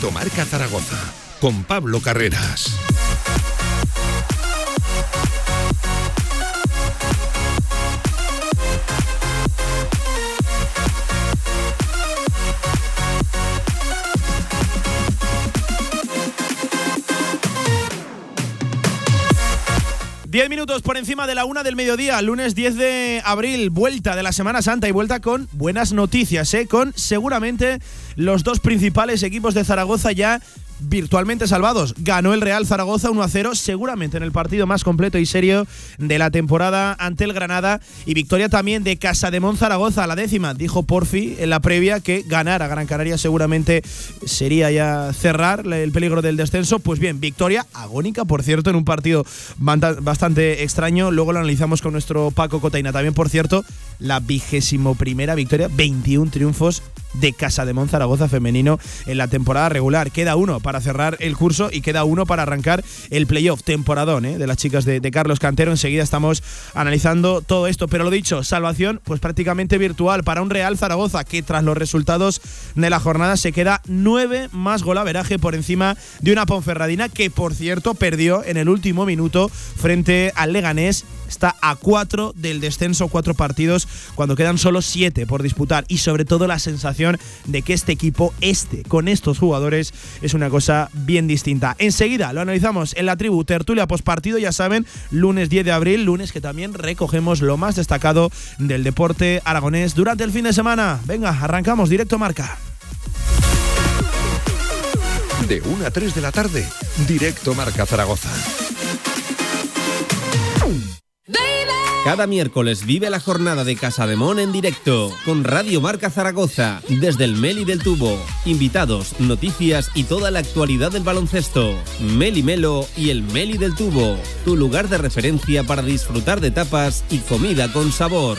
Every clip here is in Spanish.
Directo Marca Zaragoza con Pablo Carreras. Minutos por encima de la una del mediodía, lunes 10 de abril, vuelta de la Semana Santa y vuelta con buenas noticias, ¿eh? con seguramente los dos principales equipos de Zaragoza ya virtualmente salvados. Ganó el Real Zaragoza 1 a 0, seguramente en el partido más completo y serio de la temporada ante el Granada. Y victoria también de Casa de Zaragoza, la décima. Dijo Porfi en la previa que ganar a Gran Canaria seguramente sería ya cerrar el peligro del descenso. Pues bien, victoria agónica, por cierto, en un partido bastante extraño. Luego lo analizamos con nuestro Paco Cotaina. También, por cierto, la vigésimo primera victoria, 21 triunfos de Casa de Zaragoza femenino en la temporada regular. Queda uno para cerrar el curso y queda uno para arrancar el playoff temporadón ¿eh? de las chicas de, Carlos Cantero. Enseguida estamos analizando todo esto. Pero lo dicho, salvación pues prácticamente virtual para un Real Zaragoza que tras los resultados de la jornada se queda nueve más golaveraje por encima de una Ponferradina que por cierto perdió en el último minuto frente al Leganés está a cuatro del descenso, cuatro partidos, cuando quedan solo siete por disputar. Y sobre todo la sensación de que este equipo, este, con estos jugadores, es una cosa bien distinta. Enseguida lo analizamos en la tribu Tertulia Postpartido, ya saben, lunes 10 de abril, lunes que también recogemos lo más destacado del deporte aragonés durante el fin de semana. Venga, arrancamos directo marca. De 1 a 3 de la tarde, directo Marca Zaragoza. Cada miércoles vive la jornada de Casa de Mon en directo con Radio Marca Zaragoza desde el Meli del Tubo. Invitados, noticias y toda la actualidad del baloncesto. Meli Melo y el Meli del Tubo, tu lugar de referencia para disfrutar de tapas y comida con sabor.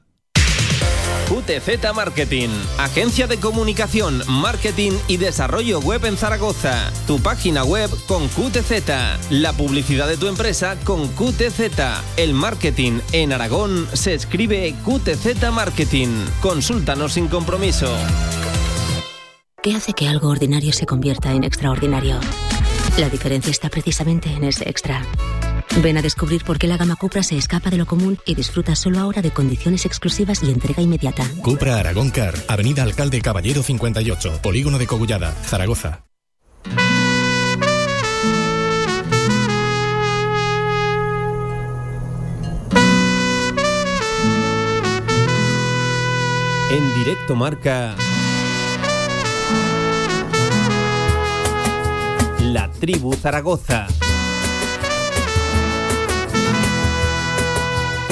QTZ Marketing, agencia de comunicación, marketing y desarrollo web en Zaragoza. Tu página web con QTZ, la publicidad de tu empresa con QTZ. El marketing en Aragón se escribe QTZ Marketing. Consúltanos sin compromiso. ¿Qué hace que algo ordinario se convierta en extraordinario? La diferencia está precisamente en ese extra. Ven a descubrir por qué la gama Cupra se escapa de lo común y disfruta solo ahora de condiciones exclusivas y entrega inmediata. Cupra Aragón Car, Avenida Alcalde Caballero 58, Polígono de Cogullada, Zaragoza. En directo marca La Tribu Zaragoza.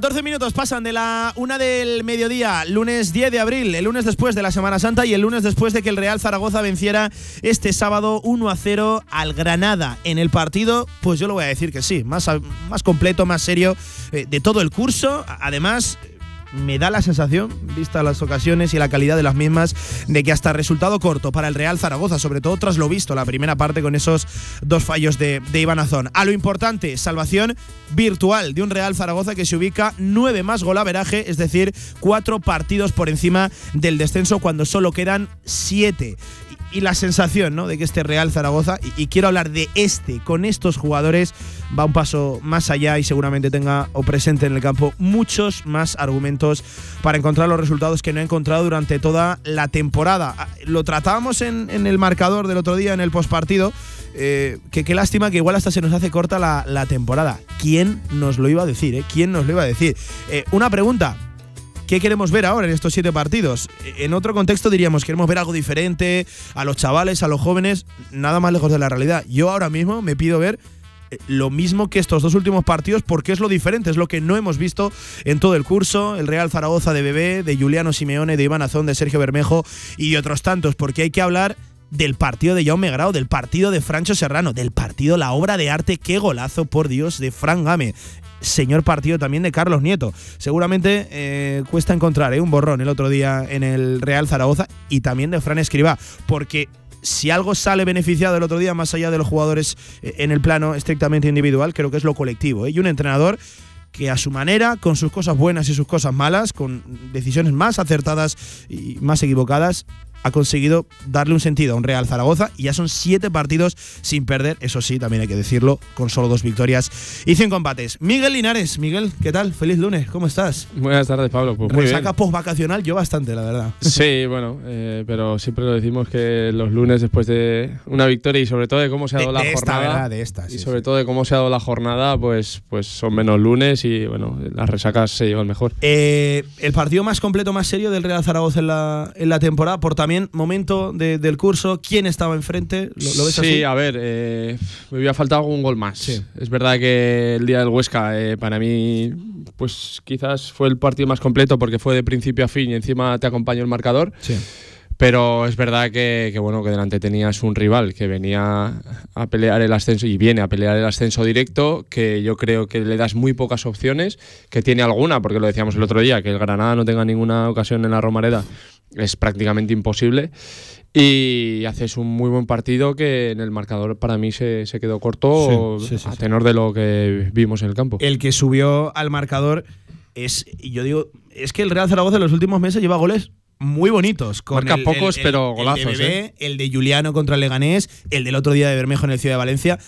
14 minutos pasan de la una del mediodía, lunes 10 de abril, el lunes después de la Semana Santa y el lunes después de que el Real Zaragoza venciera este sábado 1 a 0 al Granada. En el partido, pues yo lo voy a decir que sí, más, más completo, más serio eh, de todo el curso. Además, me da la sensación, vista las ocasiones y la calidad de las mismas, de que hasta resultado corto para el Real Zaragoza, sobre todo tras lo visto la primera parte con esos dos fallos de, de Iván Azón. A lo importante, salvación virtual de un Real Zaragoza que se ubica nueve más golaveraje, es decir, cuatro partidos por encima del descenso cuando solo quedan siete y la sensación ¿no? de que este Real Zaragoza, y, quiero hablar de este, con estos jugadores, va un paso más allá y seguramente tenga o presente en el campo muchos más argumentos para encontrar los resultados que no ha encontrado durante toda la temporada. Ah, lo tratábamos en, el marcador del otro día, en el postpartido, eh, que qué lástima que igual hasta se nos hace corta la, temporada. ¿Quién nos lo iba a decir? Eh? ¿Quién nos lo iba a decir? Eh, una pregunta, ¿qué queremos ver ahora en estos siete partidos? En otro contexto diríamos, queremos ver algo diferente a los chavales, a los jóvenes, nada más lejos de la realidad. Yo ahora mismo me pido ver eh, lo mismo que estos dos últimos partidos porque es lo diferente, es lo que no hemos visto en todo el curso, el Real Zaragoza de Bebé, de Juliano Simeone, de Iván Azón, de Sergio Bermejo y otros tantos, porque hay que hablar del partido de Jaume Grau, del partido de Francho Serrano, del partido La Obra de Arte, qué golazo, por Dios, de Fran Game. Señor partido también de Carlos Nieto. Seguramente eh, cuesta encontrar eh, un borrón el otro día en el Real Zaragoza y también de Fran Escribá, porque si algo sale beneficiado el otro día, más allá de los jugadores eh, en el plano estrictamente individual, creo que es lo colectivo. Y un entrenador que a su manera, con sus cosas buenas y sus cosas malas, con decisiones más acertadas y más equivocadas, ha conseguido darle un sentido a un Real Zaragoza y ya son siete partidos sin perder, eso sí, también hay que decirlo, con solo dos victorias y cinco empates. Miguel Linares, Miguel, ¿qué tal? Feliz lunes, ¿cómo estás? Buenas tardes, Pablo. Pues muy Resaca post-vacacional, yo bastante, la verdad. Sí, bueno, eh, pero siempre lo decimos que los lunes después de una victoria y sobre todo de cómo se ha dado De- la de esta, jornada ¿verdad? De esta, y sí, sobre sí. todo de cómo se ha dado la jornada, pues, pues son menos lunes y bueno, las resacas se llevan mejor. Eh, el partido más completo, más serio del Real Zaragoza en la, en la temporada, por también momento de- del curso, quién estaba enfrente, ¿lo, lo ves sí, así? a ver, eh, me había faltado algún gol más. Sí. Es verdad que el día del Huesca eh, para mí, pues quizás fue el partido más completo porque fue de principio a fin y encima te acompañó el marcador. Sí. Pero es verdad que, que, bueno que delante tenías un rival que venía a pelear el ascenso y viene a pelear el ascenso directo, que yo creo que le das muy pocas opciones, que tiene alguna, porque lo decíamos el otro día, que el Granada no tenga ninguna ocasión en la Romareda es prácticamente imposible. Y haces un muy buen partido que en el marcador para mí se, se quedó corto Sí, sí, sí, a tenor de lo que vimos en el campo. El que subió al marcador es, y yo digo, es que el Real Zaragoza en los últimos meses lleva goles muy bonitos. Con Marca el- pocos, el- pero el golazos, de Bebé, ¿eh? el de Juliano contra el Leganés, el del otro día de Bermejo en el Ciudad de Valencia.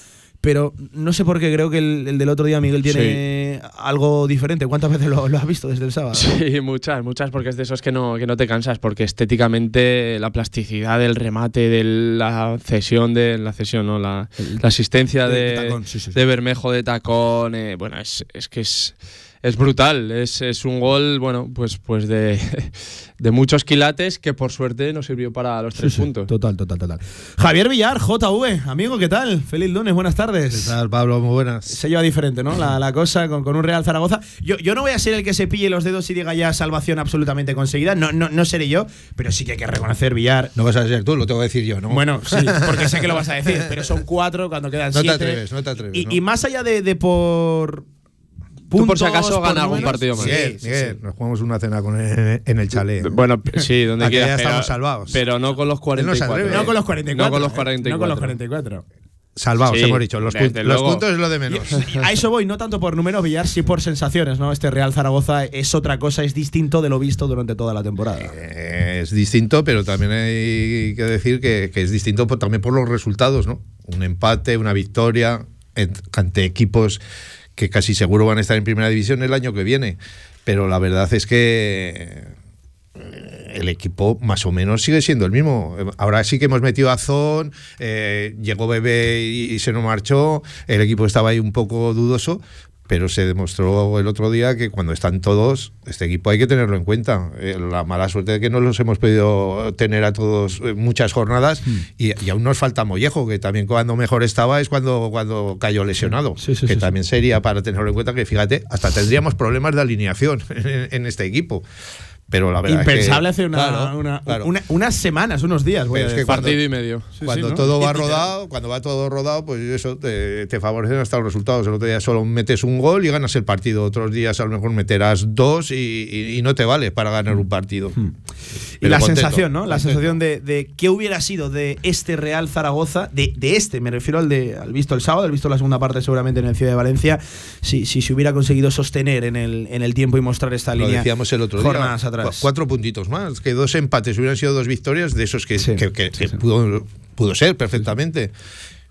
Pero no sé por qué creo que el, el del otro día Miguel tiene algo diferente. ¿Cuántas veces lo, lo has visto desde el sábado? Sí, muchas, muchas, porque es de esos que no, que no te cansas, porque estéticamente la plasticidad del remate, de la cesión, de la cesión, ¿no? la, la asistencia de- de, de tacón, sí, sí, sí. de Bermejo de tacón, eh, bueno, es, es que es, es brutal, es, es un gol, bueno, pues, pues de, de muchos quilates que por suerte nos sirvió para los tres Sí, sí, puntos. Total, total, total. Javier Villar, JV, amigo, ¿qué tal? Feliz lunes, buenas tardes. ¿Qué tal, Pablo? Muy buenas. Se lleva diferente, ¿no? La, la cosa con, con un Real Zaragoza. Yo, yo no voy a ser el que se pille los dedos y diga ya salvación absolutamente conseguida. No, no, no seré yo, pero sí que hay que reconocer, Villar. No vas a ser tú, lo tengo que decir yo, ¿no? Bueno, sí, porque sé que lo vas a decir, pero son cuatro cuando quedan No te siete. atreves, no te atreves, Y, ¿no? y más allá de, de por. Tú por si puntos, acaso gana algún números, partido más. sí, Miguel, sí, Miguel, sí. nos jugamos una cena con él en el chalet. Bueno, sí, donde quieras. ya pero- estamos salvados. Pero no con los Él no se 44. atreve. No con los 44. No con los ¿eh? 44. No con los 44. Salvados, Sí, hemos dicho. Los, puntos es lo de menos. Y A eso voy, no tanto por números, Villar, sí por sensaciones, ¿no? Este Real Zaragoza es otra cosa, es distinto de lo visto durante toda la temporada. Eh, es distinto, pero también hay que decir que, que es distinto por- también por los resultados, ¿no? Un empate, una victoria ante equipos que casi seguro van a estar en primera división el año que viene. Pero la verdad es que eh, el equipo más o menos sigue siendo el mismo. Ahora sí que hemos metido a Zon, eh, llegó Bebé y se nos marchó, el equipo estaba ahí un poco dudoso, pero se demostró el otro día que cuando están todos, este equipo hay que tenerlo en cuenta. Eh, la mala suerte de que no los hemos podido tener a todos eh, muchas jornadas Hmm. y, y aún nos falta Mollejo, que también cuando mejor estaba es cuando, cuando cayó lesionado, Sí, sí, que sí, también sería para tenerlo en cuenta que fíjate, hasta tendríamos problemas de alineación en, en este equipo. Pero la verdad es que- Impensable hace una, Claro, una- claro. una- unas semanas, unos días, a es que decir. cuando- Partido y medio. cuando ¿no? todo va rodado, cuando va todo rodado, pues eso te, te favorecen hasta los resultados. El otro día solo metes un gol y ganas el partido. Otros días a lo mejor meterás dos y, y- y no te vale para ganar un partido. Hmm. Y Pero la contento, sensación, ¿no? La contento. sensación de, de qué hubiera sido de este Real Zaragoza, de, de este, me refiero al de al visto el sábado, al visto la segunda parte seguramente en el Ciudad de Valencia, si, si se hubiera conseguido sostener en el, en el tiempo y mostrar esta Lo línea. decíamos el otro día. jornadas atrás. Cuatro puntitos más. Que dos empates hubieran sido dos victorias de esos que, Sí, que- que- sí, que sí. pudo, pudo ser perfectamente.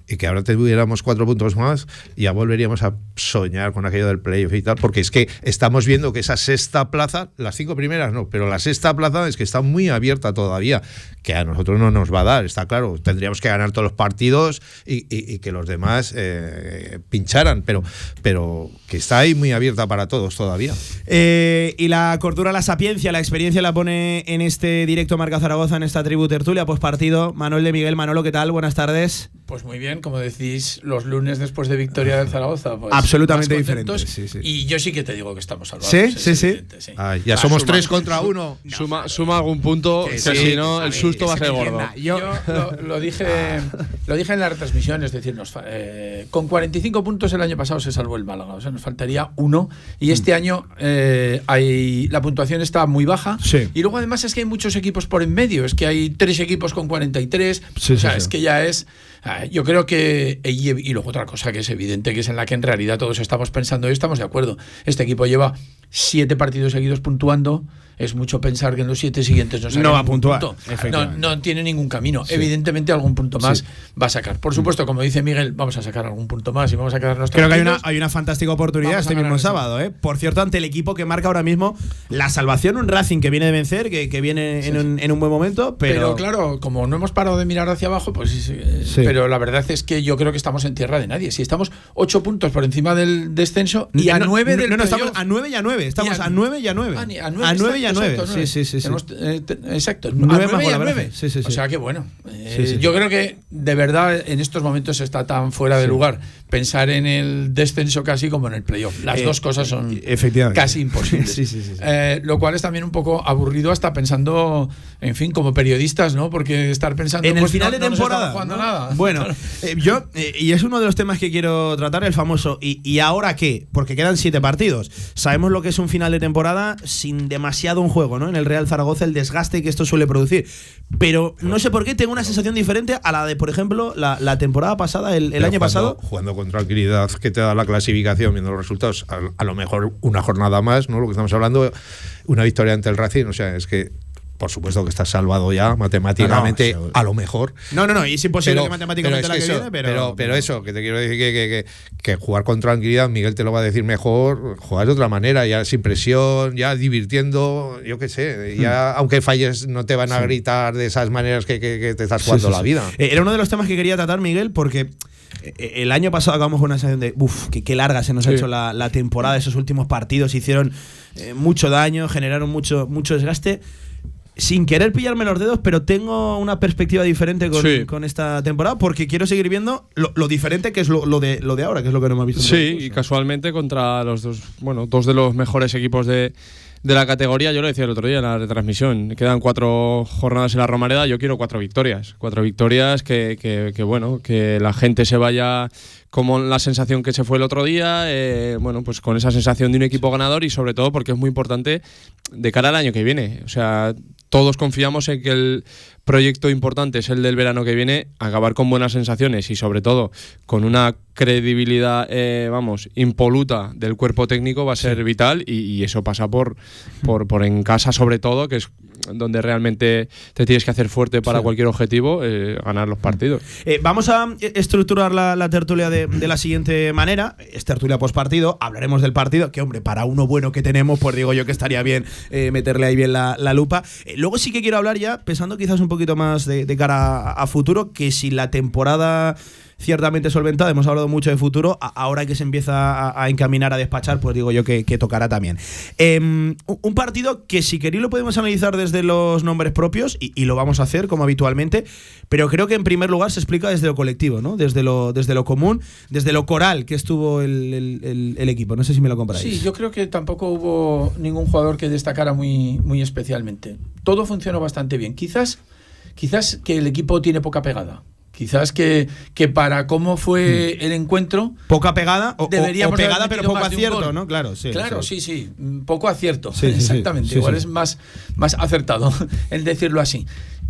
Y que ahora tuviéramos cuatro puntos más, ya volveríamos a soñar con aquello del playoff y tal, porque es que estamos viendo que esa sexta plaza, las cinco primeras no, pero la sexta plaza es que está muy abierta todavía, que a nosotros no nos va a dar, está claro, tendríamos que ganar todos los partidos y, que los demás eh, pincharan, pero, pero que está ahí muy abierta para todos todavía. Eh, y la cordura, la sapiencia, la experiencia la pone en este directo Marca Zaragoza, en esta tribu tertulia, pues partido. Manuel de Miguel, Manolo, ¿qué tal? Buenas tardes. Pues muy bien, como decís, los lunes después de victoria del Zaragoza. Pues Absolutamente diferentes. Y yo sí que te digo que estamos salvados. Sí, sí, sí. ya somos tres contra uno. Suma, suma algún punto, que, si no, el susto va a ser gordo. Yo, lo, dije, lo dije en la retransmisión, es decir, nos, eh, con 45 puntos el año pasado se salvó el Málaga, o sea, nos faltaría uno. Y este mm. año eh, hay, la puntuación está muy baja. Y luego además es que hay muchos equipos por en medio, es que hay tres equipos con 43, o sea, es que ya es Ah, yo creo que, y, luego otra cosa que es evidente, que es en la que en realidad todos estamos pensando y estamos de acuerdo. Este equipo lleva siete partidos seguidos puntuando es mucho pensar que en los siete siguientes no, no va a puntuar. No, no, tiene ningún camino. Evidentemente algún punto más va a sacar. Por supuesto, como dice Miguel, vamos a sacar algún punto más y vamos a quedarnos Creo que hay una, hay una fantástica oportunidad este mismo sábado. ¿eh? Por cierto, ante el equipo que marca ahora mismo la salvación, un Racing que viene de vencer, que, que viene en un, en, un, buen momento. Pero... pero... claro, como no hemos parado de mirar hacia abajo, pues sí, Pero la verdad es que yo creo que estamos en tierra de nadie. Si estamos ocho puntos por encima del descenso y a nueve del. No, no, estamos a nueve y a nueve. Estamos a, nueve y a nueve. Ah, a nueve y a Sí, sí, sí. Eh, exacto. 9 más 9. O sea que bueno. Eh, yo creo que de verdad en estos momentos está tan fuera de lugar pensar en el descenso casi como en el playoff. Las eh, dos cosas son casi imposibles. lo cual es también un poco aburrido hasta pensando, en fin, como periodistas, ¿no? Porque estar pensando en el pues, final de temporada. nada. Bueno, yo, y es uno de los temas que quiero tratar, el famoso, y, ¿y ahora qué? Porque quedan siete partidos. Sabemos lo que es un final de temporada sin demasiado un juego, ¿no? En el Real Zaragoza, el desgaste que esto suele producir. Pero no sé por qué tengo una sensación diferente a la de, por ejemplo, la, temporada pasada, el, año pasado. Jugando con tranquilidad que te da la clasificación, viendo los resultados, a, lo mejor una jornada más, ¿no? Lo que estamos hablando, una victoria ante el Racing, o sea, es que por supuesto que estás salvado ya matemáticamente, a lo mejor. No, no, no, y es imposible que matemáticamente la que, viene, pero, pero, eso, que te quiero decir que, que, jugar con tranquilidad, Miguel te lo va a decir mejor, jugar de otra manera, ya sin presión, ya divirtiendo, yo qué sé, ya hmm. aunque falles no te van a gritar de esas maneras que, te estás jugando la vida. Eh, era uno de los temas que quería tratar, Miguel, porque el año pasado acabamos con una sensación de, uff, qué, larga se nos ha hecho la, temporada, esos últimos partidos hicieron eh, mucho daño, generaron mucho, mucho desgaste sin querer pillarme los dedos, pero tengo una perspectiva diferente con, esta temporada porque quiero seguir viendo lo, diferente que es lo, de, lo de ahora, que es lo que no me ha visto. Sí, y casualmente contra los dos, bueno, dos de los mejores equipos de, la categoría, yo lo decía el otro día en la retransmisión, quedan cuatro jornadas en la Romareda, yo quiero cuatro victorias, cuatro victorias que, que, bueno, que la gente se vaya como la sensación que se fue el otro día, eh, bueno, pues con esa sensación de un equipo ganador y sobre todo porque es muy importante de cara al año que viene. O sea, todos confiamos en que el proyecto importante es el del verano que viene, acabar con buenas sensaciones y sobre todo con una credibilidad, eh, vamos, impoluta del cuerpo técnico va a ser vital y, eso pasa por, por, por, en casa sobre todo, que es donde realmente te tienes que hacer fuerte para cualquier objetivo, eh, ganar los partidos. Eh, vamos a estructurar la, tertulia de, la siguiente manera. Es tertulia post partido, hablaremos del partido, que hombre, para uno bueno que tenemos, pues digo yo que estaría bien meterle ahí bien la, lupa. luego sí que quiero hablar ya, pensando quizás un poquito más de, cara a futuro, que si la temporada ciertamente solventada, hemos hablado mucho de futuro, ahora que se empieza a, encaminar a despachar, pues digo yo que, tocará también. Em, un partido que si queréis lo podemos analizar desde los nombres propios, y, lo vamos a hacer como habitualmente, pero creo que en primer lugar se explica desde lo colectivo, ¿no? Desde lo, desde lo común, desde lo coral que estuvo el, equipo. No sé si me lo compráis. Sí, yo creo que tampoco hubo ningún jugador que destacara muy, muy especialmente. Todo funcionó bastante bien. Quizás, quizás que el equipo tiene poca pegada. Quizás que, que para cómo fue hmm. el encuentro. Poca pegada o, pegada pero poco acierto, ¿no? Claro, sí. Claro, sí, sí. Poco acierto. Exactamente. Igual es más, más acertado el decirlo así.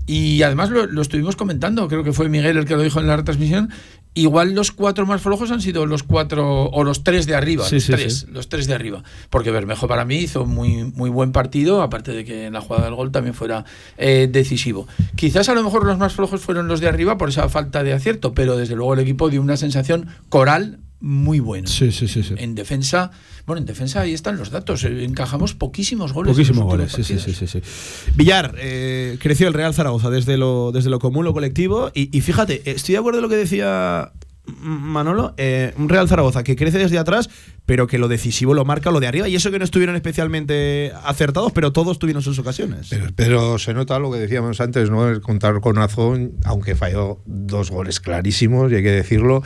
Y además lo, estuvimos comentando, creo que fue Miguel el que lo dijo en la retransmisión. Igual los cuatro más flojos han sido los cuatro o los tres de arriba, Sí, los, sí, tres, sí. los tres de arriba. Porque Bermejo para mí hizo muy, muy buen partido, aparte de que en la jugada del gol también fuera eh, decisivo. Quizás a lo mejor los más flojos fueron los de arriba por esa falta de acierto, pero desde luego el equipo dio una sensación coral muy buena. Sí, sí, sí. sí. En defensa, bueno, en defensa ahí están los datos. eh, Encajamos poquísimos goles. Poquísimos goles, sí, sí, sí, partidos. sí, sí. Villar, eh, creció el Real Zaragoza desde lo, desde lo común, lo colectivo. Y, y fíjate, estoy de acuerdo en lo que decía Manolo. eh, un Real Zaragoza que crece desde atrás, pero que lo decisivo lo marca lo de arriba. Y eso que no estuvieron especialmente acertados, pero todos tuvieron sus ocasiones. Pero, pero se nota lo que decíamos antes, ¿no? El contar con Azón, aunque falló dos goles clarísimos, y hay que decirlo.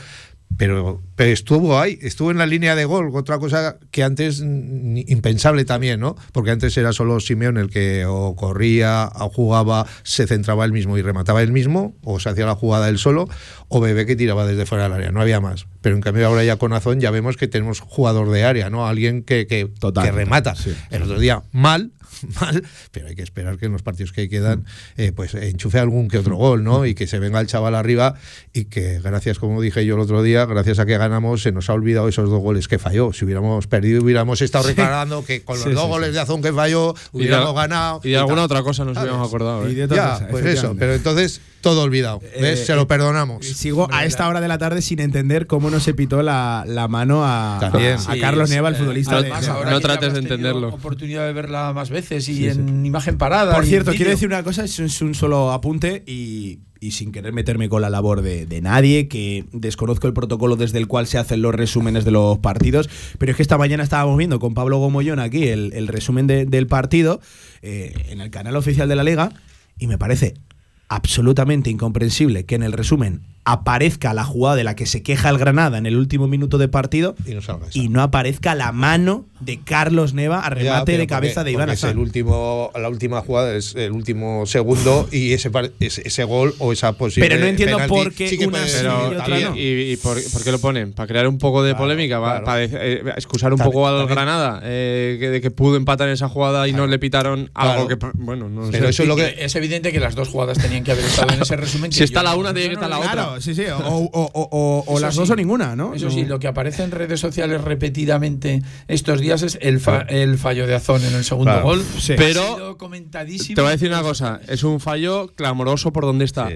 Pero, pero estuvo ahí, estuvo en la línea de gol, otra cosa que antes impensable también, ¿no? Porque antes era solo Simeón el que o corría, o jugaba, se centraba él mismo y remataba él mismo, o se hacía la jugada él solo, o Bebé que tiraba desde fuera del área, no había más. Pero en cambio ahora ya con Azón ya vemos que tenemos jugador de área, ¿no? Alguien que, que, Total, que total, remata. sí. El otro día mal, mal, pero hay que esperar que en los partidos que quedan eh, pues enchufe algún que otro gol, ¿no? Y que se venga el chaval arriba y que gracias, como dije yo el otro día, gracias a que ganamos, se nos ha olvidado esos dos goles que falló. Si hubiéramos perdido, hubiéramos estado recordando que con los Sí, dos sí, goles sí. de Azón que falló, hubiéramos de- ganado. Y de alguna tal. otra cosa nos ¿Sabes? habíamos acordado. Y ¿eh? de Ya, cosa, pues eso, pero entonces todo olvidado. ¿Ves? Eh, se lo perdonamos. Sigo a esta hora de la tarde sin entender cómo no se pitó la, la mano a, También. a Sí, Carlos Neva, el eh, futbolista. de- además, de- ahora no trates de entenderlo. oportunidad de verla más veces y Sí, en imagen parada. Por cierto, quiero decir una cosa, es un, es un solo apunte y, y sin querer meterme con la labor de, de nadie, que desconozco el protocolo desde el cual se hacen los resúmenes de los partidos, pero es que esta mañana estábamos viendo con Pablo Gomollón aquí el, el resumen de- del partido eh, en el canal oficial de la Liga y me parece absolutamente incomprensible que en el resumen aparezca la jugada de la que se queja el Granada en el último minuto de partido Y no salga esa. y no aparezca la mano de Carlos Neva a remate de cabeza porque- de Iván es el último, la última jugada es el último segundo y ese, par- ese, ese gol o esa posible Pero no entiendo penalti por qué sí que una puede sí ser y Pero, otra también. no. ¿y, y por, por qué lo ponen? ¿Para crear un poco de Claro, polémica? ¿Va- claro. ¿Para eh, excusar un También- poco al también- Granada? eh, que, de que pudo empatar en esa jugada y no le pitaron algo que. Bueno, no Pero sé. eso es lo que es evidente que las dos jugadas tenían que haber estado en ese resumen. que Si está yo la una, tiene que estar la otra. Claro, sí, sí. O, o- o- o- las dos sí. o ninguna, ¿no? Eso sí, lo que aparece en redes sociales repetidamente estos días es el, fa- el fallo de Azón en el segundo Claro. gol. Sí. Pero Ha sido comentadísimo. Te voy a decir una cosa: es un fallo clamoroso por donde está. Sí.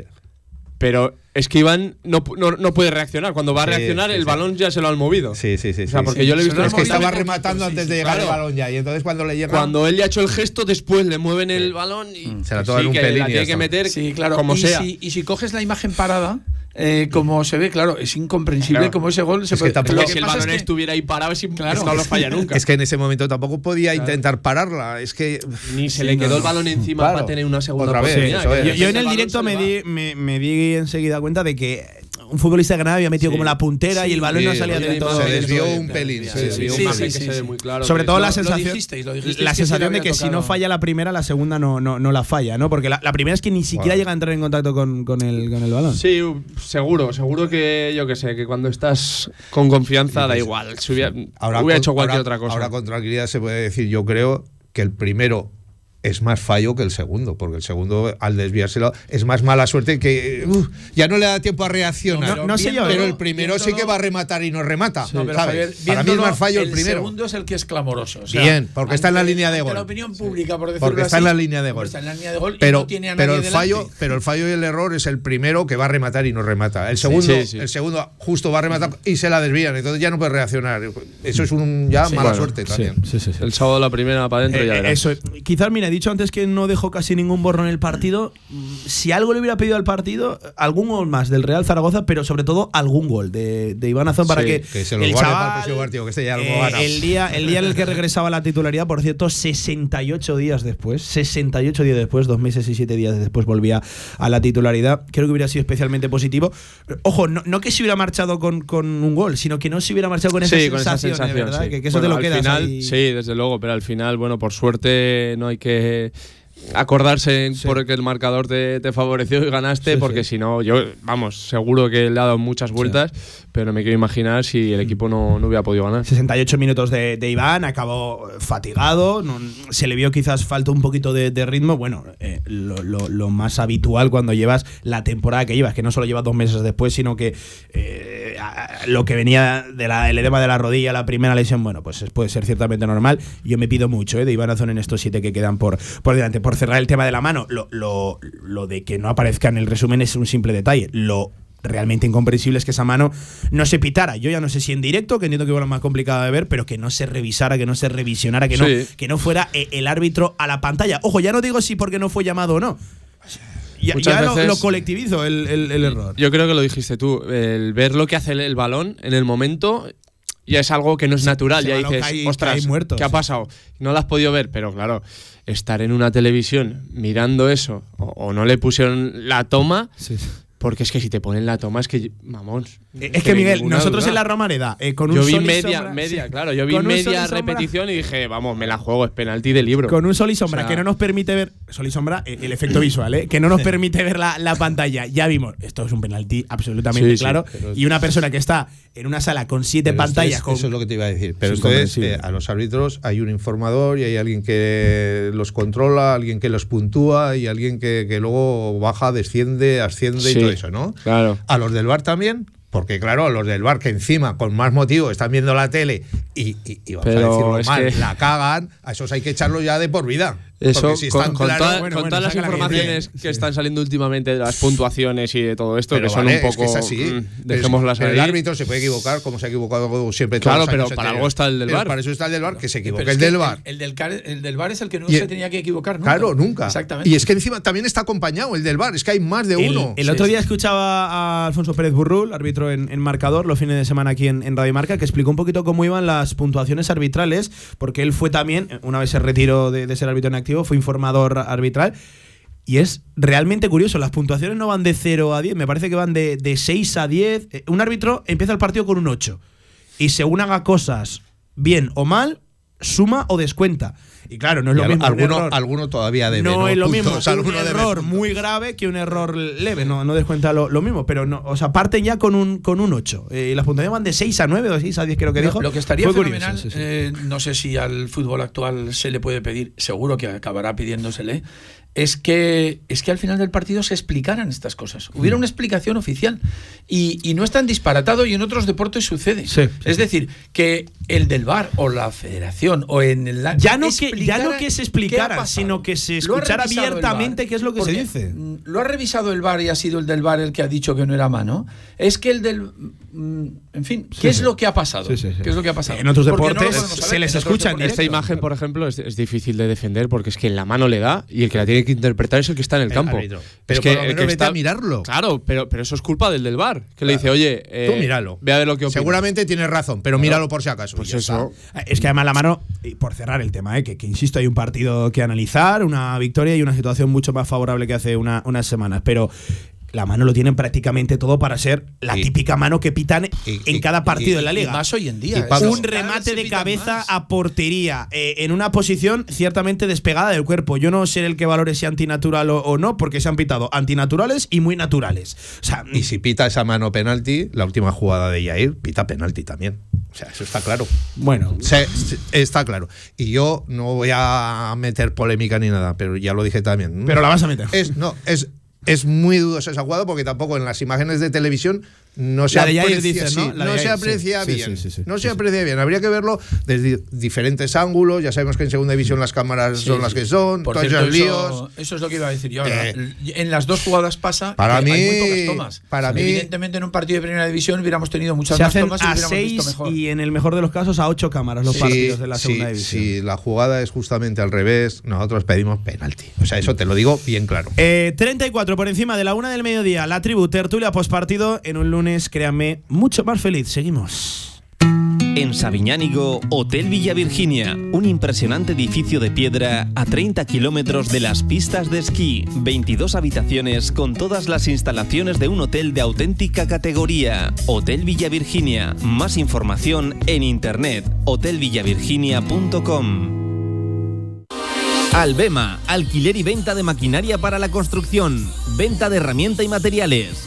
Pero es que Iván no, no, no puede reaccionar. Cuando va a reaccionar, sí, el sí. balón ya se lo han movido. Sí, sí, sí. O sea, porque sí. yo le he visto. Es que estaba rematando antes de llegar claro. el balón ya. Y entonces cuando le llega. Cuando él ya ha hecho el gesto, después le mueven el balón y. Se la sí, un que pelín la y tiene ya que meter Sí, claro. como y sea. Si, y si coges la imagen parada, eh, como se ve, claro, es incomprensible Claro. como ese gol se Es que puede. tampoco- lo Porque que si el balón es que- estuviera ahí parado, es, Claro. es que no lo falla nunca. Es que en ese momento tampoco podía intentar pararla. Es que. Ni se Sí, le no, quedó el balón encima Claro. para tener una segunda Otra vez, Que. Yo, en el directo me di, me, me di enseguida cuenta de que un futbolista de Granada había metido Sí. como la puntera y el balón no salía sí, todo. se desvió un pelín. Se desvió un que claro. Sobre que todo la lo sensación, dijisteis, lo dijisteis la que sensación de que si no falla la primera, la segunda no, no, no la falla, ¿no? Porque la, la primera es que ni siquiera Wow. llega a entrar en contacto con, con el, con el balón. Sí, seguro, seguro que yo que sé, que cuando estás con confianza da igual. Si hubiera, hubiera con- hecho cualquier ahora- otra cosa. Ahora con tranquilidad se puede decir, yo creo que el primero es más fallo que el segundo, porque el segundo al desviárselo es más mala suerte que uf, ya no le da tiempo a reaccionar. No- no sé yo, pero el primero sí que va a rematar y no remata. No, pero ¿sabes? Javier, Para mí es más fallo el, el primero. segundo es el que es clamoroso. o sea, Bien, porque está en la línea de gol. la opinión pública, por decirlo Porque está así, en la línea de gol. Está en la línea de gol y Pero, no tiene a pero nadie el fallo, delante. pero el fallo y el error es el primero que va a rematar y no remata. El segundo, sí, sí. el segundo justo va a rematar y se la desvían, entonces ya no puede reaccionar. Eso es un ya mala Bueno, suerte también. sí, sí, sí. El sábado la primera para adentro Eh, ya eh, eso, quizás, mira, dicho antes que no dejó casi ningún borro en el partido. Si algo le hubiera pedido al partido, algún gol más del Real Zaragoza, pero sobre todo algún gol de, de Iván Azón para Sí, que, que se el chaval, para el próximo partido, que este ya eh, el, día, el día en el que regresaba a la titularidad, por cierto, 68 días después, 68 días después, dos meses y siete días después volvía a la titularidad. Creo que hubiera sido especialmente positivo. Ojo, no, no que se hubiera marchado con, con un gol, sino que no se hubiera marchado con esa sí, con esa sensación, sensación. ¿verdad? sí. Que, que eso Bueno, te lo al quedas final, ahí. Sí, desde luego, pero al final, bueno, por suerte no hay que えー acordarse porque el marcador te, favoreció y ganaste, porque si no, yo, vamos, seguro que le ha dado muchas vueltas, pero me quiero imaginar si el equipo no, no hubiera podido ganar. 68 minutos de, Iván, acabó fatigado, se le vio quizás falta un poquito de, ritmo. Bueno, eh, lo, más habitual cuando llevas la temporada que llevas, que no solo llevas dos meses después, sino que eh, lo que venía del edema de la rodilla, la primera lesión, bueno, pues puede ser ciertamente normal. Yo me pido mucho eh, de Iván Azón en estos siete que quedan por, por delante. Por cerrar el tema de la mano, lo, lo de que no aparezca en el resumen es un simple detalle. Lo realmente incomprensible es que esa mano no se pitara. Yo ya no sé si en directo, que entiendo que es lo más complicado de ver, pero que no se revisara, que no se revisionara, que, no, que no fuera eh, el árbitro a la pantalla. Ojo, ya no digo si porque no fue llamado o no. Ya, lo, colectivizo el, error. Yo creo que lo dijiste tú. El ver lo que hace el, balón en el momento ya es algo que no es natural. ya dices, ostras, ¿qué ha pasado? No lo has podido ver, pero claro, estar en una televisión mirando eso o, no le pusieron la toma. Porque es que si te ponen la toma, es que. Vamos. Es que, Miguel, nosotros en la Romareda, eh, con un Yo vi media, media, claro. Yo vi media repetición y dije, vamos, me la juego, es penalti de libro. Con un sol y sombra que no nos permite ver. Sol y sombra, eh, el, efecto visual, ¿eh? Que no nos permite ver la, la, pantalla. Ya vimos, esto es un penalti absolutamente claro. y una persona que está en una sala con siete pantallas. eso es lo que te iba a decir. Pero entonces, eh, a los árbitros hay un informador y hay alguien que los controla, alguien que los puntúa y alguien que, que luego baja, desciende, asciende y todo eso, ¿no? Claro. A los del bar también. Porque claro, los del bar que encima, con más motivo, están viendo la tele y, vamos a decirlo mal, la cagan, a esos hay que echarlo ya de por vida. Eso, con, todas las informaciones que están saliendo últimamente de las puntuaciones y de todo esto, que son un poco. Es que es así. Mm, el árbitro se puede equivocar, como se ha equivocado siempre. Claro, pero para algo está el del bar. Para eso está el del bar, que se equivoque el del bar. El, del, el del bar es el que no se tenía que equivocar nunca. Claro, nunca. Exactamente. Y es que encima también está acompañado el del bar, es que hay más de uno. El otro día escuchaba a Alfonso Pérez Burrul, árbitro en, marcador, los fines de semana aquí en, en Radio Marca, que explicó un poquito cómo iban las puntuaciones arbitrales, porque él fue también, una vez se retiró de ser árbitro en activo, fue informador arbitral. Y es realmente curioso, las puntuaciones no van de 0 a 10, me parece que van de, de 6 a 10. Eh, un árbitro empieza el partido con un 8 y según haga cosas bien o mal, suma o descuenta. Y claro, no es lo mismo. Alguno, alguno todavía debe. No, es lo mismo un error muy grave que un error leve. No, no descuenta lo, lo, mismo. Pero no, o sea, parten ya con un, con un 8. Eh, y las puntuaciones van de 6 a 9 o de 6 a 10, creo que dijo. Lo que estaría fenomenal, eh, no sé si al fútbol actual se le puede pedir, seguro que acabará pidiéndosele, es que, es que al final del partido se explicaran estas cosas. Hubiera mm. una explicación oficial. Y, y no es tan disparatado y en otros deportes sucede. es decir, que el del bar o la federación o en el... Ya no, que, ya no que se explicara, sino que se escuchara abiertamente qué es lo que se dice. Lo ha revisado el bar y ha sido el del bar el que ha dicho que no era mano. Es que el del Mm, en fin, ¿qué es lo que ha pasado? ¿Qué es lo que ha pasado? En otros deportes se les escucha en Esta imagen, por ejemplo, es, difícil de defender porque es que la mano le da y el que la tiene que interpretar es el que está en el, campo. Pero es que, el que está, a mirarlo. Claro, pero, pero eso es culpa del del bar, que le dice, oye, tú eh, míralo. Ve a ver lo que Seguramente tienes razón, pero míralo por si acaso. Pues eso. Es que además la mano, y por cerrar el tema, eh, que, insisto, hay un partido que analizar, una victoria y una situación mucho más favorable que hace unas semanas. Pero la mano lo tienen prácticamente todo para ser la típica mano que pitan en cada partido de la liga. más hoy en día. un remate de cabeza a portería, eh, en una posición ciertamente despegada del cuerpo. Yo no sé el que valore si antinatural o, no, porque se han pitado antinaturales y muy naturales. y si pita esa mano penalti, la última jugada de Yair, pita penalti también. O sea, eso está claro. Bueno, está claro. Y yo no voy a meter polémica ni nada, pero ya lo dije también. Pero la vas a meter. Es, no, es es muy dudoso esa jugada porque tampoco en las imágenes de televisión no se aprecia, se bien. no se aprecia bien. Habría que verlo desde diferentes ángulos. Ya sabemos que en segunda división las cámaras son las que son. todos esos líos. Eso es lo que iba a decir yo. Eh, en las dos jugadas pasa para mí, hay muy pocas tomas. Para mí, Evidentemente en un partido de primera división hubiéramos tenido muchas más tomas y a seis Y en el mejor de los casos a ocho cámaras los partidos de la segunda división. Si la jugada es justamente al revés, nosotros pedimos penalti. O sea, eso te lo digo bien claro. Eh, 34 por encima de la una del mediodía. La tribu tertulia postpartido en un lunes créanme, mucho más feliz. Seguimos. En Sabiñánigo, Hotel Villa Virginia, un impresionante edificio de piedra a 30 kilómetros de las pistas de esquí, 22 habitaciones con todas las instalaciones de un hotel de auténtica categoría. Hotel Villa Virginia, más información en internet, hotelvillavirginia.com. Albema, alquiler y venta de maquinaria para la construcción, venta de herramienta y materiales,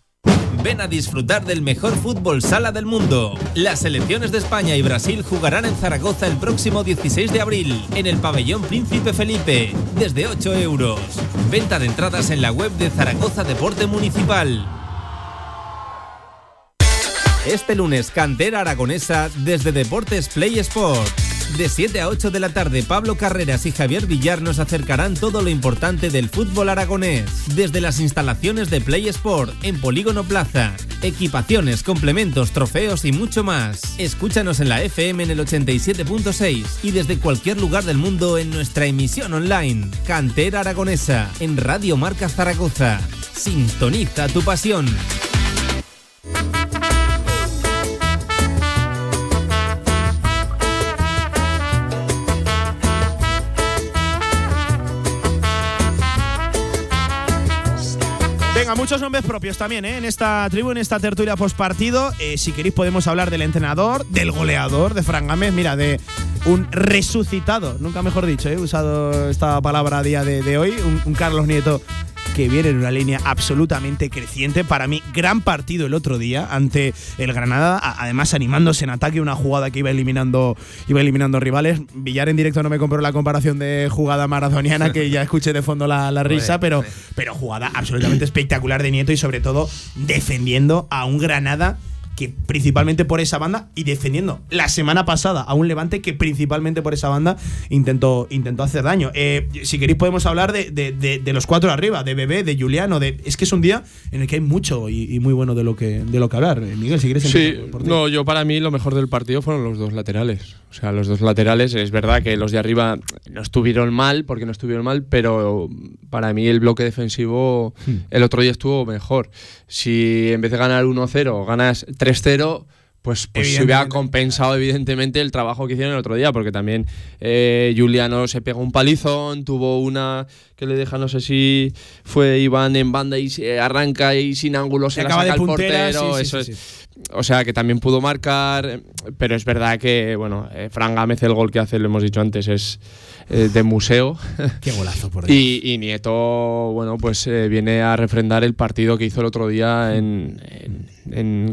Ven a disfrutar del mejor fútbol sala del mundo. Las selecciones de España y Brasil jugarán en Zaragoza el próximo 16 de abril, en el pabellón Príncipe Felipe, desde 8 euros. Venta de entradas en la web de Zaragoza Deporte Municipal. Este lunes, Cantera Aragonesa desde Deportes Play Sport. De 7 a 8 de la tarde, Pablo Carreras y Javier Villar nos acercarán todo lo importante del fútbol aragonés. Desde las instalaciones de Play Sport en Polígono Plaza. Equipaciones, complementos, trofeos y mucho más. Escúchanos en la FM en el 87.6 y desde cualquier lugar del mundo en nuestra emisión online. Cantera Aragonesa en Radio Marca Zaragoza. Sintoniza tu pasión. Muchos nombres propios también ¿eh? en esta tribu, en esta tertulia postpartido. Eh, si queréis podemos hablar del entrenador, del goleador, de Fran Gámez, mira, de un resucitado, nunca mejor dicho, ¿eh? he usado esta palabra a día de, hoy, un Carlos Nieto que viene en una línea absolutamente creciente. Para mí, gran partido el otro día ante el Granada, además animándose en ataque una jugada que iba eliminando, iba eliminando rivales. Villar en directo no me compró la comparación de jugada maradoniana, que ya escuché de fondo la, la risa, pero, pero jugada absolutamente espectacular de Nieto y sobre todo defendiendo a un Granada que principalmente por esa banda y defendiendo la semana pasada a un Levante que principalmente por esa banda intentó, intentó hacer daño. Eh, si queréis podemos hablar de, de- de- de los cuatro arriba, de Bebé, de Juliano, de es que es un día en el que hay mucho y, y muy bueno de lo que de lo que hablar. Eh, Miguel, si quieres Sí, por ti. no, yo para mí lo mejor del partido fueron los dos laterales. O sea, los dos laterales, es verdad que los de arriba no estuvieron mal, porque no estuvieron mal, pero para mí el bloque defensivo Hmm. el otro día estuvo mejor. Si en vez de ganar 1-0 ganas 3-0, pues, pues se hubiera compensado evidentemente el trabajo que hicieron el otro día, porque también eh, Juliano se pegó un palizón, tuvo una que le deja, no sé si fue Iván en banda y se arranca y sin ángulo se Se la acaba saca de el portero, sí, sí, eso sí, es. O sea, que también pudo marcar, pero es verdad que, bueno, eh, Fran Gámez el gol que hace, lo hemos dicho antes, es eh, de museo. Qué golazo por Dios. Y, y Nieto, bueno, pues eh, viene a refrendar el partido que hizo el otro día en, en-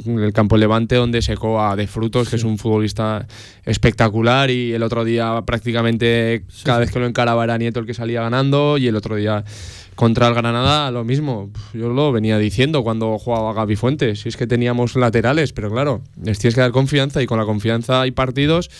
en el campo Levante, donde secó a De Frutos, que es un futbolista espectacular, y el otro día prácticamente cada vez que lo encaraba era Nieto el que salía ganando, y el otro día contra el Granada lo mismo. Yo lo venía diciendo cuando jugaba Gaby Fuentes, si es que teníamos laterales, pero claro, les tienes que dar confianza, y con la confianza hay partidos.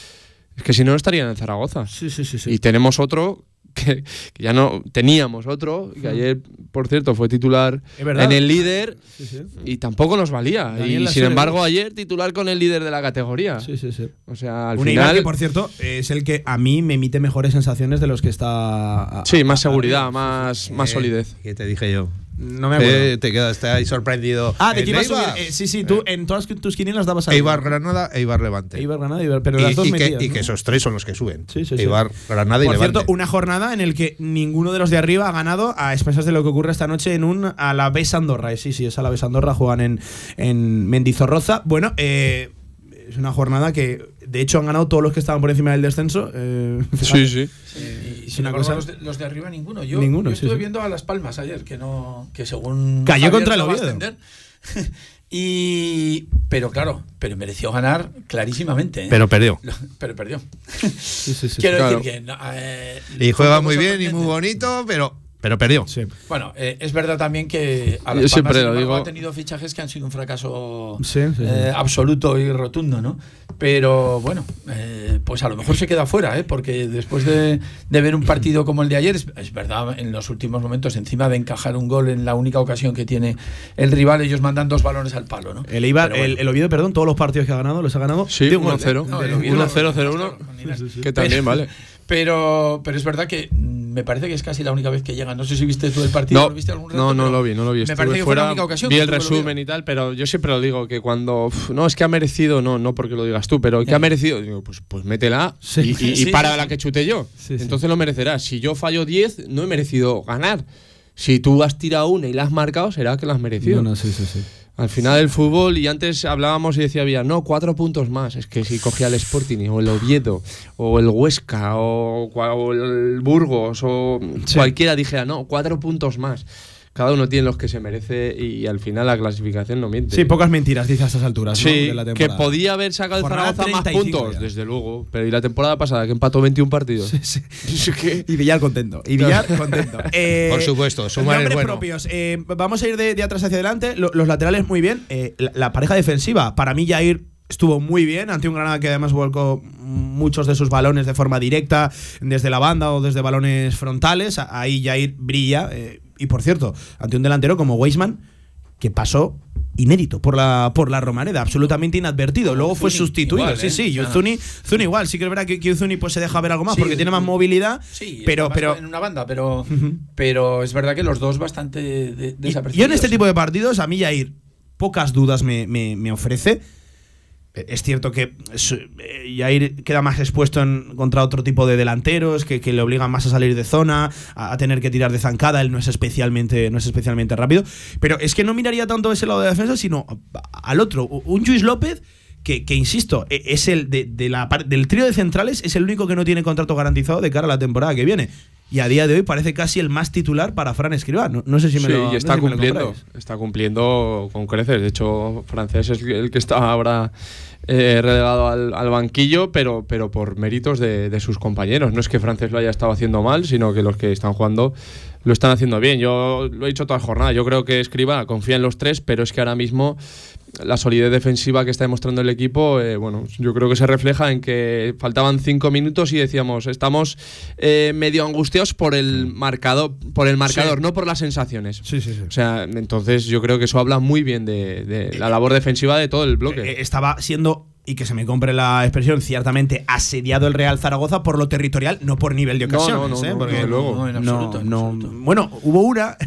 Es que si no, no estarían en Zaragoza. Sí, sí, sí, sí. Y tenemos otro que, que ya no teníamos otro, que ayer, por cierto, fue titular en el líder Sí, sí. y tampoco nos valía. Daniel y sin embargo, ayer titular con el líder de la categoría. Sí, sí, sí. O sea, al Un final. que, por cierto, es el que a mí me emite mejores sensaciones de los que está. a- sí, más a- seguridad, más, más Eh, solidez. ¿Qué te dije yo? No me acuerdo. Eh, te quedaste ahí sorprendido. ah, de ¿En que iba a subir. Eh, sí, sí, tú en todas tus quinielas dabas a Eibar Granada, Eibar Levante. Eibar Granada, Eibar, pero y, las dos y que, metidas, y ¿no? que esos tres son los que suben. Sí, sí, sí. Eibar, Granada y Por Levante. cierto, una jornada en el que ninguno de los de arriba ha ganado a expensas de lo que ocurre esta noche en un Alavés Andorra. Eh, Sí, sí, es Alavés Andorra, juegan en, en Mendizorroza. Bueno, eh, es una jornada que de hecho han ganado todos los que estaban por encima del descenso. eh, Sí, sí. Y una embargo, cosa- los, de, los de arriba ninguno. Yo, Ninguno, yo sí, estuve sí. viendo a Las Palmas ayer, que no que según Cayó Javier contra el Oviedo. y pero claro, pero mereció ganar clarísimamente. ¿eh? Pero perdió. Pero perdió. sí, sí, sí. Quiero Claro. decir que no, eh, Y juega muy bien y muy bonito, pero, pero perdió. Sí. Bueno, eh, es verdad también que a Yo siempre lo digo. ha tenido fichajes que han sido un fracaso Sí, sí, sí. eh, absoluto y rotundo, ¿no? Pero bueno, eh, pues a lo mejor se queda fuera, ¿eh? Porque después de, de ver un partido como el de ayer, es, es verdad, en los últimos momentos, encima de encajar un gol en la única ocasión que tiene el rival, ellos mandan dos balones al palo, ¿no? El, bueno. el, el Oviedo, perdón, todos los partidos que ha ganado los ha ganado. Sí, de un gol, 1-0. ¿eh? No, De- el Oviedo- 1-0, 0-1. claro, con Linares. Que también, vale. Pero, pero es verdad que me parece que es casi la única vez que llega. No sé si viste tú el partido. No, ¿lo viste algún rato? no, no lo vi, no lo vi. Me Estuve parece que fue la única ocasión. Vi que el resumen y tal, pero yo siempre lo digo que cuando. uf, no, es que ha merecido, no, no porque lo digas tú, pero que ha merecido. Digo, pues, pues métela Sí. y, y- y Sí, para sí, la que chute yo. Sí, sí. Entonces lo merecerás. Si yo fallo 10, no he merecido ganar. Si tú has tirado una y la has marcado, será que la has merecido. No, no, sí, sí, sí. Al final el fútbol, y antes hablábamos y decía había, no, cuatro puntos más. Es que si cogía el Sporting o el Oviedo o el Huesca o, el Burgos o cualquiera dijera, no, cuatro puntos más. Cada uno tiene los que se merece y al final la clasificación no miente. Sí, pocas mentiras, dice a estas alturas. ¿no? Sí, de la que podía haber sacado el Zaragoza más 35 puntos, ya. desde luego. Pero ¿y la temporada pasada que empató 21 partidos? Sí, sí. Y Villar contento. Y Villar contento. Eh, Por supuesto, sumar es nombres bueno. propios. Eh, vamos a ir de, de atrás hacia adelante. Lo- los laterales muy bien. Eh, la, la pareja defensiva, para mí Jair estuvo muy bien ante un Granada que además volcó muchos de sus balones de forma directa desde la banda o desde balones frontales. Ahí Jair brilla. eh, y por cierto, ante un delantero como Weisman que pasó inédito por la por la Romareda, absolutamente inadvertido. Luego fue sustituido. igual, sí, ¿eh? sí, O sea, Zuni, Zuni igual. Sí que es verdad que, que Zuni pues se deja ver algo más Sí, porque tiene más movilidad. Sí, pero, pero en una banda, pero, pero es verdad que los dos bastante de- y- desapercibidos. yo en este tipo de partidos, a mí Jair, pocas dudas me, me- me ofrece. Es cierto que su- eh, Jair queda más expuesto en- contra otro tipo de delanteros que, que le obligan más a salir de zona, a, tener que tirar de zancada. Él no es especialmente, no es especialmente rápido. Pero es que no miraría tanto ese lado de defensa, sino al otro. Un Luis López. Que, que, insisto, e- es el de, de la del trío de centrales, es el único que no tiene contrato garantizado de cara a la temporada que viene. Y a día de hoy parece casi el más titular para Fran Escribá. No, no sé si me Sí, lo y está no sé si me lo cumpliendo. está cumpliendo con creces. De hecho, francés es el que está ahora eh, relegado al, al banquillo, pero, pero por méritos de, de sus compañeros. No es que francés lo haya estado haciendo mal, sino que los que están jugando lo están haciendo bien. Yo lo he dicho toda la jornada. Yo creo que Escriba confía en los tres, pero es que ahora mismo la solidez defensiva que está demostrando el equipo, eh, bueno, yo creo que se refleja en que faltaban cinco minutos y decíamos, estamos eh, medio angustiados por el marcador, por el marcador, no por las sensaciones. Sí, sí, sí. O sea, entonces yo creo que eso habla muy bien de, de la labor defensiva de todo el bloque. Eh, estaba siendo, y que se me compre la expresión, ciertamente asediado el Real Zaragoza por lo territorial, no por nivel de ocasiones. no, no, ¿eh? no, Porque en absoluto, en no- absoluto. Bueno, hubo una.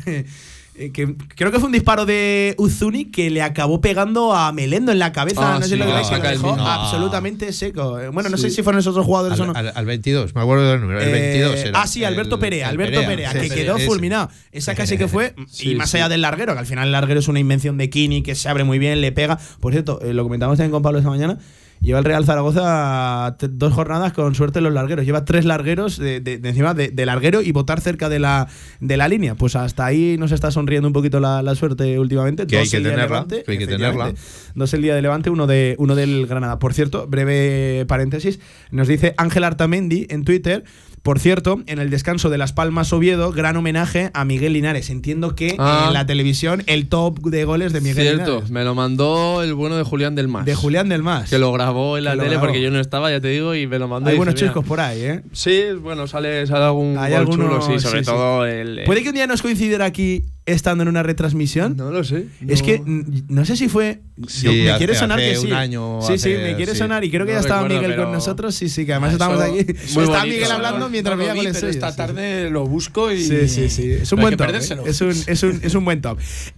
eh, Que creo que fue un disparo de Uzuni que le acabó pegando a Melendo en la cabeza. Ah, no sé sí, lo que ah, veis, que lo saca el dejó absolutamente seco. Bueno, no sé si fueron esos otros jugadores o no. Al, al- al 22, me acuerdo del número. El Eh, 22 era. ah, sí, Alberto Perea, Alberto Perea, que quedó ese. fulminado. Esa casi que fue, y más allá del larguero, que al final el larguero es una invención de Kini, que se abre muy bien, le pega. Por cierto, eh, lo comentamos también con Pablo esta mañana. Lleva el Real Zaragoza dos jornadas con suerte en los largueros. Lleva tres largueros de, de- de encima de, de larguero y votar cerca de la, de la línea. Pues hasta ahí nos está sonriendo un poquito la, la suerte últimamente. Que hay Dos que el día de tenerla, Levante, que hay que efectivamente. tenerla. Dos el día de Levante, uno, de, uno del Granada. Por cierto, breve paréntesis, nos dice Ángel Artamendi en Twitter. Por cierto, en el descanso de Las Palmas Oviedo, gran homenaje a Miguel Linares. Entiendo que Ah. en la televisión el top de goles de Miguel Cierto, Linares. me lo mandó el bueno de Julián del Mas. De Julián del Mas. Que lo grabó en la tele grabó. porque yo no estaba, ya te digo, y me lo mandó. Hay buenos chicos por ahí, ¿eh? Sí, bueno, sale, sale algún Hay gol chulo, sí, sobre sí, sí. todo el. el- ¿Puede que un día nos coincidiera aquí estando en una retransmisión? No lo sé. Es no- que no sé si fue. Sí, yo- me hace- quiere sonar hace que sí. un año, sí, sí, me quiere sí. sonar. Y creo que No ya estaba recuerdo, Miguel con nosotros. Sí, sí, que además Ah, estábamos eso- aquí. muy Está bonito, Miguel hablando mientras No veía pero suyos, esta sí. tarde lo busco y. Sí, sí, sí. Es un no buen top. ¿eh? perdérselo. Es un, es, un, es un buen top.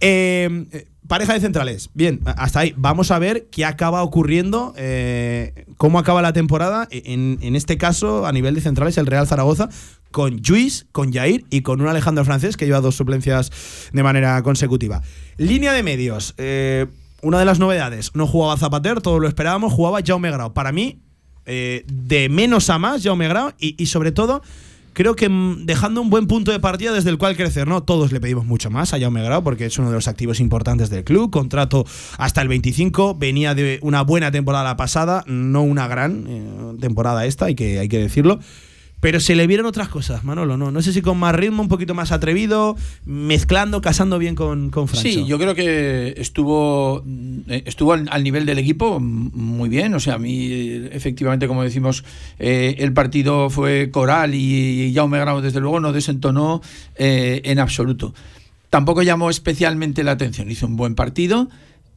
Pareja de centrales. Bien, hasta ahí. Vamos a ver qué acaba ocurriendo, eh, cómo acaba la temporada. En, en este caso, a nivel de centrales, el Real Zaragoza, con Luis, con Jair y con un Alejandro Francés que lleva dos suplencias de manera consecutiva. Línea de medios. eh, una de las novedades, no jugaba Zapater, todos lo esperábamos, jugaba Jaume Grau. Para mí, eh, de menos a más, Jaume Grau, y, sobre todo, creo que mm, dejando un buen punto de partida desde el cual crecer, ¿no? Todos le pedimos mucho más a Jaume Grau porque es uno de los activos importantes del club, contrato hasta el 25, venía de una buena temporada la pasada, no una gran eh, temporada esta, que, hay que decirlo. Pero se le vieron otras cosas, Manolo, ¿no? No sé si con más ritmo, un poquito más atrevido, mezclando, casando bien con, con. Sí, yo creo que estuvo eh, estuvo al, nivel del equipo muy bien. O sea, a mí, efectivamente, como decimos, eh, el partido fue coral y Jaume Grau, desde luego, no desentonó eh, en absoluto. Tampoco llamó especialmente la atención. Hizo un buen partido.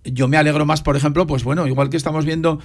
Yo me alegro más, por ejemplo, pues bueno, igual que estamos viendo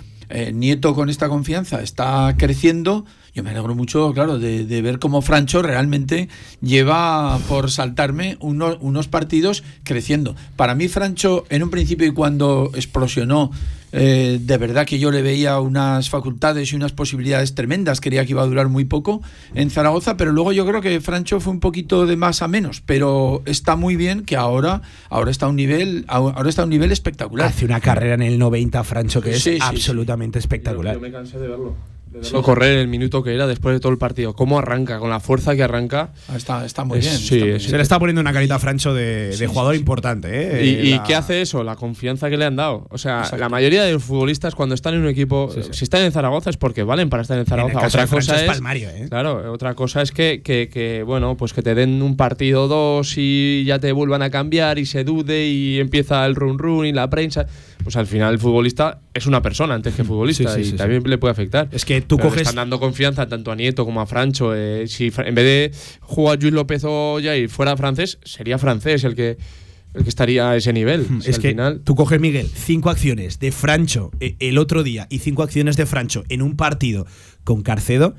Nieto con esta confianza está creciendo. Yo me alegro mucho, claro, de, de ver cómo Francho realmente lleva por saltarme uno- unos partidos creciendo. Para mí, Francho, en un principio y cuando explosionó, eh, de verdad que yo le veía unas facultades y unas posibilidades tremendas. Creía que iba a durar muy poco en Zaragoza, pero luego yo creo que Francho fue un poquito de más a menos. Pero está muy bien que ahora, ahora está a un nivel, ahora está a un nivel espectacular. Hace una carrera en el 90, Francho, que es Sí, sí, sí. absolutamente espectacular. Yo me cansé de verlo. De verlo correr el minuto que era después de todo el partido. Cómo arranca, con la fuerza que arranca. Ah, Está, está muy Es- bien. sí, está muy es- bien. Se le está poniendo una carita a Francho de, de jugador importante. ¿eh? ¿Y, y La- qué hace eso? La confianza que le han dado. O sea, Exacto. la mayoría de los futbolistas cuando están en un equipo, si están en Zaragoza es porque valen para estar en En el Zaragoza. caso Otra cosa es palmario, ¿eh? claro, otra cosa es que, que- que, bueno, pues que te den un partido o dos y ya te vuelvan a cambiar y se dude y empieza el run run y la prensa. Pues al final el futbolista es una persona antes que futbolista Sí, sí, y sí, sí. también le puede afectar. Es que tú Pero le coges. están dando confianza tanto a Nieto como a Francho. eh, si en vez de jugar Luis López o Jair fuera francés, sería francés el que, el que estaría a ese nivel. Si Es al que final, tú coges, Miguel, cinco acciones de Francho eh, el otro día y cinco acciones de Francho en un partido con Carcedo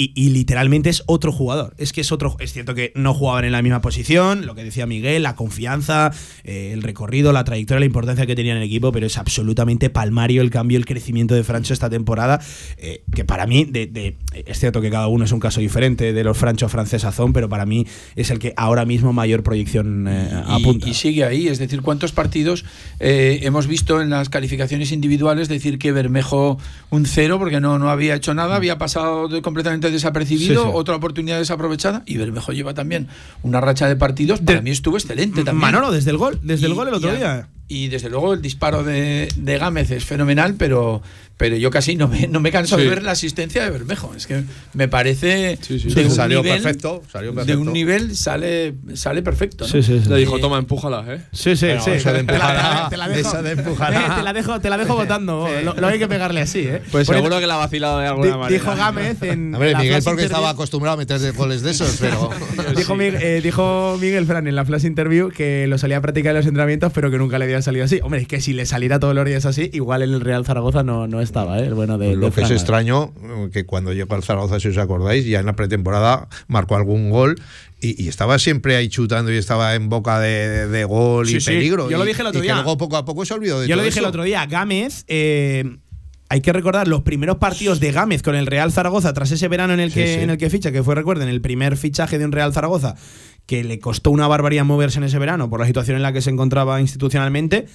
y, y literalmente es otro jugador. Es que es otro. Es cierto que no jugaban en la misma posición, lo que decía Miguel, la confianza, eh, el recorrido, la trayectoria, la importancia que tenía en el equipo, pero es absolutamente palmario el cambio, el crecimiento de Francho esta temporada. eh, que para mí, de, de- es cierto que cada uno es un caso diferente de los Francho francesazón, pero para mí es el que ahora mismo mayor proyección eh, apunta. y sigue ahí. Es decir, ¿cuántos partidos eh, hemos visto en las calificaciones individuales decir que Bermejo un cero porque no, no había hecho nada, había pasado de- completamente desapercibido, Sí, sí. otra oportunidad desaprovechada y Bermejo lleva también una racha de partidos. Para De- mí estuvo excelente también. Manolo, desde el gol, desde el gol el otro y día. Y desde luego el disparo de, de Gámez es fenomenal, pero, pero yo casi no me, no me canso de Sí. ver la asistencia de Bermejo. Es que me parece Sí, sí, de sí. un Salió nivel, perfecto, salió De perfecto. un nivel sale, sale perfecto. ¿no? le dijo, toma, empújala, ¿eh? Sí, sí, Pero sí. eso de Te la- empujará, te la dejo. esa de empujará. Eh, te la dejo, te la dejo votando. Lo, lo hay que pegarle así, ¿eh? Pues Por seguro eso- que la ha vacilado de di- alguna manera. Dijo Gámez en. En la Miguel porque interview- estaba acostumbrado a meter goles de esos, pero Dijo, Miguel, eh, dijo Miguel Fran en la flash interview que lo salía a practicar en los entrenamientos, pero que nunca le había salido así. Hombre, es que si le saliera todos los días así, igual en el Real Zaragoza no, no estaba, ¿eh? El bueno de. lo de que es extraño, que cuando llegó al Zaragoza, si os acordáis, ya en la pretemporada marcó algún gol y, y estaba siempre ahí chutando y estaba en boca de, de gol Sí, y sí. peligro. Yo lo dije el otro y que día. luego poco a poco se olvidó de Yo lo dije el otro día, Gámez. eh, hay que recordar los primeros partidos de Gámez con el Real Zaragoza tras ese verano en el que, Sí, sí. En el que ficha, que fue, recuerden, el primer fichaje de un Real Zaragoza, que le costó una barbaridad moverse en ese verano por la situación en la que se encontraba institucionalmente.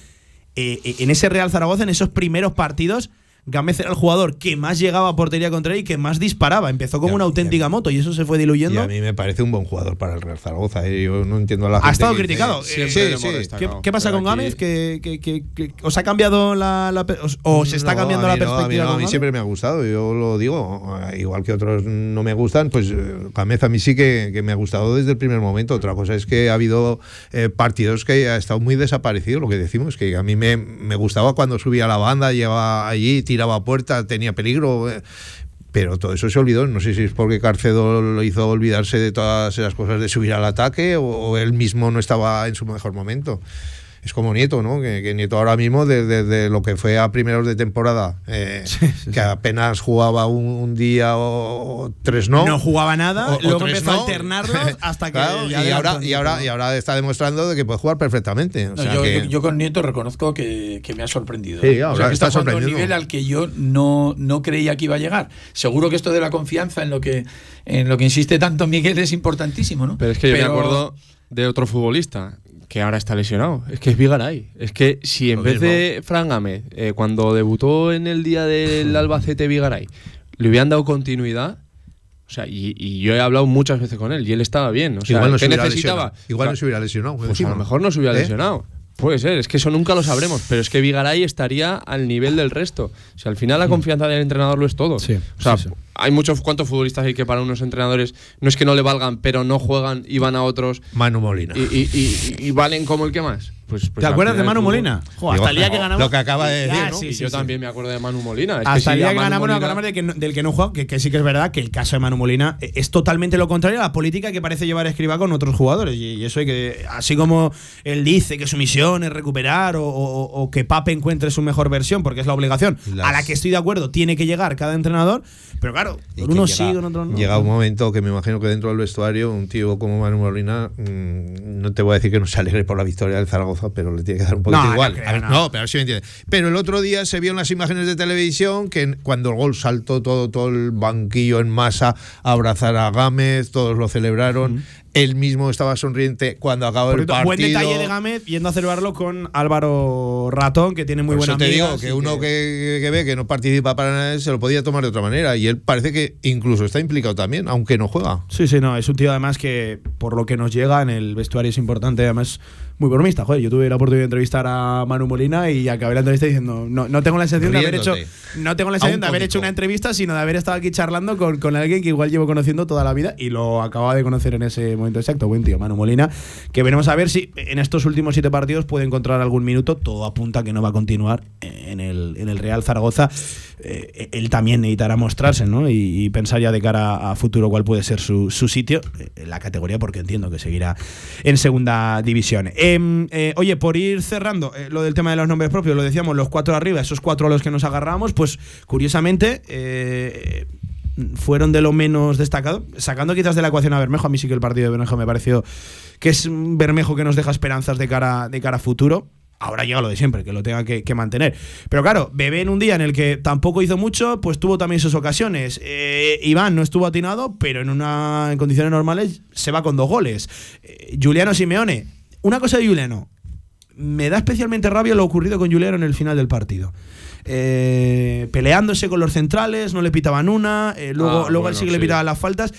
Eh, eh, en ese Real Zaragoza, en esos primeros partidos, Gámez era el jugador que más llegaba a portería contra él y que más disparaba. Empezó como una auténtica moto y eso se fue Y diluyendo. a mí me parece un buen jugador para el Real Zaragoza. ¿eh? Yo no entiendo a la Ha gente estado que criticado. Sí, Siempre sí, sí. ¿Qué, qué pasa Pero con aquí- Gámez? ¿Que, que- que- que- ¿Os ha cambiado la, la os- o se está No, cambiando a la no, perspectiva? a mí, no, con a mí Gámez? siempre me ha gustado, yo lo digo. eh, Igual que otros no me gustan, pues eh, Gámez a mí sí que, que me ha gustado desde el primer momento. Otra cosa es que ha habido eh, partidos que ha estado muy desaparecido, lo que decimos, que a mí me, me gustaba cuando subía a la banda, llevaba allí, tiraba a puerta, tenía peligro. eh, pero todo eso se olvidó. No sé si es porque Carcedo lo hizo olvidarse de todas esas cosas de subir al ataque o él mismo no estaba en su mejor momento. Es como Nieto, ¿no? Que, que Nieto ahora mismo, desde de lo que fue a primeros de temporada, eh, que apenas jugaba un, un día o, o tres no. No jugaba nada, O- o luego empezó a alternarlos hasta que. Claro, ya y, ahora, y, ahora, y ahora está demostrando de que puede jugar perfectamente. O No, sea yo, que- yo- yo con Nieto reconozco que, que me ha sorprendido. Sí, O ahora sea, que está está jugando a un nivel al que yo no, no creía que iba a llegar. Seguro que esto de la confianza en lo que, en lo que insiste tanto Miguel es importantísimo, ¿no? Pero es que yo me acuerdo de otro futbolista que ahora está lesionado. Es que es Vigaray. Es que si en Lo vez mismo. de Fran Gámez, eh, cuando debutó en el día del Albacete Vigaray, le hubieran dado continuidad. O sea, y, y yo he hablado muchas veces con él y él estaba bien. O sea, igual no ¿qué se necesitaba? lesionado. Igual no se hubiera lesionado. Pues a lo mejor no se hubiera ¿Eh? lesionado. Puede ser, es que eso nunca lo sabremos, pero es que Vigaray estaría al nivel del resto. O sea, al final la confianza del entrenador lo es todo. Sí, o sea, sí, sí. Hay muchos cuantos futbolistas hay que para unos entrenadores no es que no le valgan, pero no juegan y van a otros. Manu Molina. Y, y- y- y valen como el que más. Pues, pues ¿Te acuerdas de Manu Molina? Jo, hasta Digo, el día que ganamos. Lo que acaba de decir, Ah, ¿no? sí, Y sí, yo sí. también me acuerdo de Manu Molina. Es que Hasta si el día que ganamos, Molina- acordamos de que no- del que no juega, que, que sí que es verdad que el caso de Manu Molina eh, es totalmente lo contrario a la política que parece llevar Escriba con otros jugadores. Y, y eso hay que, así como él dice que su misión es recuperar o, o- o que Pape encuentre su mejor versión, porque es la obligación Las- a la que estoy de acuerdo, tiene que llegar cada entrenador. Pero claro, Con unos llega- sí, con otros no. Llega un momento que me imagino que dentro del vestuario, un tío como Manu Molina, mm, no te voy a decir que no se alegre por la victoria del Zaragoza, pero le tiene que dar un poquito No, no igual. creo, A ver, no. no, pero sí me entiende. Pero el otro día se vio en las imágenes de televisión que cuando el gol saltó todo, todo el banquillo en masa a abrazar a Gámez, todos lo celebraron. Él mismo estaba sonriente cuando acabó el partido. buen detalle de Gámez yendo a celebrarlo con Álvaro Ratón, que tiene muy Por buena eso te amiga, digo que uno que, que ve que no participa para nada se lo podía tomar de otra manera. Y él parece que incluso está implicado también, aunque no juega. Sí, sí, no, es un tío además que por lo que nos llega en el vestuario es importante, además muy bromista. Joder, yo tuve la oportunidad de entrevistar a Manu Molina y acabé la entrevista diciendo, no, no tengo la sensación de haber hecho, no tengo la sensación de haber hecho una entrevista, sino de haber estado aquí charlando con, con alguien que igual llevo conociendo toda la vida y lo acababa de conocer en ese momento exacto. Buen tío, Manu Molina, que veremos a ver si en estos últimos siete partidos puede encontrar algún minuto. Todo apunta que no va a continuar en el, en el Real Zaragoza. Eh, él también necesitará mostrarse ¿no? y, y pensar ya de cara a futuro cuál puede ser su, su sitio eh, en la categoría, porque entiendo que seguirá en segunda división. Em, eh, oye, por ir cerrando eh, lo del tema de los nombres propios, lo decíamos, los cuatro arriba, esos cuatro a los que nos agarramos, pues curiosamente eh, fueron de lo menos destacado, sacando quizás de la ecuación a Bermejo, a mí sí que el partido de Bermejo me pareció que es un Bermejo que nos deja esperanzas de cara, de cara a futuro. Ahora llega lo de siempre, que lo tenga que, mantener. Pero claro, Bebé en un día en el que tampoco hizo mucho, pues tuvo también sus ocasiones. Iván no estuvo atinado, pero en, una, en condiciones normales se va con dos goles. Eh, Juliano Simeone. Una cosa de Juliano. Me da especialmente rabia lo ocurrido con Juliano en el final del partido. Eh, peleándose con los centrales, no le pitaban una, eh, luego, Ah, luego él bueno, sí que le pitaban las faltas.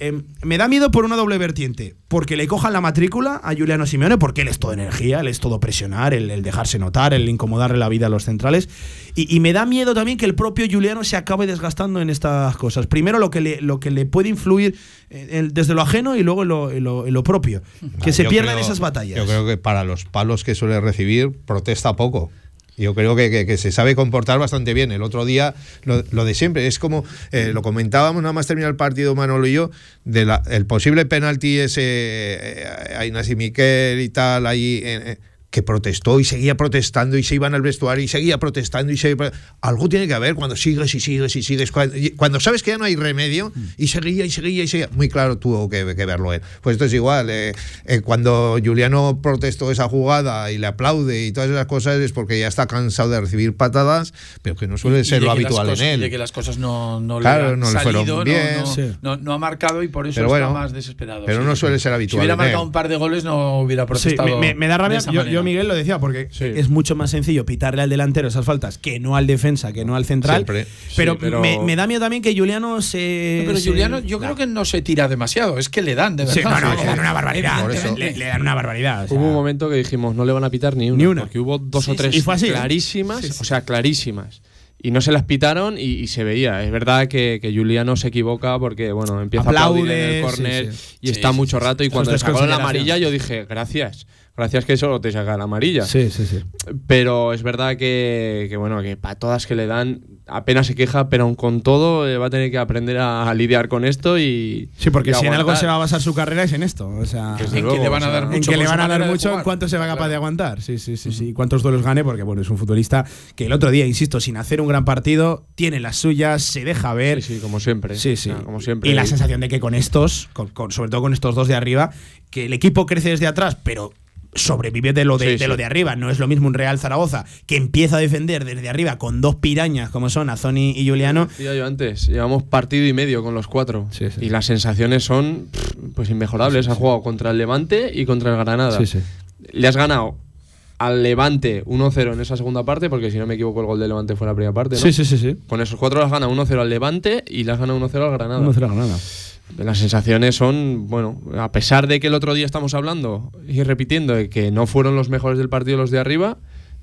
Eh, me da miedo por una doble vertiente. Porque le cojan la matrícula a Juliano Simeone, porque él es todo energía, él es todo presionar, el, el dejarse notar, el incomodarle la vida a los centrales. Y, y me da miedo también que el propio Juliano se acabe desgastando en estas cosas. Primero lo que le, lo que le puede influir eh, desde lo ajeno y luego en lo, en lo- en lo propio. Que Ah, se pierdan creo- esas batallas. Yo creo que para los palos que suele recibir, protesta poco. Yo creo que, que- se sabe comportar bastante bien. El otro día, lo, lo de siempre, es como eh, lo comentábamos nada más terminar el partido Manolo y yo, del el posible penalti ese eh, a Inés Miquel y tal, ahí. eh, eh, que protestó y seguía protestando y se iban al vestuario y seguía protestando y seguía... algo tiene que haber cuando sigues y sigues y sigues cuando, y cuando sabes que ya no hay remedio y seguía y seguía y seguía muy claro tuvo que, que verlo él pues esto es igual eh, eh, cuando Juliano protestó esa jugada y le aplaude y todas esas cosas es porque ya está cansado de recibir patadas pero que no suele Y ser lo habitual cosas- en él De que las cosas no, no Claro, le han no le fueron bien. no, Sí. no- no ha marcado y por eso Pero está bueno, más desesperado. pero no suele ser Si habitual hubiera en marcado él. un par de goles no hubiera Sí, protestado. me, me- me da rabia. Yo, yo, Miguel, lo decía, porque Sí. es mucho más sencillo pitarle al delantero esas faltas que no al defensa, que no al central. Siempre. Pero, Sí, pero- Me, me da miedo también que Juliano se. No, pero se- Juliano, yo creo que no se tira demasiado, es que le dan, de verdad. Sí, no, no, Sí, le dan una barbaridad. Por eso. Le, le dan una barbaridad. o sea. Hubo un momento que dijimos, no le van a pitar ni una. Ni una. Porque hubo dos Sí, o sí. tres Y fue así, ¿eh? clarísimas, o sea, clarísimas. Y no se las pitaron y, y se veía. Es verdad que, que Juliano se equivoca porque, bueno, empieza Aplaude, a aplaudir en el córner sí. y Sí, está sí, mucho sí, rato. Y cuando le sacaron la amarilla, yo dije, gracias. Gracias que solo te saca la amarilla. Sí, sí, sí. Pero es verdad que, que, bueno, que para todas que le dan apenas se queja, pero aun con todo eh, va a tener que aprender a, a lidiar con esto y Sí, porque y si en algo se va a basar su carrera es en esto. O sea, Desde En luego, que le van a o sea, dar en mucho que le van a dar mucho en cuánto se va capaz Claro. de aguantar. Sí, sí, sí, sí. Cuántos duelos gane, porque bueno, es un futbolista que el otro día, insisto, sin hacer un gran partido, tiene las suyas, se deja ver. Sí, sí, como siempre. Sí, sí. Como siempre. Y la sensación de que con estos, con- con- sobre todo con estos dos de arriba, que el equipo crece desde atrás, pero sobrevive de lo de, Sí, de sí. lo de arriba. No es lo mismo un Real Zaragoza que empieza a defender desde arriba con dos pirañas como son Azoni y Juliano. Decía yo antes, llevamos partido y medio con los cuatro. Sí, sí. Y las sensaciones son pues inmejorables. Has jugado contra el Levante y contra el Granada. Le has ganado al Levante 1-0 en esa segunda parte, porque si no me equivoco el gol del Levante fue en la primera parte, ¿no? Sí, sí, sí, sí. Con esos cuatro las gana 1-0 al Levante y las gana 1-0 al Granada. No será nada. Las sensaciones son, bueno, a pesar de que el otro día estamos hablando y repitiendo de que no fueron los mejores del partido los de arriba,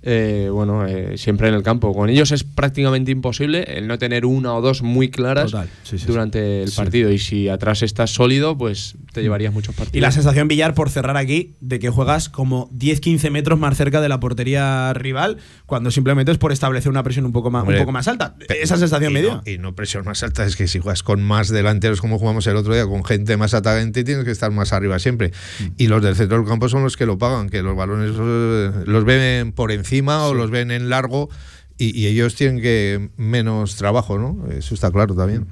eh, bueno, eh, siempre en el campo. Con ellos es prácticamente imposible el no tener una o dos muy claras Total, sí, sí, durante el partido. Y si atrás estás sólido, pues te llevarías muchos partidos. Y la sensación, Villar, por cerrar aquí, de que juegas como 10-15 metros más cerca de la portería rival, cuando simplemente es por establecer una presión un poco más, Hombre, un poco más alta. Esa sensación y me dio. no, y no presión más alta, es que si juegas con más delanteros como jugamos el otro día, con gente más atacante, tienes que estar más arriba siempre. Mm. Y los del centro del campo son los que lo pagan, que los balones eh, los ven por encima o los ven en largo. Y, y ellos tienen que menos trabajo, ¿no? Eso está claro también.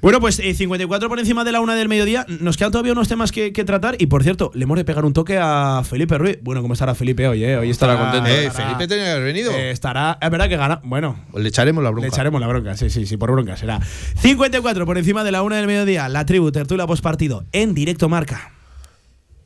Bueno, pues eh, 54 por encima de la una del mediodía. Nos quedan todavía unos temas que, que tratar. Y por cierto, le hemos de pegar un toque a Felipe Ruiz. Bueno, ¿cómo estará Felipe hoy? Eh? Hoy estará, Estará contento. Eh, estará- Felipe tenía que haber venido. eh, estará. Es verdad que gana. Bueno, Le echaremos la bronca. Le echaremos la bronca, sí, sí, sí, por bronca será. 54 por encima de la una del mediodía. La tribu, tertulia postpartido en directo marca.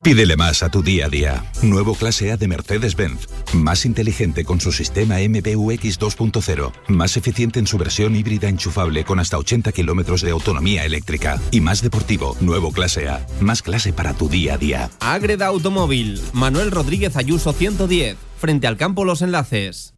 Pídele más a tu día a día. Nuevo clase A de Mercedes-Benz. Más inteligente con su sistema MBUX 2.0. Más eficiente en su versión híbrida enchufable con hasta 80 kilómetros de autonomía eléctrica. Y más deportivo. Nuevo clase A. Más clase para tu día a día. Agreda Automóvil. Manuel Rodríguez Ayuso 110. Frente al campo Los Enlaces.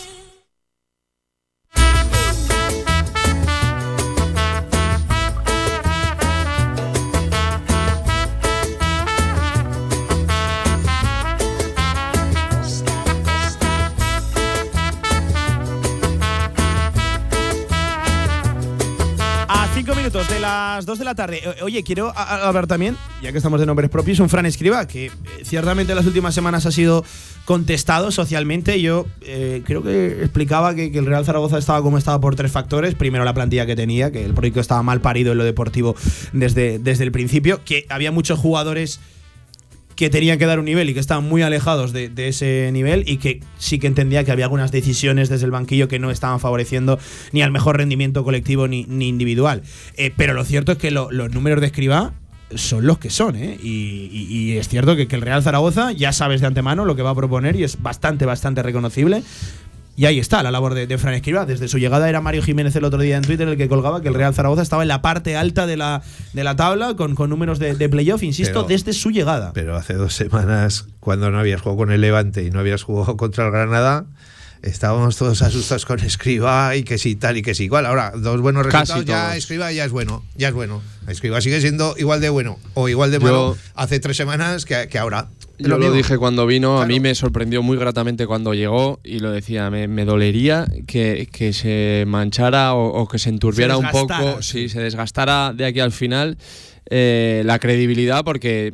Minutos de las 2 de la tarde. Oye, quiero hablar también, ya que estamos de nombres propios, un Fran Escriba, que eh, ciertamente en las últimas semanas ha sido contestado socialmente. Yo eh, creo que explicaba que, que el Real Zaragoza estaba como estaba por tres factores. Primero, la plantilla que tenía, que el proyecto estaba mal parido en lo deportivo desde, desde el principio, que había muchos jugadores que tenían que dar un nivel y que estaban muy alejados de, ese nivel y que sí que entendía que había algunas decisiones desde el banquillo que no estaban favoreciendo ni al mejor rendimiento colectivo ni, ni individual. Eh, pero lo cierto es que lo- los números de escriba son los que son, ¿eh? Y es cierto que, que el Real Zaragoza ya sabes de antemano lo que va a proponer y es bastante, bastante reconocible. Y ahí está la labor de, de Fran Escriba. Desde su llegada era Mario Jiménez el otro día en Twitter el que colgaba que el Real Zaragoza estaba en la parte alta de la, de la tabla con, con números de, de playoff, insisto, Pero- desde su llegada. Pero hace dos semanas, cuando no habías jugado con el Levante y no habías jugado contra el Granada, estábamos todos asustados con Escriba y que sí tal y que sí igual. Ahora, dos buenos resultados, ya. Escriba ya es bueno, ya es bueno. Escriba sigue siendo igual de bueno o igual de Yo- malo hace tres semanas que, que ahora. Yo lo dije cuando vino, a mí me sorprendió muy gratamente cuando llegó y lo decía, me, me dolería que, que se manchara o, o que se enturbiara un poco, sí. si se desgastara de aquí al final eh, la credibilidad porque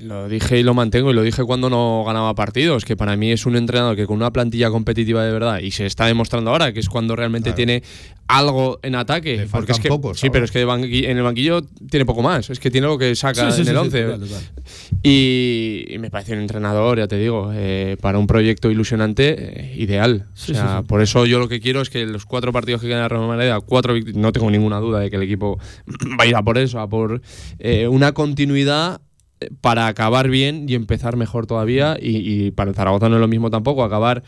lo dije y lo mantengo y lo dije cuando no ganaba partidos, que para mí es un entrenador que con una plantilla competitiva de verdad y se está demostrando ahora que es cuando realmente Claro. tiene algo en ataque, Le porque es que pocos sí, pero es que en el banquillo tiene poco más, es que tiene lo que saca Sí, sí, en el sí, 11. total, total. Y, y me parece un entrenador, ya te digo, eh, para un proyecto ilusionante, eh, ideal. O sea, por eso yo lo que quiero es que los cuatro partidos que quedan en la Real Madrid, cuatro no tengo ninguna duda de que el equipo va a ir a por eso, a por eh, una continuidad para acabar bien y empezar mejor todavía. Y, y para el Zaragoza no es lo mismo tampoco, acabar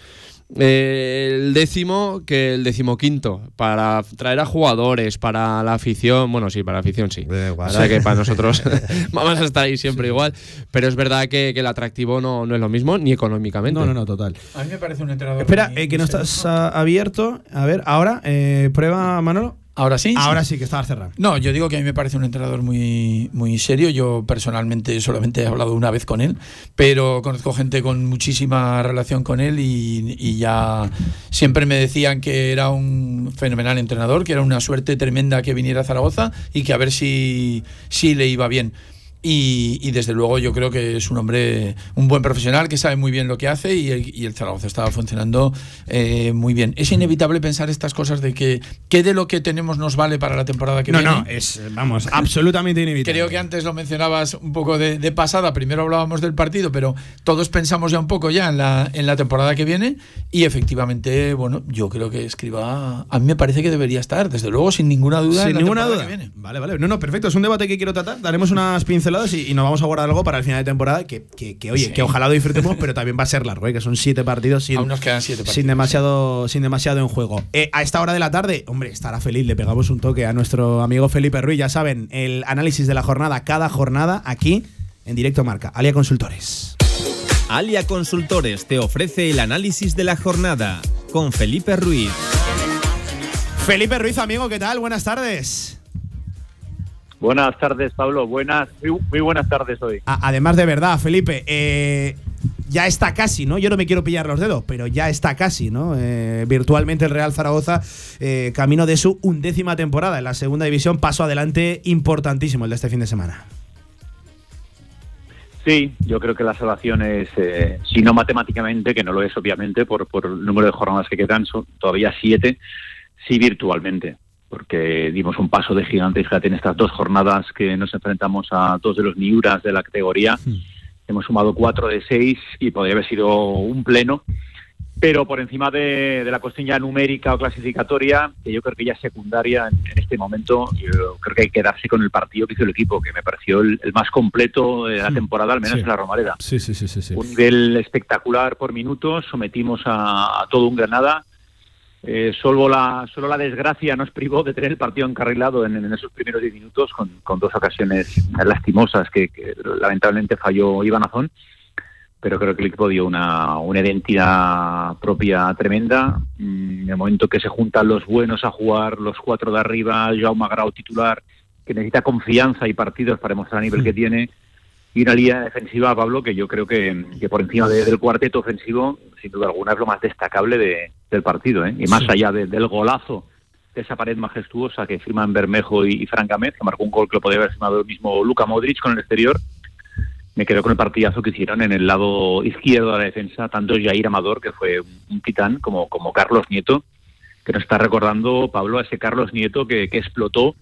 eh, el décimo que el decimoquinto. Para traer a jugadores, para la afición. Bueno, sí, para la afición sí. Da igual. La verdad que para nosotros vamos a estar ahí siempre igual. Pero es verdad que, que el atractivo no, no es lo mismo, ni económicamente. No, no, no, total. A mí me parece un entrenador. Espera, eh, que no estás abierto. A ver, ahora, eh, prueba, Manolo. Ahora sí. Ahora sí que estaba cerrado. No, yo digo que a mí me parece un entrenador muy, muy serio. Yo personalmente solamente he hablado una vez con él, pero conozco gente con muchísima relación con él y, y ya siempre me decían que era un fenomenal entrenador, que era una suerte tremenda que viniera a Zaragoza y que a ver si, si le iba bien. Y, y, desde luego yo creo que es un hombre, un buen profesional que sabe muy bien lo que hace y el, y el Zaragoza estaba funcionando eh, muy bien. Es inevitable pensar estas cosas de que qué de lo que tenemos nos vale para la temporada que no, viene. No, no, es, vamos, absolutamente inevitable. Creo que antes lo mencionabas un poco de, de, pasada, primero hablábamos del partido, pero todos pensamos ya un poco ya en la, en la temporada que viene y efectivamente, bueno, yo creo que Escriba, a mí me parece que debería estar, desde luego, sin ninguna duda. Sin ninguna duda. Vale, vale. No, no, perfecto, es un debate que quiero tratar, daremos unas pinceladas y, y, nos vamos a guardar algo para el final de temporada que, que, que oye, sí. que ojalá lo disfrutemos, pero también va a ser largo, ¿eh? que son siete partidos sin, Aún nos quedan siete partidos, sin, demasiado, sin demasiado en juego. Eh, a esta hora de la tarde, hombre, estará feliz, le pegamos un toque a nuestro amigo Felipe Ruiz, ya saben, el análisis de la jornada, cada jornada, aquí en directo marca, Alia Consultores. Alia Consultores te ofrece el análisis de la jornada con Felipe Ruiz. Felipe Ruiz, amigo, ¿qué tal? Buenas tardes. Buenas tardes, Pablo. Buenas, muy, muy buenas tardes hoy. A, además, de verdad, Felipe, eh, ya está casi, ¿no? Yo no me quiero pillar los dedos, pero ya está casi, ¿no? Eh, virtualmente el Real Zaragoza, eh, camino de su undécima temporada en la segunda división, paso adelante importantísimo el de este fin de semana. Sí, yo creo que la salvación es, eh, si no matemáticamente, que no lo es obviamente por, por el número de jornadas que quedan, son todavía siete, sí virtualmente porque dimos un paso de gigante, fíjate, en estas dos jornadas que nos enfrentamos a dos de los Miuras de la categoría. Sí. Hemos sumado cuatro de seis y podría haber sido un pleno, pero por encima de, de la cuestión ya numérica o clasificatoria, que yo creo que ya es secundaria en, en, este momento, yo creo que hay que quedarse con el partido que hizo el equipo, que me pareció el, el más completo de la temporada, al menos sí. en la Romareda. Sí, sí, sí, sí, Un nivel espectacular por minutos, sometimos a, a todo un Granada eh, solo, la, solo la desgracia nos privó de tener el partido encarrilado en, en esos primeros 10 minutos con, con, dos ocasiones lastimosas que, que, lamentablemente falló Iván Azón. Pero creo que el equipo dio una, una identidad propia tremenda. Mm, en el momento que se juntan los buenos a jugar, los cuatro de arriba, Jaume Grau titular, que necesita confianza y partidos para demostrar el nivel que tiene y una línea defensiva, Pablo, que yo creo que, que por encima de, del cuarteto ofensivo, sin duda alguna, es lo más destacable de, del partido. ¿eh? Y más sí. allá de, del golazo de esa pared majestuosa que firman Bermejo y, y Fran Gámez, que marcó un gol que lo podría haber firmado el mismo Luka Modric con el exterior, me quedo con el partidazo que hicieron en el lado izquierdo de la defensa, tanto Jair Amador, que fue un, un titán, como, como Carlos Nieto, que nos está recordando, Pablo, a ese Carlos Nieto que, que explotó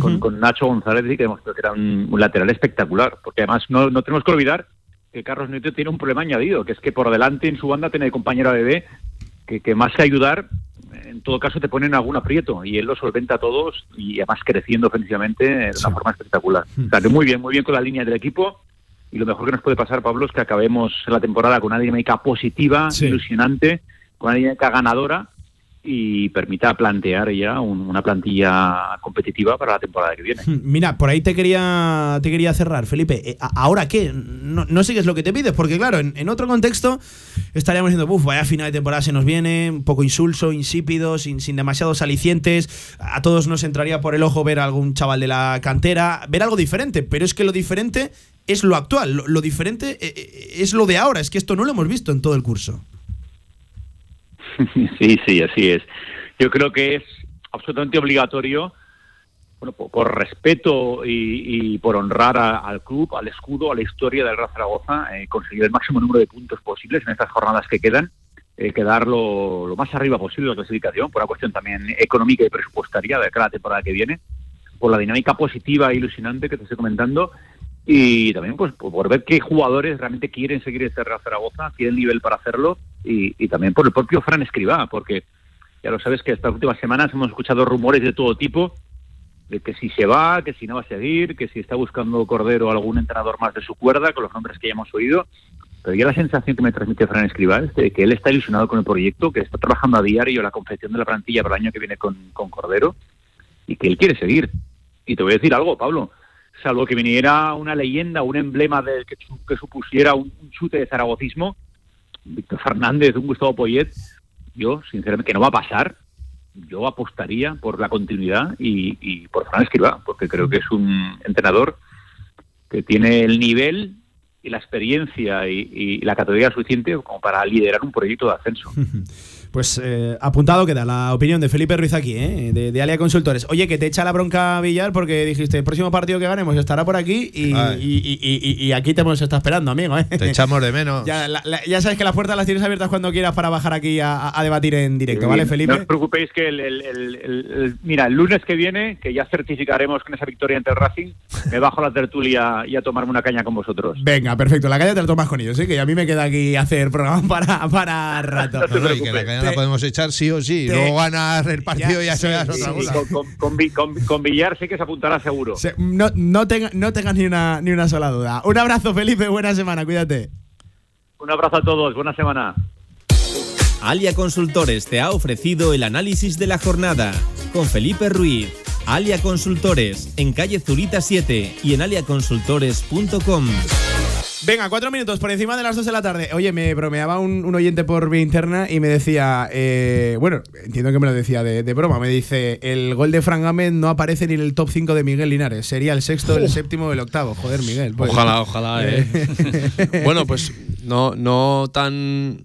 con, con, Nacho González y que demostró que era un, un lateral espectacular. Porque además no, no, tenemos que olvidar que Carlos Nieto tiene un problema añadido, que es que por delante en su banda tiene compañero bebé que, que, más que ayudar, en todo caso te ponen algún aprieto y él lo solventa a todos y además creciendo ofensivamente de una forma espectacular. O sea, que muy bien, muy bien con la línea del equipo. Y lo mejor que nos puede pasar, Pablo, es que acabemos la temporada con una dinámica positiva, sí. ilusionante, con una dinámica ganadora y permita plantear ya un, una plantilla competitiva para la temporada que viene. Mira, por ahí te quería te quería cerrar, Felipe. Eh, ¿Ahora qué? No, no sigues lo que te pides, porque claro, en, otro contexto estaríamos diciendo, uff, vaya final de temporada se nos viene, un poco insulso, insípido, sin, sin demasiados alicientes. A todos nos entraría por el ojo ver a algún chaval de la cantera, ver algo diferente, pero es que lo diferente es lo actual, lo, diferente eh, es lo de ahora, es que esto no lo hemos visto en todo el curso. Sí, sí, así es. Yo creo que es absolutamente obligatorio, bueno, por, respeto y, por honrar al club, al escudo, a la historia del Real Zaragoza, eh, conseguir el máximo número de puntos posibles en estas jornadas que quedan, eh, quedar lo, lo, más arriba posible de la clasificación, por una cuestión también económica y presupuestaria de cada temporada que viene, por la dinámica positiva e ilusionante que te estoy comentando, y también pues por ver qué jugadores realmente quieren seguir este Real Zaragoza, tienen nivel para hacerlo y, también por el propio Fran Escribá, porque ya lo sabes que estas últimas semanas hemos escuchado rumores de todo tipo, de que si se va, que si no va a seguir, que si está buscando Cordero algún entrenador más de su cuerda, con los nombres que ya hemos oído, pero ya la sensación que me transmite Fran Escribá es de que él está ilusionado con el proyecto, que está trabajando a diario la confección de la plantilla para el año que viene con, con Cordero y que él quiere seguir. Y te voy a decir algo, Pablo, salvo que viniera una leyenda, un emblema de, que, que supusiera un, un, chute de zaragocismo, Víctor Fernández, un Gustavo Poyet, yo, sinceramente, que no va a pasar, yo apostaría por la continuidad y, y por Fran Escribá, porque creo que es un entrenador que tiene el nivel y la experiencia y, y la categoría suficiente como para liderar un proyecto de ascenso. Pues eh, apuntado queda la opinión de Felipe Ruiz aquí, ¿eh? de, de, Alia Consultores. Oye, que te echa la bronca Villar porque dijiste, el próximo partido que ganemos estará por aquí y, y, y, y aquí te hemos estado esperando, amigo. ¿eh? Te echamos de menos. Ya, la, la, ya, sabes que las puertas las tienes abiertas cuando quieras para bajar aquí a, a debatir en directo, ¿vale, Felipe? No os preocupéis que el, el, el, mira, el lunes que viene, que ya certificaremos con esa victoria ante el Racing, me bajo a la tertulia y a tomarme una caña con vosotros. Venga, perfecto. La caña te la tomas con ellos, ¿sí? que a mí me queda aquí hacer programa para, para rato. No, caña la podemos echar sí o sí. Te, Luego ganar el partido ya, y ya es otra cosa. Con, con, con, con, Villar sé que se apuntará seguro. Se, no, no, tenga, no tengas ni una, ni una sola duda. Un abrazo, Felipe. Buena semana. Cuídate. Un abrazo a todos. Buena semana. Alia Consultores te ha ofrecido el análisis de la jornada con Felipe Ruiz. Alia Consultores en calle Zurita 7 y en aliaconsultores.com. Venga, cuatro minutos por encima de las dos de la tarde. Oye, me bromeaba un, un oyente por vía interna y me decía, eh, bueno, entiendo que me lo decía de, de, broma, me dice, el gol de Frank Gámez no aparece ni en el top 5 de Miguel Linares, sería el sexto, el séptimo, el octavo. Joder, Miguel. Pues. Ojalá, ojalá. Eh. bueno, pues no, no tan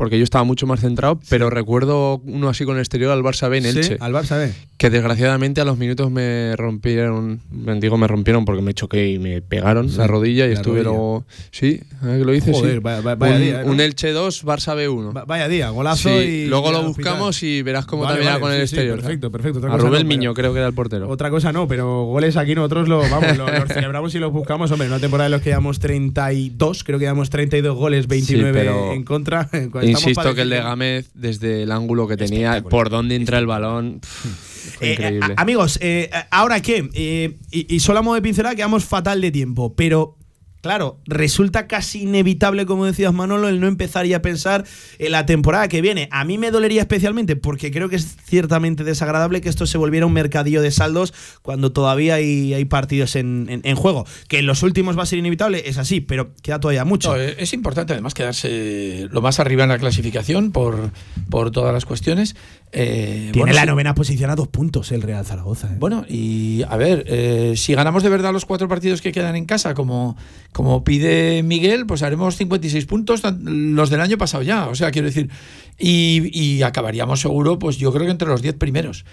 porque yo estaba mucho más centrado, pero sí. recuerdo uno así con el exterior al Barça B en Elche. Sí, al Barça B. Que desgraciadamente a los minutos me rompieron, digo me rompieron porque me choqué y me pegaron sí, la rodilla y la estuve rodilla. luego... Sí, que lo hice, Joder, sí. Vaya, vaya un, día, ¿no? un, Elche 2, Barça B1. Vaya día, golazo y... Luego lo buscamos y verás cómo vale, termina vale, con el exterior. perfecto, perfecto. Otra a Rubén no, Miño creo que era el portero. Otra cosa no, pero goles aquí nosotros lo, vamos, lo, los celebramos y los buscamos. Hombre, en una temporada en la que llevamos 32, creo que llevamos 32 goles, 29 en contra. Insisto que el de Gámez, desde el ángulo que tenía, por dónde entra el balón. Pff, eh, increíble. A, amigos, eh, ¿ahora qué? Eh, y, y, solo a modo de pincelada quedamos fatal de tiempo, pero Claro, resulta casi inevitable, como decías Manolo, el no empezar ya a pensar en la temporada que viene. A mí me dolería especialmente porque creo que es ciertamente desagradable que esto se volviera un mercadillo de saldos cuando todavía hay, hay partidos en, en, en, juego. Que en los últimos va a ser inevitable, es así, pero queda todavía mucho. No, es importante además quedarse lo más arriba en la clasificación por, por todas las cuestiones. Eh, Tiene bueno, la novena posición a dos puntos el Real Zaragoza. ¿eh? Bueno, y a ver, eh, si ganamos de verdad los cuatro partidos que quedan en casa, como, como pide Miguel, pues haremos 56 puntos, los del año pasado ya. O sea, quiero decir, y, y acabaríamos seguro, pues yo creo que entre los 10 primeros.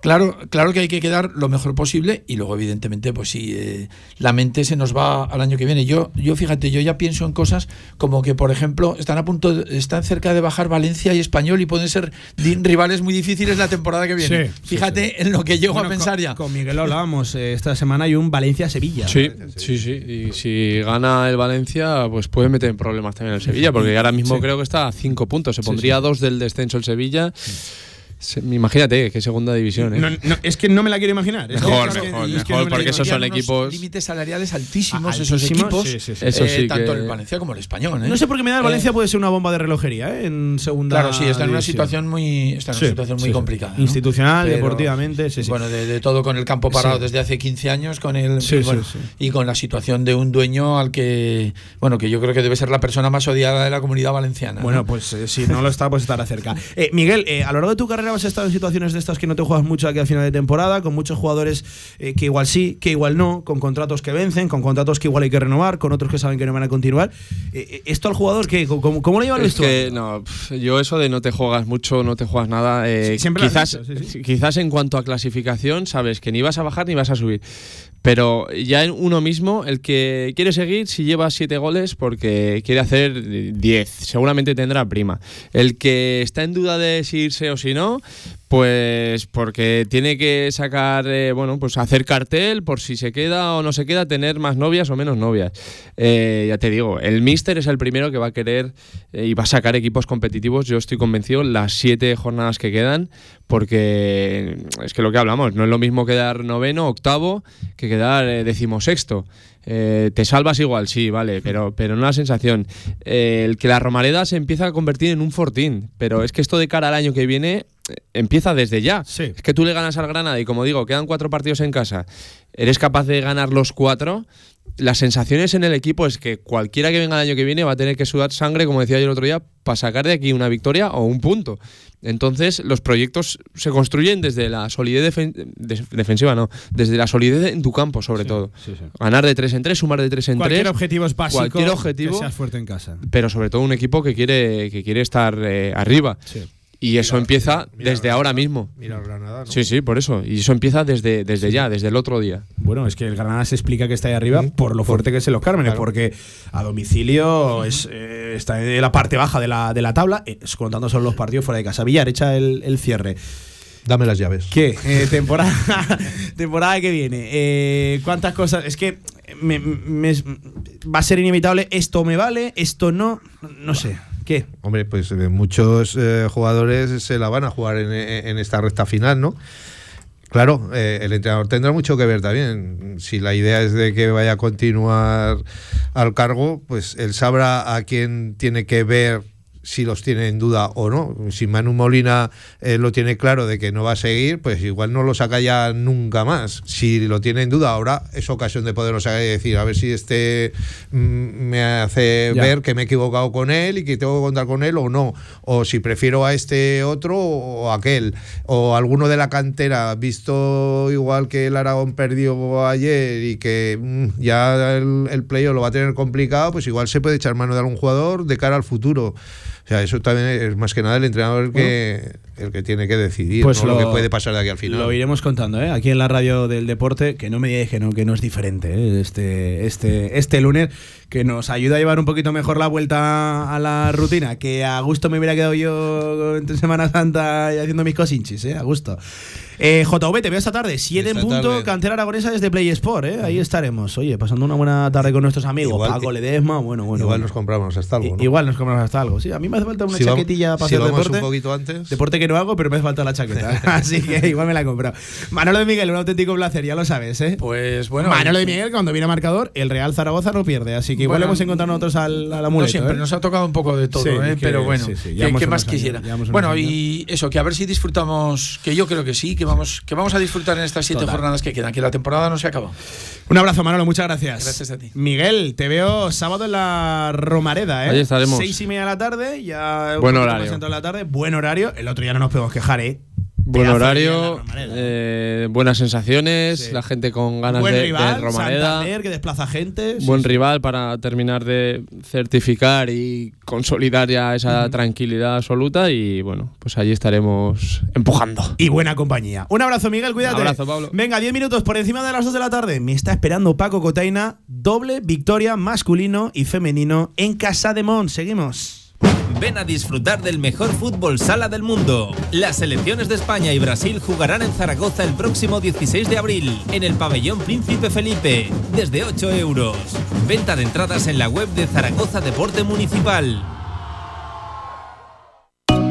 Claro, claro que hay que quedar lo mejor posible y luego evidentemente pues si eh, la mente se nos va al año que viene. Yo yo fíjate, yo ya pienso en cosas como que por ejemplo están a punto están cerca de bajar Valencia y Español y pueden ser rivales muy difíciles la temporada que viene. Sí, fíjate sí, sí. en lo que llego bueno, a pensar con, ya. Con Miguel hablábamos eh, esta semana hay un Valencia Sevilla. Sí, sí, sí, y si gana el Valencia pues puede meter en problemas también el Sevilla porque ahora mismo creo que está a cinco puntos, se pondría a dos del descenso el Sevilla. Imagínate, qué segunda división. ¿eh? No, no, es que no me la quiero imaginar. Es mejor, que, mejor, es mejor, que no porque esos son equipos. Límites salariales altísimos, Ah, esos altísimos, equipos. sí, sí, sí. Eso eh, sí tanto que- el Valencia como el español. ¿eh? No sé por qué me da el Eh, Valencia puede ser una bomba de relojería ¿eh? en segunda. Claro, sí, está en una situación muy, está en una Sí, situación muy sí, sí. complicada. ¿no? Institucional, Pero, deportivamente, sí, sí. Bueno, de, de todo con el campo parado Sí. desde hace 15 años, con el Sí, y, sí, bueno, sí. y con la situación de un dueño al que, bueno, que yo creo que debe ser la persona más odiada de la comunidad valenciana. Bueno, ¿no? pues eh, si no lo está, pues estará cerca. Miguel, a lo largo de tu carrera has estado en situaciones de estas que no te juegas mucho aquí a final de temporada, con muchos jugadores eh, que igual sí, que igual no, con contratos que vencen, con contratos que igual hay que renovar, con otros que saben que no van a continuar. Eh, eh, ¿Esto al jugador qué? ¿Cómo, cómo lo llevan Es esto? que no, yo eso de no te juegas mucho, no te juegas nada. eh, Sí, siempre quizás, dicho, sí, sí. quizás en cuanto a clasificación, sabes que ni vas a bajar ni vas a subir. Pero ya en uno mismo, el que quiere seguir, si lleva siete goles, porque quiere hacer 10, seguramente tendrá prima. El que está en duda de si irse o si no, pues porque tiene que sacar, eh, bueno, pues hacer cartel por si se queda o no se queda, tener más novias o menos novias. Eh, ya te digo, el Mister es el primero que va a querer eh, y va a sacar equipos competitivos, yo estoy convencido, las siete jornadas que quedan, porque es que lo que hablamos, no es lo mismo quedar noveno, octavo, que quedar eh, decimosexto. Eh, te salvas igual, sí, vale, pero, pero la sensación. Eh, el que la Romareda se empieza a convertir en un fortín, pero es que esto de cara al año que viene empieza desde ya. Sí. Es que tú le ganas al Granada y como digo, quedan cuatro partidos en casa, eres capaz de ganar los cuatro. Las sensaciones en el equipo es que cualquiera que venga el año que viene va a tener que sudar sangre, como decía yo el otro día, para sacar de aquí una victoria o un punto. Entonces, los proyectos se construyen desde la solidez defen- de- defensiva, no, desde la solidez en tu campo, sobre todo. Ganar de tres en tres, sumar de tres en Cualquier tres. objetivo es básico. Cualquier objetivo Que seas fuerte en casa. pero sobre todo un equipo que quiere, que quiere estar eh, arriba. Y eso empieza desde ahora mismo. Mira el Granada, ¿no? Sí, sí, por eso. Y eso empieza desde, desde ya, desde el otro día. Bueno, es que el Granada se explica que está ahí arriba por lo fuerte que es en los Cármenes, porque a domicilio es, eh, está en la parte baja de la, de la tabla, eh, contando solo los partidos fuera de casa. Villar echa el, el cierre. Dame las llaves. ¿Qué? Eh, temporada, temporada que viene. Eh, ¿Cuántas cosas? Es que me- me- va a ser inevitable. Esto me vale, esto no. No sé. ¿Qué? Hombre, pues eh, muchos eh, jugadores se la van a jugar en, en esta recta final, ¿no? Claro, eh, el entrenador tendrá mucho que ver también. Si la idea es de que vaya a continuar al cargo, pues él sabrá a quién tiene que ver si los tiene en duda o no. Si Manu Molina eh, lo tiene claro de que no va a seguir, pues igual no lo saca ya nunca más. Si lo tiene en duda, ahora es ocasión de poderlo sacar y decir, a ver si este mm, me hace Ya. ver que me he equivocado con él y que tengo que contar con él o no. O si prefiero a este otro o aquel. O alguno de la cantera, visto igual que el Aragón perdió ayer y que mm, ya el, el playoff lo va a tener complicado, pues igual se puede echar mano de algún jugador de cara al futuro. O sea, eso también es más que nada el entrenador el que, el que tiene que decidir Pues ¿no? lo, lo- que puede pasar de aquí al final. Lo iremos contando, ¿eh? Aquí en la radio del deporte, que no me digáis que no, que no es diferente, ¿eh? Este, este, este lunes, que nos ayuda a llevar un poquito mejor la vuelta a la rutina, que a gusto me hubiera quedado yo entre Semana Santa y haciendo mis cosinchis, ¿eh? A gusto. Eh, JV, te veo esta tarde, 7 en punto, tarde. cantera aragonesa desde Play Sport, ¿eh? Ahí estaremos. Oye, pasando una buena tarde con nuestros amigos. Igual Paco que- Ledesma, bueno, bueno. Igual bueno. nos compramos hasta algo. ¿no? Igual nos compramos hasta algo. Sí, a mí me hace falta una Si vamos- chaquetilla para si hacer vamos deporte. un poquito antes. Deporte que no hago, pero me hace falta la chaqueta. Así que igual me la he comprado. Manolo de Miguel, un auténtico placer, ya lo sabes, ¿eh? Pues bueno. Manolo de Miguel, cuando viene a marcador, el Real Zaragoza no pierde. Así que igual Bueno, hemos encontrado nosotros al, al No amuleto. siempre, ¿eh? nos ha tocado un poco de todo, Sí, ¿eh? que- pero bueno, sí, sí, ¿qué- llevamos ¿qué, más años, quisiera? Bueno, años. y eso, que a ver si disfrutamos, que yo creo que sí, que vamos, que vamos a disfrutar en estas siete Total. jornadas que quedan, que la temporada no se acaba. Un abrazo, Manolo, muchas gracias. Gracias a ti. Miguel, te veo sábado en la Romareda, ¿eh? Ahí estaremos. Seis y media de la tarde, ya. Buen horario. de la tarde, buen horario. El otro ya no nos podemos quejar, ¿eh? Buen de horario, Romareda. eh, buenas sensaciones, Sí. la gente con ganas Buen de, de rival, Romareda. Santander, que desplaza gente. Buen sí. rival para terminar de certificar y consolidar ya esa tranquilidad absoluta y bueno, pues allí estaremos empujando. y buena compañía. Un abrazo, Miguel, cuídate. Un abrazo, Pablo. Venga, 10 minutos por encima de las 2 de la tarde. Me está esperando Paco Cotaina. Doble victoria masculino y femenino en Casa de Mon. Seguimos. Ven a disfrutar del mejor fútbol sala del mundo. Las selecciones de España y Brasil jugarán en Zaragoza el próximo 16 de abril, en el pabellón Príncipe Felipe, desde 8 euros. Venta de entradas en la web de Zaragoza Deporte Municipal.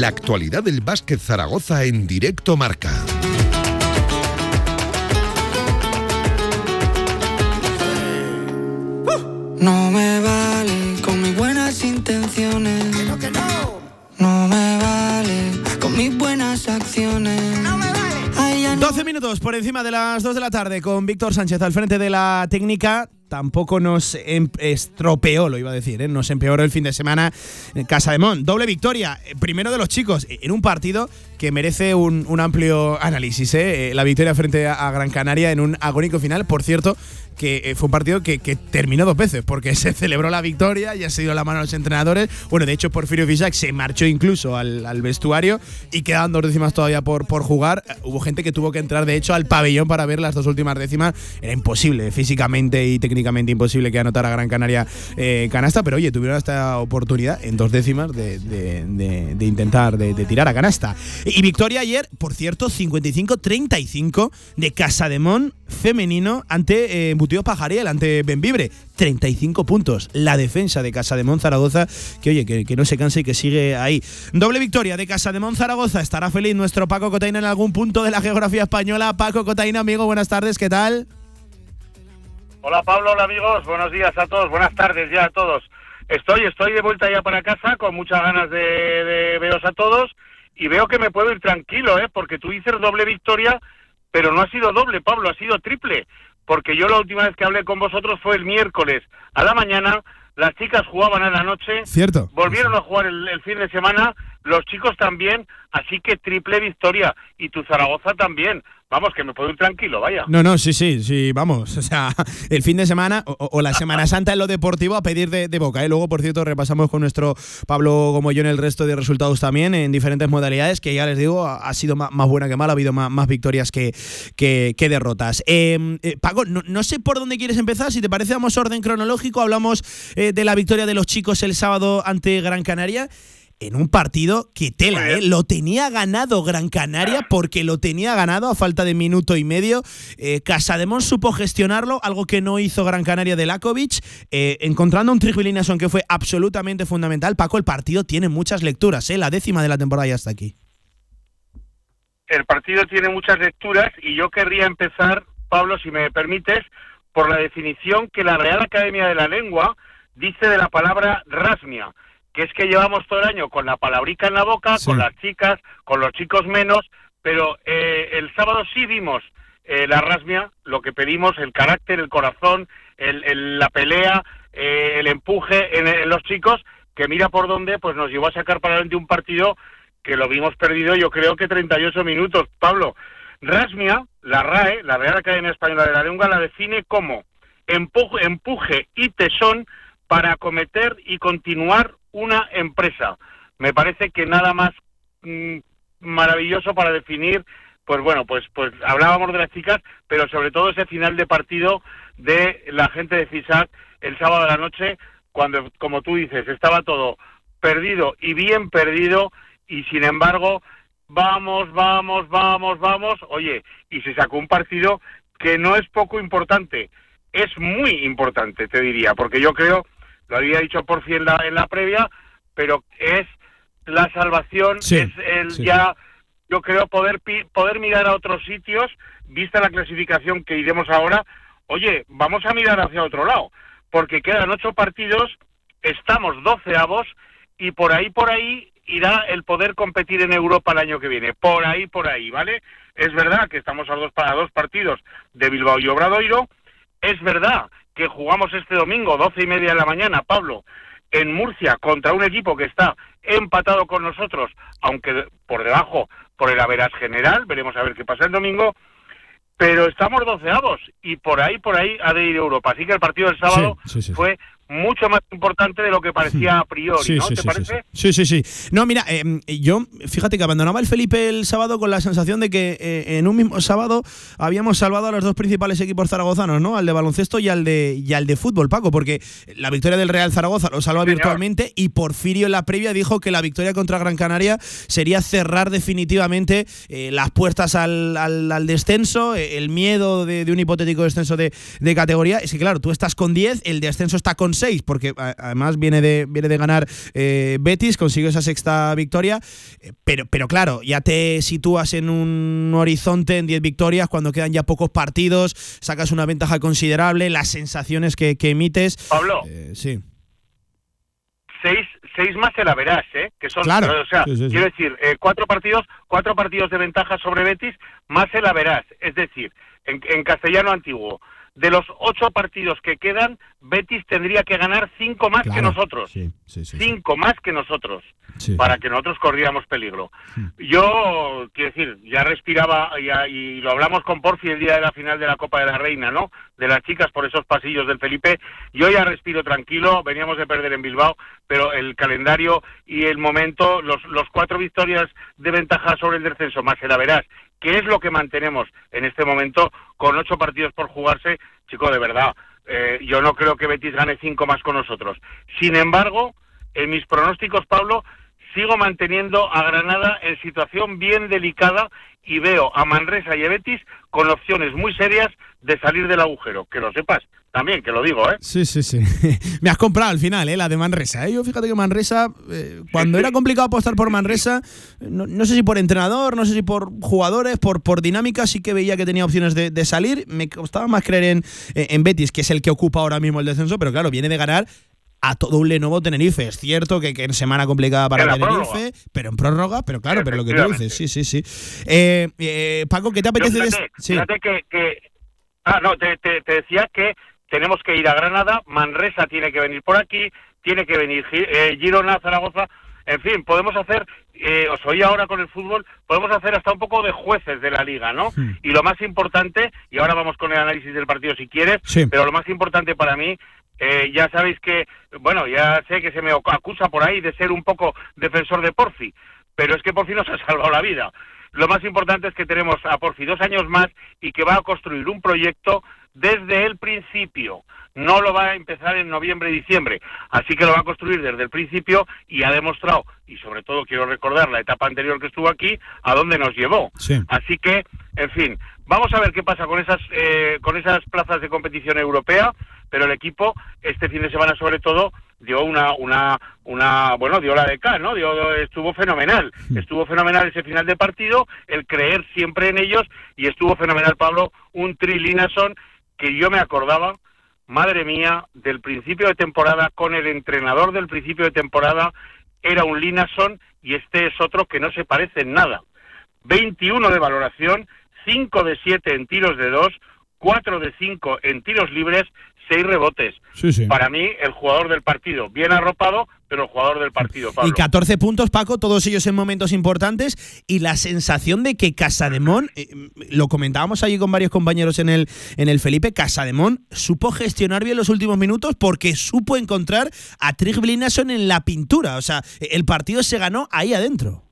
La actualidad del básquet Zaragoza en directo marca. No me vale con mis buenas intenciones. que no! No me vale con mis buenas acciones. ¡No me vale! minutos por encima de las 2 de la tarde con Víctor Sánchez al frente de la técnica. Tampoco nos em- estropeó, lo iba a decir, ¿eh? nos empeoró el fin de semana en Casa de Mon. Doble victoria, eh, primero de los chicos, en un partido que merece un, amplio análisis. ¿eh? Eh, La victoria frente a, Gran Canaria en un agónico final. Por cierto, que eh, fue un partido que, que terminó dos veces, porque se celebró la victoria y ha sido la mano a los entrenadores. Bueno, de hecho, Porfirio Fisac se marchó incluso al, vestuario y quedan dos décimas todavía por, por jugar. Eh, Hubo gente que tuvo que entrar, de hecho, al pabellón para ver las dos últimas décimas. Era imposible, físicamente y técnicamente imposible que anotara Gran Canaria eh, canasta, pero oye, tuvieron esta oportunidad en dos décimas de, de- de- de intentar de, de tirar a canasta. Y victoria ayer, por cierto, 55-35 de Casademón femenino ante eh, Pajariel, ante Benvibre. 35 puntos. La defensa de Casademón Zaragoza, que oye, que, no se canse y que sigue ahí. Doble victoria de Casademón Zaragoza. Estará feliz nuestro Paco Cotaina en algún punto de la geografía española. Paco Cotaina, amigo, buenas tardes, ¿qué tal? Hola Pablo, hola amigos, buenos días a todos, buenas tardes ya a todos. Estoy, estoy de vuelta ya para casa con muchas ganas de, de veros a todos. Y veo que me puedo ir tranquilo, ¿eh? porque tú dices doble victoria, pero no ha sido doble, Pablo, ha sido triple, porque yo la última vez que hablé con vosotros fue el miércoles a la mañana, las chicas jugaban a la noche, Cierto. volvieron a jugar el, el fin de semana, los chicos también, así que triple victoria. Y tu Zaragoza también. Vamos, que me puedo ir tranquilo, vaya. No, no, sí, sí, sí, vamos. O sea, el fin de semana o, la Semana Santa en lo deportivo a pedir de, boca. ¿eh? Luego, por cierto, repasamos con nuestro Pablo como yo en el resto de resultados también en diferentes modalidades, que ya les digo, ha sido más, buena que mala, ha habido más, victorias que, que, derrotas. Eh, eh, Paco, no, no sé por dónde quieres empezar, si te parece, damos orden cronológico, hablamos eh, de la victoria de los chicos el sábado ante Gran Canaria en un partido que tela, ¿eh? Lo tenía ganado Gran Canaria porque lo tenía ganado a falta de minuto y medio. Eh, Casademón supo gestionarlo, algo que no hizo Gran Canaria de Lakovic, eh, encontrando un Trigvilinason que fue absolutamente fundamental. Paco, el partido tiene muchas lecturas, ¿eh? La décima de la temporada ya está aquí. el partido tiene muchas lecturas y yo querría empezar, Pablo, si me permites, por la definición que la Real Academia de la Lengua dice de la palabra rasmia, que es que llevamos todo el año con la palabrica en la boca, con las chicas, con los chicos menos, pero eh, el sábado sí vimos eh, la rasmia, lo que pedimos, el carácter, el corazón, el- el- la pelea, eh, el empuje en, en los chicos, que mira por dónde, pues nos llevó a sacar para adelante un partido que lo vimos perdido yo creo que 38 minutos. Pablo, Rasmia, la RAE, la Real Academia Española de la Lengua, la define como empuje, empuje y tesón para acometer y continuar una empresa. Me parece que nada más mm, maravilloso para definir, pues bueno, pues pues hablábamos de las chicas, pero sobre todo ese final de partido de la gente de FISAC el sábado de la noche, cuando, como tú dices, estaba todo perdido y bien perdido, y sin embargo, vamos, vamos, vamos, vamos, oye, y se sacó un partido que no es poco importante, es muy importante, te diría, porque yo creo, lo había dicho por en la, en la previa, pero es la salvación, Sí, es el sí. ya, yo creo, poder, poder mirar a otros sitios, vista la clasificación que iremos ahora, oye, vamos a mirar hacia otro lado, porque quedan ocho partidos, estamos doceavos, y por ahí, por ahí irá el poder competir en Europa el año que viene. Por ahí, por ahí, ¿vale? Es verdad que estamos a dos, a dos partidos de Bilbao y Obradoiro. Es verdad que jugamos este domingo, doce y media de la mañana, Pablo, en Murcia contra un equipo que está empatado con nosotros, aunque por debajo por el averas general. Veremos a ver qué pasa el domingo. Pero estamos doceavos y por ahí, por ahí ha de ir Europa. Así que el partido del sábado Sí, sí, sí. fue mucho más importante de lo que parecía a priori, Sí, ¿no? sí, ¿Te sí, parece? Sí, sí, sí. No, mira, eh, yo, fíjate que abandonaba el Felipe el sábado con la sensación de que eh, en un mismo sábado habíamos salvado a los dos principales equipos zaragozanos, ¿no? Al de baloncesto y al de, y al de fútbol, Paco, porque la victoria del Real Zaragoza lo salva virtualmente y Porfirio en la previa dijo que la victoria contra Gran Canaria sería cerrar definitivamente eh, las puertas al, al- al descenso, eh, el miedo de, de un hipotético descenso de, de categoría. Es que, claro, tú estás con 10, el descenso está con 6, porque además viene de, viene de ganar eh, Betis, consiguió esa sexta victoria. eh, Pero, pero claro, ya te sitúas en un horizonte en 10 victorias cuando quedan ya pocos partidos, sacas una ventaja considerable, las sensaciones que, que emites. Pablo. Eh, sí. seis, seis más el verás, ¿eh? Que son, Claro. o sea, Sí, sí, sí. quiero decir, eh, cuatro partidos, cuatro partidos de ventaja sobre Betis más el verás. Es decir, en, en castellano antiguo, de los ocho partidos que quedan, Betis tendría que ganar cinco más que nosotros. Sí, sí, sí. Cinco más que nosotros. Para que nosotros corriéramos peligro. Yo, quiero decir, ya respiraba ya- y lo hablamos con Porfi el día de la final de la Copa de la Reina, ¿no? De las chicas por esos pasillos del Felipe. Yo ya respiro tranquilo, veníamos de perder en Bilbao, pero el calendario y el momento, los, los cuatro victorias de ventaja sobre el descenso, más el verás, que es lo que mantenemos en este momento con ocho partidos por jugarse, chico, de verdad. eh, yo no creo que Betis gane cinco más con nosotros. Sin embargo, en mis pronósticos, Pablo, sigo manteniendo a Granada en situación bien delicada y veo a Manresa y a Betis con opciones muy serias de salir del agujero. Que lo sepas, también, que lo digo, ¿eh? Sí, sí, sí. Me has comprado al final, ¿eh? La de Manresa. ¿eh? Yo fíjate que Manresa, eh, cuando era complicado apostar por Manresa, no, no sé si por entrenador, no sé si por jugadores, por, por dinámica, sí que veía que tenía opciones de, de salir. Me costaba más creer en, en Betis, que es el que ocupa ahora mismo el descenso, pero claro, viene de ganar a todo un Lenovo Tenerife. Es cierto que, que en semana complicada para En Tenerife, prórroga. pero en prórroga, pero claro, pero lo que tú dices, sí, sí, sí. Eh, eh, Paco, ¿qué te Yo, apetece? de- fíjate, sí. que, que- Ah, no, te, te- te decía que tenemos que ir a Granada, Manresa tiene que venir por aquí, tiene que venir eh, Girona, Zaragoza, en fin, podemos hacer, eh, os oí ahora con el fútbol, podemos hacer hasta un poco de jueces de la liga, ¿no? Hmm. Y lo más importante, y ahora vamos con el análisis del partido si quieres, Sí. pero lo más importante para mí, eh, ya sabéis que, bueno, ya sé que se me acusa por ahí de ser un poco defensor de Porfi, pero es que Porfi nos ha salvado la vida. Lo más importante es que tenemos a Porfi dos años más y que va a construir un proyecto desde el principio. No lo va a empezar en noviembre y diciembre. Así que lo va a construir desde el principio y ha demostrado, y sobre todo quiero recordar la etapa anterior que estuvo aquí, a dónde nos llevó. Sí. Así que, en fin, vamos a ver qué pasa con esas, eh, con esas plazas de competición europea, pero el equipo este fin de semana sobre todo dio una, una, una, bueno, dio la de K, ¿no? Dio, estuvo fenomenal, estuvo fenomenal ese final de partido, el creer siempre en ellos y estuvo fenomenal, Pablo, un Trilinason que yo me acordaba, madre mía, del principio de temporada con el entrenador del principio de temporada era un Linason y este es otro que no se parece en nada. 21 de valoración, 5 de 7 en tiros de 2, 4 de 5 en tiros libres, 6 rebotes. Sí, sí. Para mí, el jugador del partido, bien arropado, pero el jugador del partido, Pablo. Y 14 puntos, Paco, todos ellos en momentos importantes. Y la sensación de que Casademón, eh, lo comentábamos allí con varios compañeros en el, en el Felipe, Casademón supo gestionar bien los últimos minutos porque supo encontrar a Trig Blinason en la pintura. O sea, el partido se ganó ahí adentro.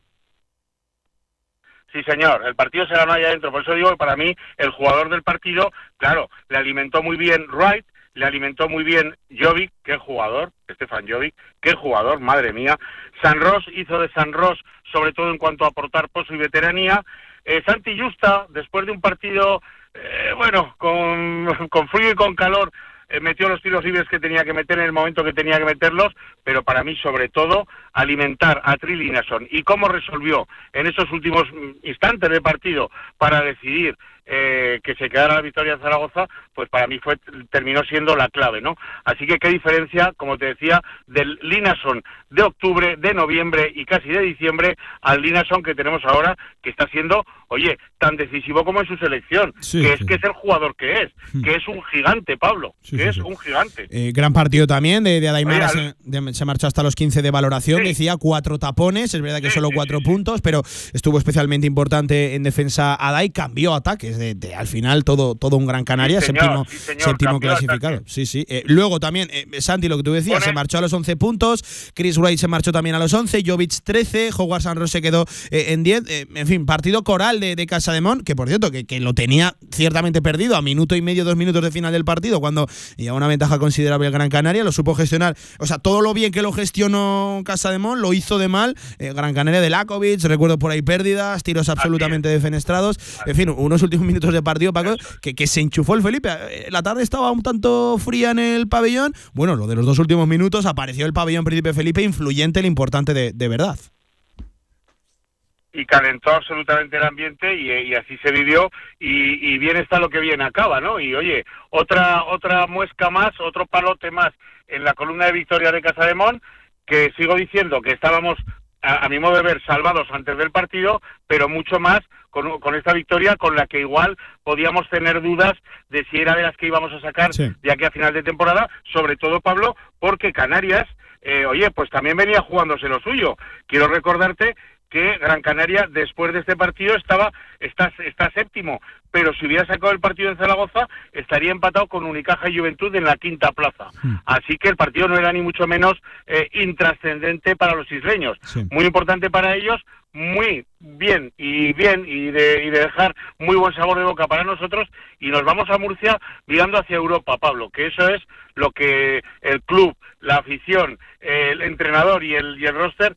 Sí, señor, el partido se ganó ahí adentro. Por eso digo que para mí el jugador del partido, claro, le alimentó muy bien Wright, le alimentó muy bien Jovic, qué jugador, Stefan Jovic, qué jugador, madre mía. San Ross hizo de San Ross, sobre todo en cuanto a aportar pozo y veteranía. Eh, Santi Justa, después de un partido, eh, bueno, con frío y con calor, eh, metió los tiros libres que tenía que meter en el momento que tenía que meterlos, pero para mí, sobre todo, alimentar a Trilinason y cómo resolvió en esos últimos mm, instantes del partido para decidir eh, que se quedara la victoria en Zaragoza, pues para mí fue terminó siendo la clave, ¿no? Así que qué diferencia, como te decía, del Linason de octubre, de noviembre y casi de diciembre al Linason que tenemos ahora, que está siendo, oye, tan decisivo como en su selección, Sí, que es sí. que es el jugador que es, que es un gigante, Pablo, Sí, que sí, es sí. un gigante. Eh, gran partido también de, de Adaimara, se, de- se marchó hasta los 15 de valoración, decía cuatro tapones, es verdad que solo cuatro puntos, pero estuvo especialmente importante en defensa Adai, cambió ataques, de, de- al final todo, todo un gran Canaria, Sí, señor, séptimo, sí, señor, séptimo cambió clasificado. Sí, sí. Eh, luego también, eh, Santi, lo que tú decías, se marchó a los 11 puntos, Chris Wright se marchó también a los 11, Jovic 13, Howard Sanros se quedó eh, en 10, eh, en fin, partido coral de, de Casa de Mon, que por cierto, que, que lo tenía ciertamente perdido a minuto y medio, dos minutos de final del partido, cuando lleva una ventaja considerable el Gran Canaria, lo supo gestionar, o sea, todo lo bien que lo gestionó Casa de Mon, lo hizo de mal, Gran Canaria de Lakovic, recuerdo por ahí pérdidas, tiros absolutamente defenestrados, en fin, unos últimos minutos de partido, Paco, que, que se enchufó el Felipe, Eh, la tarde estaba un tanto fría en el pabellón, bueno, lo de los dos últimos minutos apareció el pabellón Príncipe Felipe, influyente, el importante de, de verdad. y calentó absolutamente el ambiente y, y así se vivió y, y bien está lo que bien acaba, ¿no? Y oye, otra otra muesca más, otro palote más en la columna de victoria de Casademón que sigo diciendo que estábamos, a, mi modo de ver, salvados antes del partido, pero mucho más con, con, esta victoria con la que igual podíamos tener dudas de si era de las que íbamos a sacar de aquí a final de temporada, sobre todo Pablo, porque Canarias, eh, oye, pues también venía jugándose lo suyo. Quiero recordarte que Gran Canaria después de este partido estaba está, está séptimo, pero si hubiera sacado el partido en Zaragoza estaría empatado con Unicaja y Juventud en la quinta plaza. Hmm. Así que el partido no era ni mucho menos eh, intrascendente para los isleños. Muy importante para ellos, muy bien y bien y de, y de dejar muy buen sabor de boca para nosotros y nos vamos a Murcia mirando hacia Europa, Pablo, que eso es lo que el club, la afición, el entrenador y el, y el roster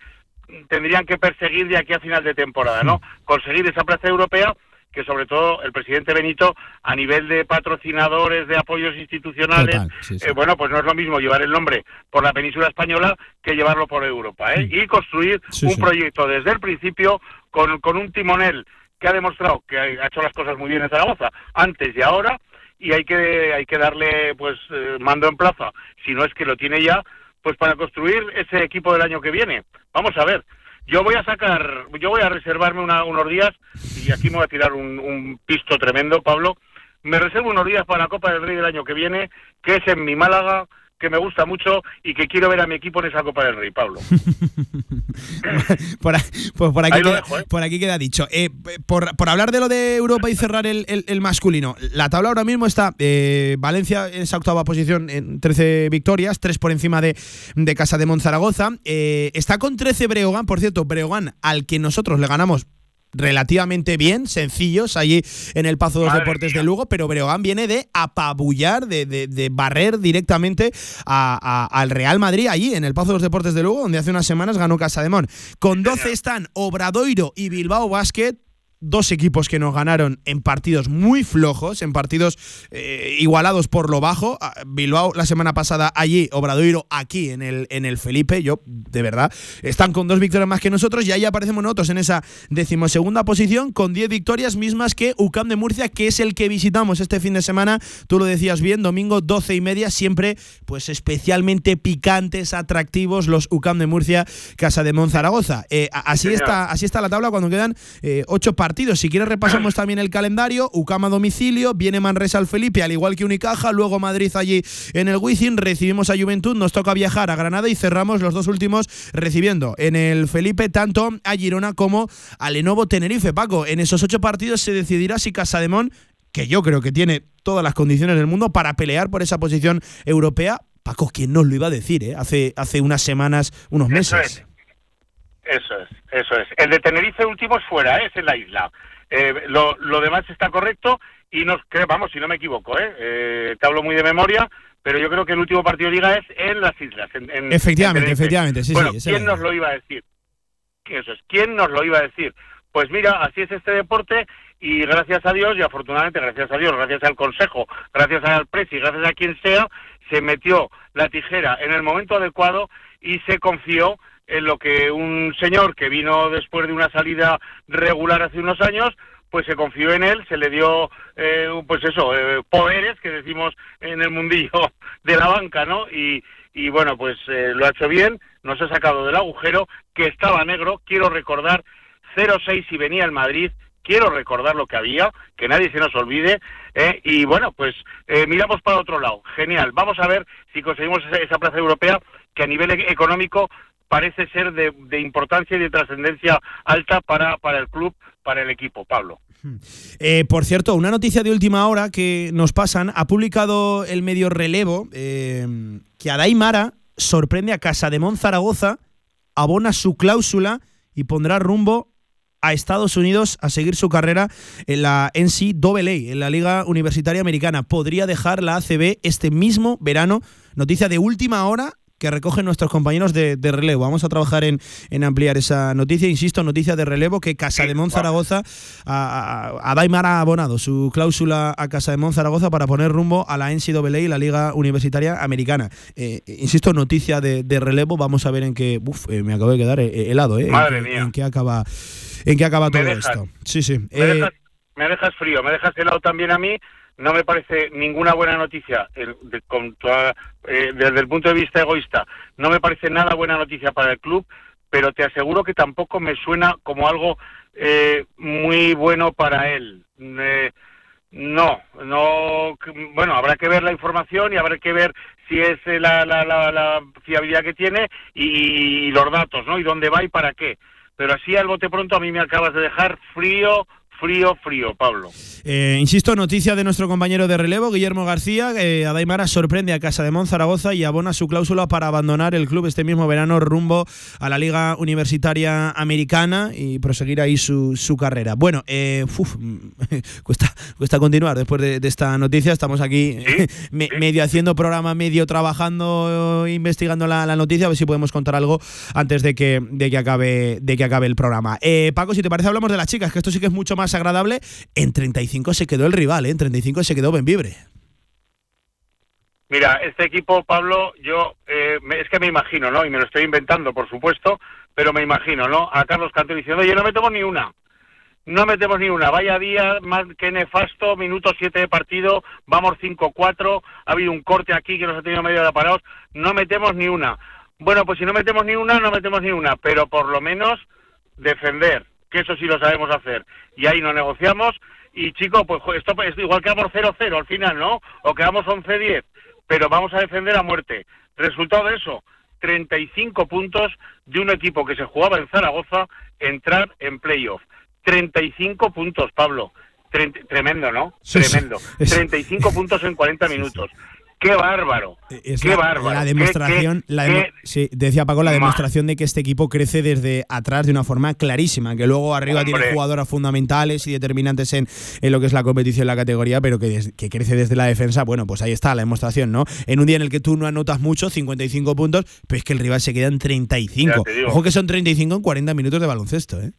tendrían que perseguir de aquí a final de temporada, ¿no? Conseguir esa plaza europea que sobre todo el presidente Benito a nivel de patrocinadores, de apoyos institucionales, eh, bueno, pues no es lo mismo llevar el nombre por la península española que llevarlo por Europa, ¿eh? Y construir un proyecto desde el principio con, con un timonel que ha demostrado que ha hecho las cosas muy bien en Zaragoza antes y ahora y hay que hay que darle pues eh, mando en plaza, si no es que lo tiene ya pues para construir ese equipo del año que viene. Vamos a ver. Yo voy a sacar, yo voy a reservarme unos días, y aquí me voy a tirar un, un pisto tremendo, Pablo. Me reservo unos días para la Copa del Rey del año que viene, que es en mi Málaga, que me gusta mucho y que quiero ver a mi equipo en esa Copa del Rey, Pablo. por, pues por, aquí queda, ¿eh? por aquí queda dicho. Eh, por, hablar de lo de Europa y cerrar el, masculino, la tabla ahora mismo está eh, Valencia en esa octava posición en 13 victorias, 3 por encima de, de Casa de Monzaragoza. está con 13 Breogán, por cierto, Breogán al que nosotros le ganamos relativamente bien, sencillos allí en el Pazo de los Deportes de Lugo, pero Breogán viene de apabullar, de, de, barrer directamente al Real Madrid allí en el Pazo de los Deportes de Lugo, donde hace unas semanas ganó Casa de Mon. Con 12 están Obradoiro y Bilbao Basket, dos equipos que nos ganaron en partidos muy flojos, en partidos eh, igualados por lo bajo. Ah, Bilbao la semana pasada allí, Obradoiro aquí en el, en el Felipe. Yo, de verdad, están con dos victorias más que nosotros y ahí aparecemos nosotros en esa decimosegunda posición con diez victorias mismas que UCAM de Murcia, que es el que visitamos este fin de semana. Tú lo decías bien, domingo doce y media, siempre pues especialmente picantes, atractivos los UCAM de Murcia, Casa de Monzaragoza. Eh, así, está, así está la tabla cuando quedan eh, ocho partidos si quieres repasamos también el calendario. Ucama domicilio, viene Manresa al Felipe, al igual que Unicaja, luego Madrid allí en el Wizzing, recibimos a Juventud, nos toca viajar a Granada y cerramos los dos últimos recibiendo en el Felipe tanto a Girona como a Lenovo Tenerife. Paco, en esos ocho partidos se decidirá si Casademón, que yo creo que tiene todas las condiciones del mundo para pelear por esa posición europea, Paco, ¿quién nos lo iba a decir eh? hace, hace unas semanas, unos meses? Eso es, eso es. El de Tenerife último es fuera, ¿eh? es en la isla. Eh, lo, lo, demás está correcto y nos vamos, si no me equivoco, ¿eh? ¿eh? te hablo muy de memoria, pero yo creo que el último partido de liga es en las islas. En, efectivamente, efectivamente, sí, bueno, ¿quién nos lo iba a decir? Eso es, ¿quién nos lo iba a decir? Pues mira, así es este deporte y gracias a Dios y afortunadamente gracias a Dios, gracias al Consejo, gracias al Presi, gracias a quien sea, se metió la tijera en el momento adecuado y se confió en lo que un señor que vino después de una salida regular hace unos años, pues se confió en él, se le dio, eh, pues eso, eh, poderes que decimos en el mundillo de la banca, ¿no? Y, y bueno, pues eh, lo ha hecho bien, nos ha sacado del agujero, que estaba negro, quiero recordar, 0-6 y venía el Madrid, quiero recordar lo que había, que nadie se nos olvide, y bueno, pues miramos para otro lado, genial, vamos a ver si conseguimos esa plaza europea que a nivel e-, económico parece ser de, importancia y de trascendencia alta para, para el club, para el equipo. Pablo. Eh, por cierto, una noticia de última hora que nos pasan, ha publicado el medio Relevo eh, que Adai Mara sorprende a Casa de Zaragoza, abona su cláusula y pondrá rumbo a Estados Unidos a seguir su carrera en la NCAA, en la Liga Universitaria Americana. Podría dejar la ACB este mismo verano. Noticia de última hora que recogen nuestros compañeros de, relevo. Vamos a trabajar en, ampliar esa noticia. Insisto, noticia de relevo que Casa de Zaragoza a, a, Daimar ha abonado su cláusula a Casa de Zaragoza para poner rumbo a la NCAA y la Liga Universitaria Americana. Eh, insisto, noticia de, relevo. Vamos a ver en qué. Uf, eh, me acabo de quedar eh, helado, ¿eh? Madre en, mía. En qué acaba, en qué acaba todo esto. Sí, sí. Me dejas, me dejas, frío, me dejas helado también a mí no me parece ninguna buena noticia eh, desde el punto de vista egoísta, no me parece nada buena noticia para el club, pero te aseguro que tampoco me suena como algo eh, muy bueno para él. Eh, no, no, bueno, habrá que ver la información y habrá que ver si es la, la, la, fiabilidad que tiene y, y, los datos, ¿no? Y dónde va y para qué. Pero así al bote pronto a mí me acabas de dejar frío, frío, frío, Pablo. Eh, insisto, noticia de nuestro compañero de relevo, Guillermo García. Eh, Adaimara sorprende a Casa de Monzaragoza y abona su cláusula para abandonar el club este mismo verano rumbo a la Liga Universitaria Americana y proseguir ahí su, carrera. Bueno, eh, cuesta, cuesta continuar después de, esta noticia. Estamos aquí medio haciendo programa, medio trabajando, investigando la, noticia, a ver si podemos contar algo antes de que, de que, acabe, de que acabe el programa. Paco, si te parece, hablamos de las chicas, que esto sí que es mucho más agradable. En 35 se quedó el rival, ¿eh? en 35 se quedó Benvibre. Mira, este equipo, Pablo, yo eh, es que me imagino, ¿no? Y me lo estoy inventando, por supuesto, pero me imagino, ¿no? A Carlos Cantero diciendo, oye, no metemos ni una. No metemos ni una. Vaya día más que nefasto, minuto 7 de partido, vamos 5-4, ha habido un corte aquí que nos ha tenido medio de parados, no metemos ni una. Bueno, pues si no metemos ni una, no metemos ni una, pero por lo menos defender, que eso sí lo sabemos hacer. Y ahí no negociamos. Y chicos, pues esto es igual quedamos 0-0 al final, ¿no? O quedamos 11-10, pero vamos a defender a muerte. Resultado de eso, 35 puntos de un equipo que se jugaba en Zaragoza entrar en playoff. 35 puntos, Pablo. tremendo, ¿no? Tremendo. 35 puntos en 40 minutos. ¡Qué bárbaro! Eh, ¡Qué bárbaro! La demostración, sí, decía Paco, la demostración de que este equipo crece desde atrás de una forma clarísima, que luego arriba tiene jugadoras fundamentales y determinantes en, lo que es la competición, la categoría, pero que, que, crece desde la defensa, bueno, pues ahí está la demostración, ¿no? En un día en el que tú no anotas mucho, 55 puntos, pero es que el rival se queda en 35. Ojo que son 35 en 40 minutos de baloncesto, ¿eh?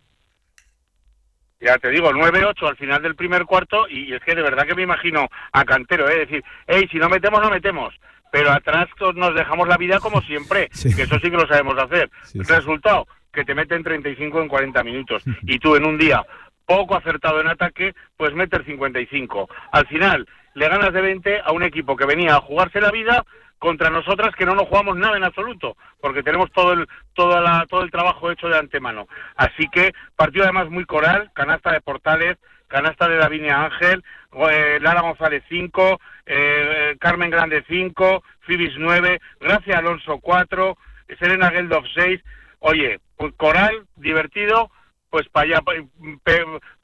Ya te digo, 9-8 al final del primer cuarto y es que de verdad que me imagino a Cantero, ¿eh? decir, hey, si no metemos, no metemos. Pero atrás nos dejamos la vida como siempre, que eso sí que lo sabemos hacer. Resultado, que te meten 35 en 40 minutos y tú en un día poco acertado en ataque, pues meter 55. Al final, le ganas de 20 a un equipo que venía a jugarse la vida contra nosotras que no nos jugamos nada en absoluto, porque tenemos todo el, toda la, todo el trabajo hecho de antemano. Así que partido además muy coral, canasta de Portales, canasta de Davinia Ángel, eh, Lara González 5, eh, Carmen Grande 5, Fibis 9, Gracia Alonso 4, Serena Geldof 6. Oye, pues coral, divertido, pues para allá,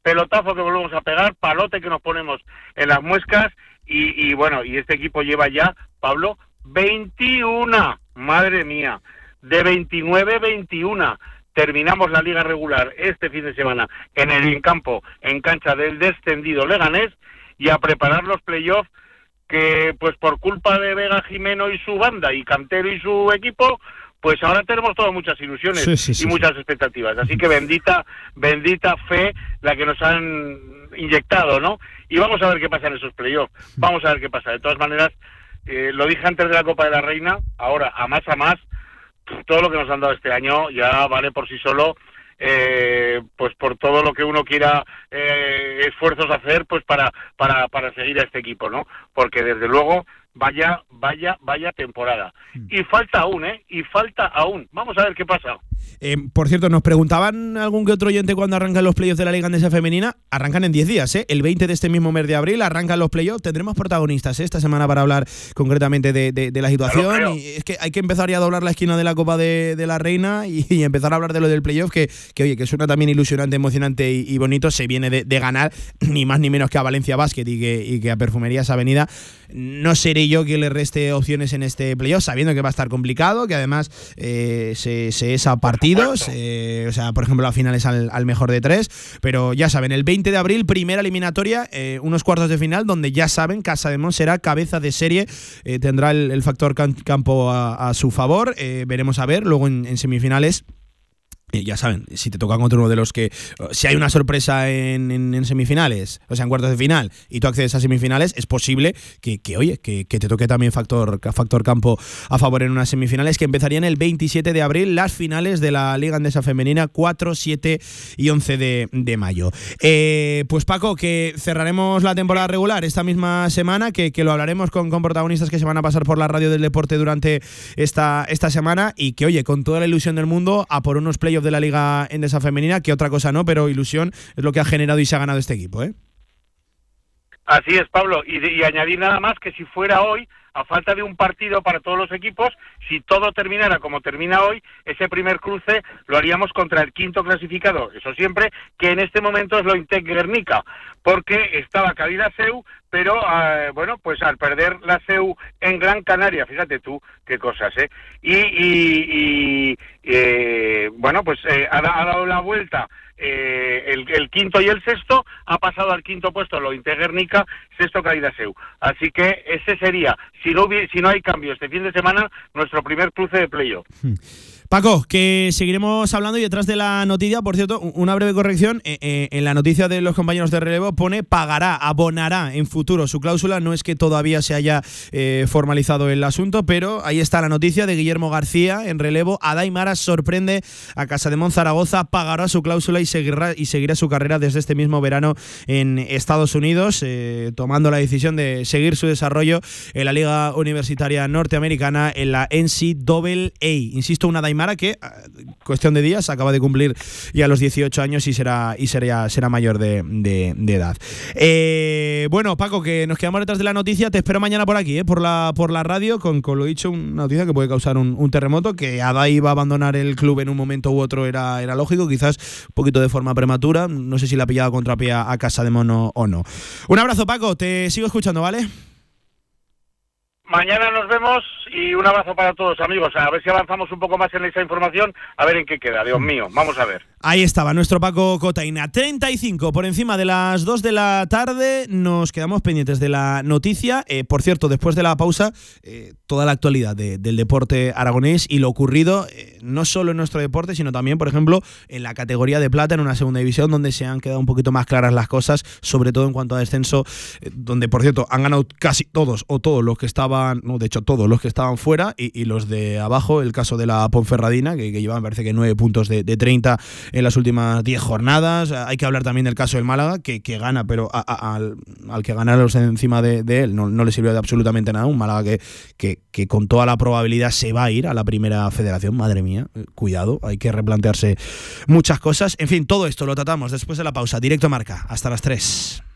pelotazo que volvemos a pegar, palote que nos ponemos en las muescas y, y bueno, y este equipo lleva ya, Pablo, 21, madre mía, de 29-21. Terminamos la liga regular este fin de semana en el campo, en cancha del descendido Leganés y a preparar los playoffs que pues por culpa de Vega Jimeno y su banda y Cantero y su equipo pues ahora tenemos todas muchas ilusiones y muchas expectativas. Así que bendita, bendita fe la que nos han inyectado, ¿no? Y vamos a ver qué pasa en esos playoffs. Vamos a ver qué pasa. De todas maneras, eh, lo dije antes de la Copa de la Reina, ahora a más a más, todo lo que nos han dado este año ya vale por sí solo, eh, pues por todo lo que uno quiera eh, esfuerzos hacer, pues para, para, para seguir a este equipo, ¿no? Porque desde luego vaya, vaya, vaya temporada. Hmm. Y falta aún, ¿eh? Y falta aún. Vamos a ver qué pasa. Eh, por cierto, nos preguntaban algún que otro oyente cuando arrancan los playoffs de la Liga Andesa Femenina. Arrancan en 10 días, ¿eh? El 20 de este mismo mes de abril arrancan los playoffs. Tendremos protagonistas ¿eh? esta semana para hablar concretamente de, la situación. Y es que hay que empezar ya a doblar la esquina de la Copa de, la Reina y, empezar a hablar de lo del playoff, que, que oye, que suena también ilusionante, emocionante y, bonito. Se viene de, ganar ni más ni menos que a Valencia Basket y que, y que a Perfumerías Avenida. No seré yo quien le reste opciones en este playoff, sabiendo que va a estar complicado, que además eh, se, se es a partidos, eh, o sea, por ejemplo, la final es al, mejor de tres, pero ya saben, el 20 de abril, primera eliminatoria, eh, unos cuartos de final, donde ya saben, Casa de Mon será cabeza de serie, tendrá el, factor campo a, su favor, veremos a ver, luego en semifinales eh, ya saben, si te toca contra uno de los que. Si hay una sorpresa en, semifinales, o sea, en cuartos de final, y tú accedes a semifinales, es posible que, oye, que, te toque también factor, factor campo a favor en unas semifinales que empezarían el 27 de abril, las finales de la Liga Andesa Femenina, 4, 7 y 11 de, mayo. Eh, pues Paco, que cerraremos la temporada regular esta misma semana, que, lo hablaremos con, con, protagonistas que se van a pasar por la radio del deporte durante esta, esta semana, y que, oye, con toda la ilusión del mundo, a por unos playoffs de la Liga Endesa Femenina, que otra cosa no, pero ilusión es lo que ha generado y se ha ganado este equipo. ¿eh? Así es, Pablo. Y, y añadir nada más que si fuera hoy, a falta de un partido para todos los equipos, si todo terminara como termina hoy, ese primer cruce lo haríamos contra el quinto clasificado, eso siempre, que en este momento es lo Intec Guernica, porque estaba Calida Seu, pero ah, bueno, pues al perder la CEU en Gran Canaria, fíjate tú qué cosas, ¿eh? Y, eh, bueno, pues eh, ha, dado la vuelta eh, el, quinto y el sexto, ha pasado al quinto puesto lo Guernica, sexto Seu. Así que ese sería, si no, si no hay cambio este fin de semana, nuestro primer cruce de playoff. Paco, que seguiremos hablando y detrás de la noticia, por cierto, una breve corrección. Eh, eh, en la noticia de los compañeros de relevo pone pagará, abonará en futuro su cláusula. No es que todavía se haya eh, formalizado el asunto, pero ahí está la noticia de Guillermo García en relevo. Adaimara sorprende a Casa de Zaragoza, pagará su cláusula y seguirá, y seguirá su carrera desde este mismo verano en Estados Unidos, tomando la decisión de seguir su desarrollo en la Liga Universitaria Norteamericana en la NCAA. Insisto, una Que, ah, cuestión de días, acaba de cumplir ya los 18 años y será, y será, será mayor de, edad. Eh, bueno, Paco, que nos quedamos detrás de la noticia. Te espero mañana por aquí, eh, por, la, por la radio, con, con lo dicho, una noticia que puede causar un, terremoto, que Adai iba a abandonar el club en un momento u otro era, era lógico, quizás un poquito de forma prematura. No sé si la ha pillado contrapié a Casa de Mono o no. Un abrazo, Paco, te sigo escuchando, ¿vale? Mañana nos vemos y un abrazo para todos, amigos. A ver si avanzamos un poco más en esa información, a ver en qué queda. Dios mío, vamos a ver. Ahí estaba nuestro Paco Cotaina. 35 por encima de las 2 de la tarde. Nos quedamos pendientes de la noticia. Eh, por cierto, después de la pausa, eh, toda la actualidad del deporte aragonés y lo ocurrido eh, no solo en nuestro deporte, sino también, por ejemplo, en la categoría de plata, en una segunda división, donde se han quedado un poquito más claras las cosas, sobre todo en cuanto a descenso, donde, por cierto, han ganado casi todos o todos los que estaban no, de hecho todos los que estaban fuera y, los de abajo, el caso de la Ponferradina, que, que llevan parece que nueve puntos de, 30 en las últimas 10 jornadas. Hay que hablar también del caso del Málaga, que, gana, pero al, que ganaron encima de, él no, le sirvió de absolutamente nada. Un Málaga que, con toda la probabilidad se va a ir a la primera federación. Madre mía, cuidado, hay que replantearse muchas cosas. En fin, todo esto lo tratamos después de la pausa. Directo marca, hasta las 3.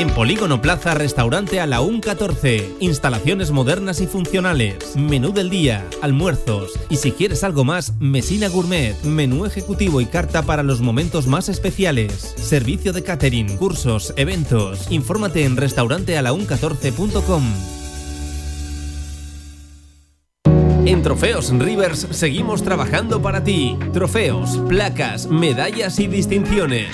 En Polígono Plaza, restaurante a la 14. Instalaciones modernas y funcionales. Menú del día, almuerzos. Y si quieres algo más, Mesina Gourmet. Menú ejecutivo y carta para los momentos más especiales. Servicio de catering, cursos, eventos. Infórmate en restaurantealaun14.com. En Trofeos Rivers seguimos trabajando para ti. Trofeos, placas, medallas y distinciones.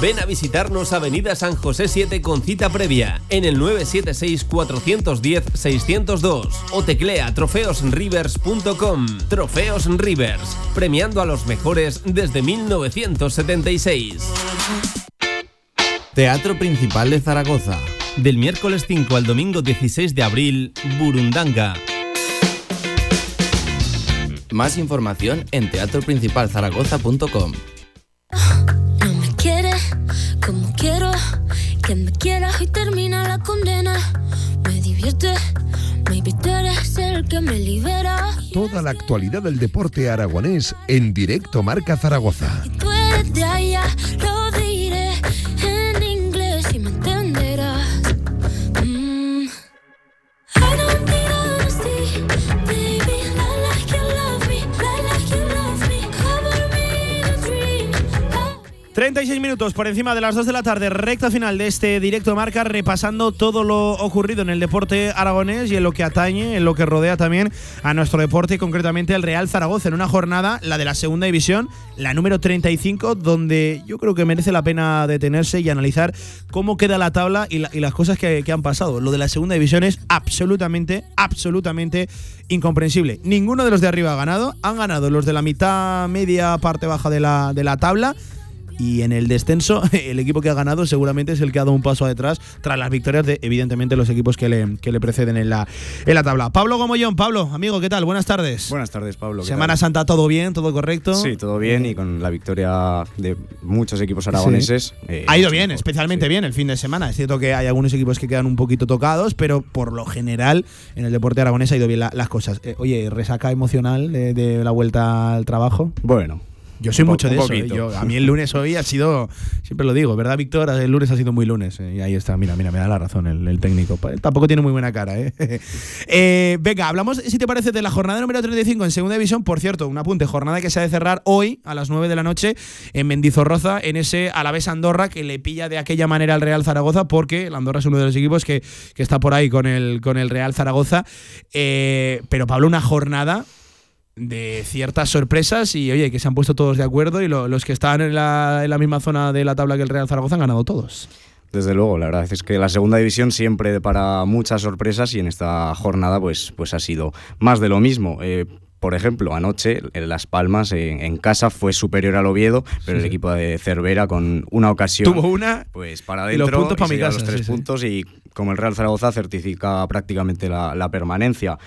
Ven a visitarnos Avenida San José 7 con cita previa en el 976-410-602 o teclea trofeosrivers.com. Trofeos Rivers, premiando a los mejores desde 1976. Teatro Principal de Zaragoza. Del miércoles 5 al domingo 16 de abril, Burundanga. Más información en teatroprincipalzaragoza.com. y termina la condena. Me divierte, maybe tú eres el que me libera. Toda la actualidad del deporte aragonés en directo Marca Zaragoza. Y tú eres de allá, 36 minutos por encima de las 2 de la tarde, recta final de este directo marca, repasando todo lo ocurrido en el deporte aragonés y en lo que atañe, en lo que rodea también a nuestro deporte y concretamente el Real Zaragoza en una jornada, la de la segunda división, la número 35, donde yo creo que merece la pena detenerse y analizar cómo queda la tabla y, la- y las cosas que, han pasado. Lo de la segunda división es absolutamente, absolutamente incomprensible. Ninguno de los de arriba ha ganado, han ganado los de la mitad, media, parte baja de la tabla. Y en el descenso, el equipo que ha ganado seguramente es el que ha dado un paso detrás tras las victorias de, evidentemente, los equipos que le, que le preceden en la, en la tabla. Pablo Gomollón, Pablo, amigo, ¿qué tal? Buenas tardes. Buenas tardes, Pablo. ¿qué Semana tal? Santa, ¿todo bien? ¿Todo correcto? Sí, todo bien y con la victoria de muchos equipos aragoneses. eh, ha ido bien, mejor, especialmente sí. bien el fin de semana. Es cierto que hay algunos equipos que quedan un poquito tocados, pero por lo general en el deporte aragonés ha ido bien la- las cosas. Eh, oye, resaca emocional de, de la vuelta al trabajo. Bueno. Yo soy mucho de eso. eh. Yo- a mí el lunes hoy ha sido, siempre lo digo, ¿verdad, Víctor? El lunes ha sido muy lunes. eh, y ahí está, mira, mira, me da la razón el, el técnico. Pa- Tampoco tiene muy buena cara, ¿eh? Venga, hablamos, si te parece, de la jornada número 35 en segunda división. Por cierto, un apunte, jornada que se ha de cerrar hoy a las 9 de la noche en Mendizorroza, en ese Alavés Andorra que le pilla de aquella manera al Real Zaragoza, porque el Andorra es uno de los equipos que, que está por ahí con el, con el Real Zaragoza. Pero Pablo, una jornada de ciertas sorpresas y oye, que se han puesto todos de acuerdo y lo- los que están en la, en la misma zona de la tabla que el Real Zaragoza han ganado todos. Desde luego, la verdad es que la segunda división siempre para muchas sorpresas y en esta jornada pues, pues ha sido más de lo mismo. Eh, por ejemplo, anoche en Las Palmas en, en casa fue superior al Oviedo, pero Sí, el equipo de Cervera con una ocasión Tuvo una pues para y los adentro puntos pa' se mi casa, los tres sí, sí. puntos y como el Real Zaragoza certifica prácticamente la, la permanencia.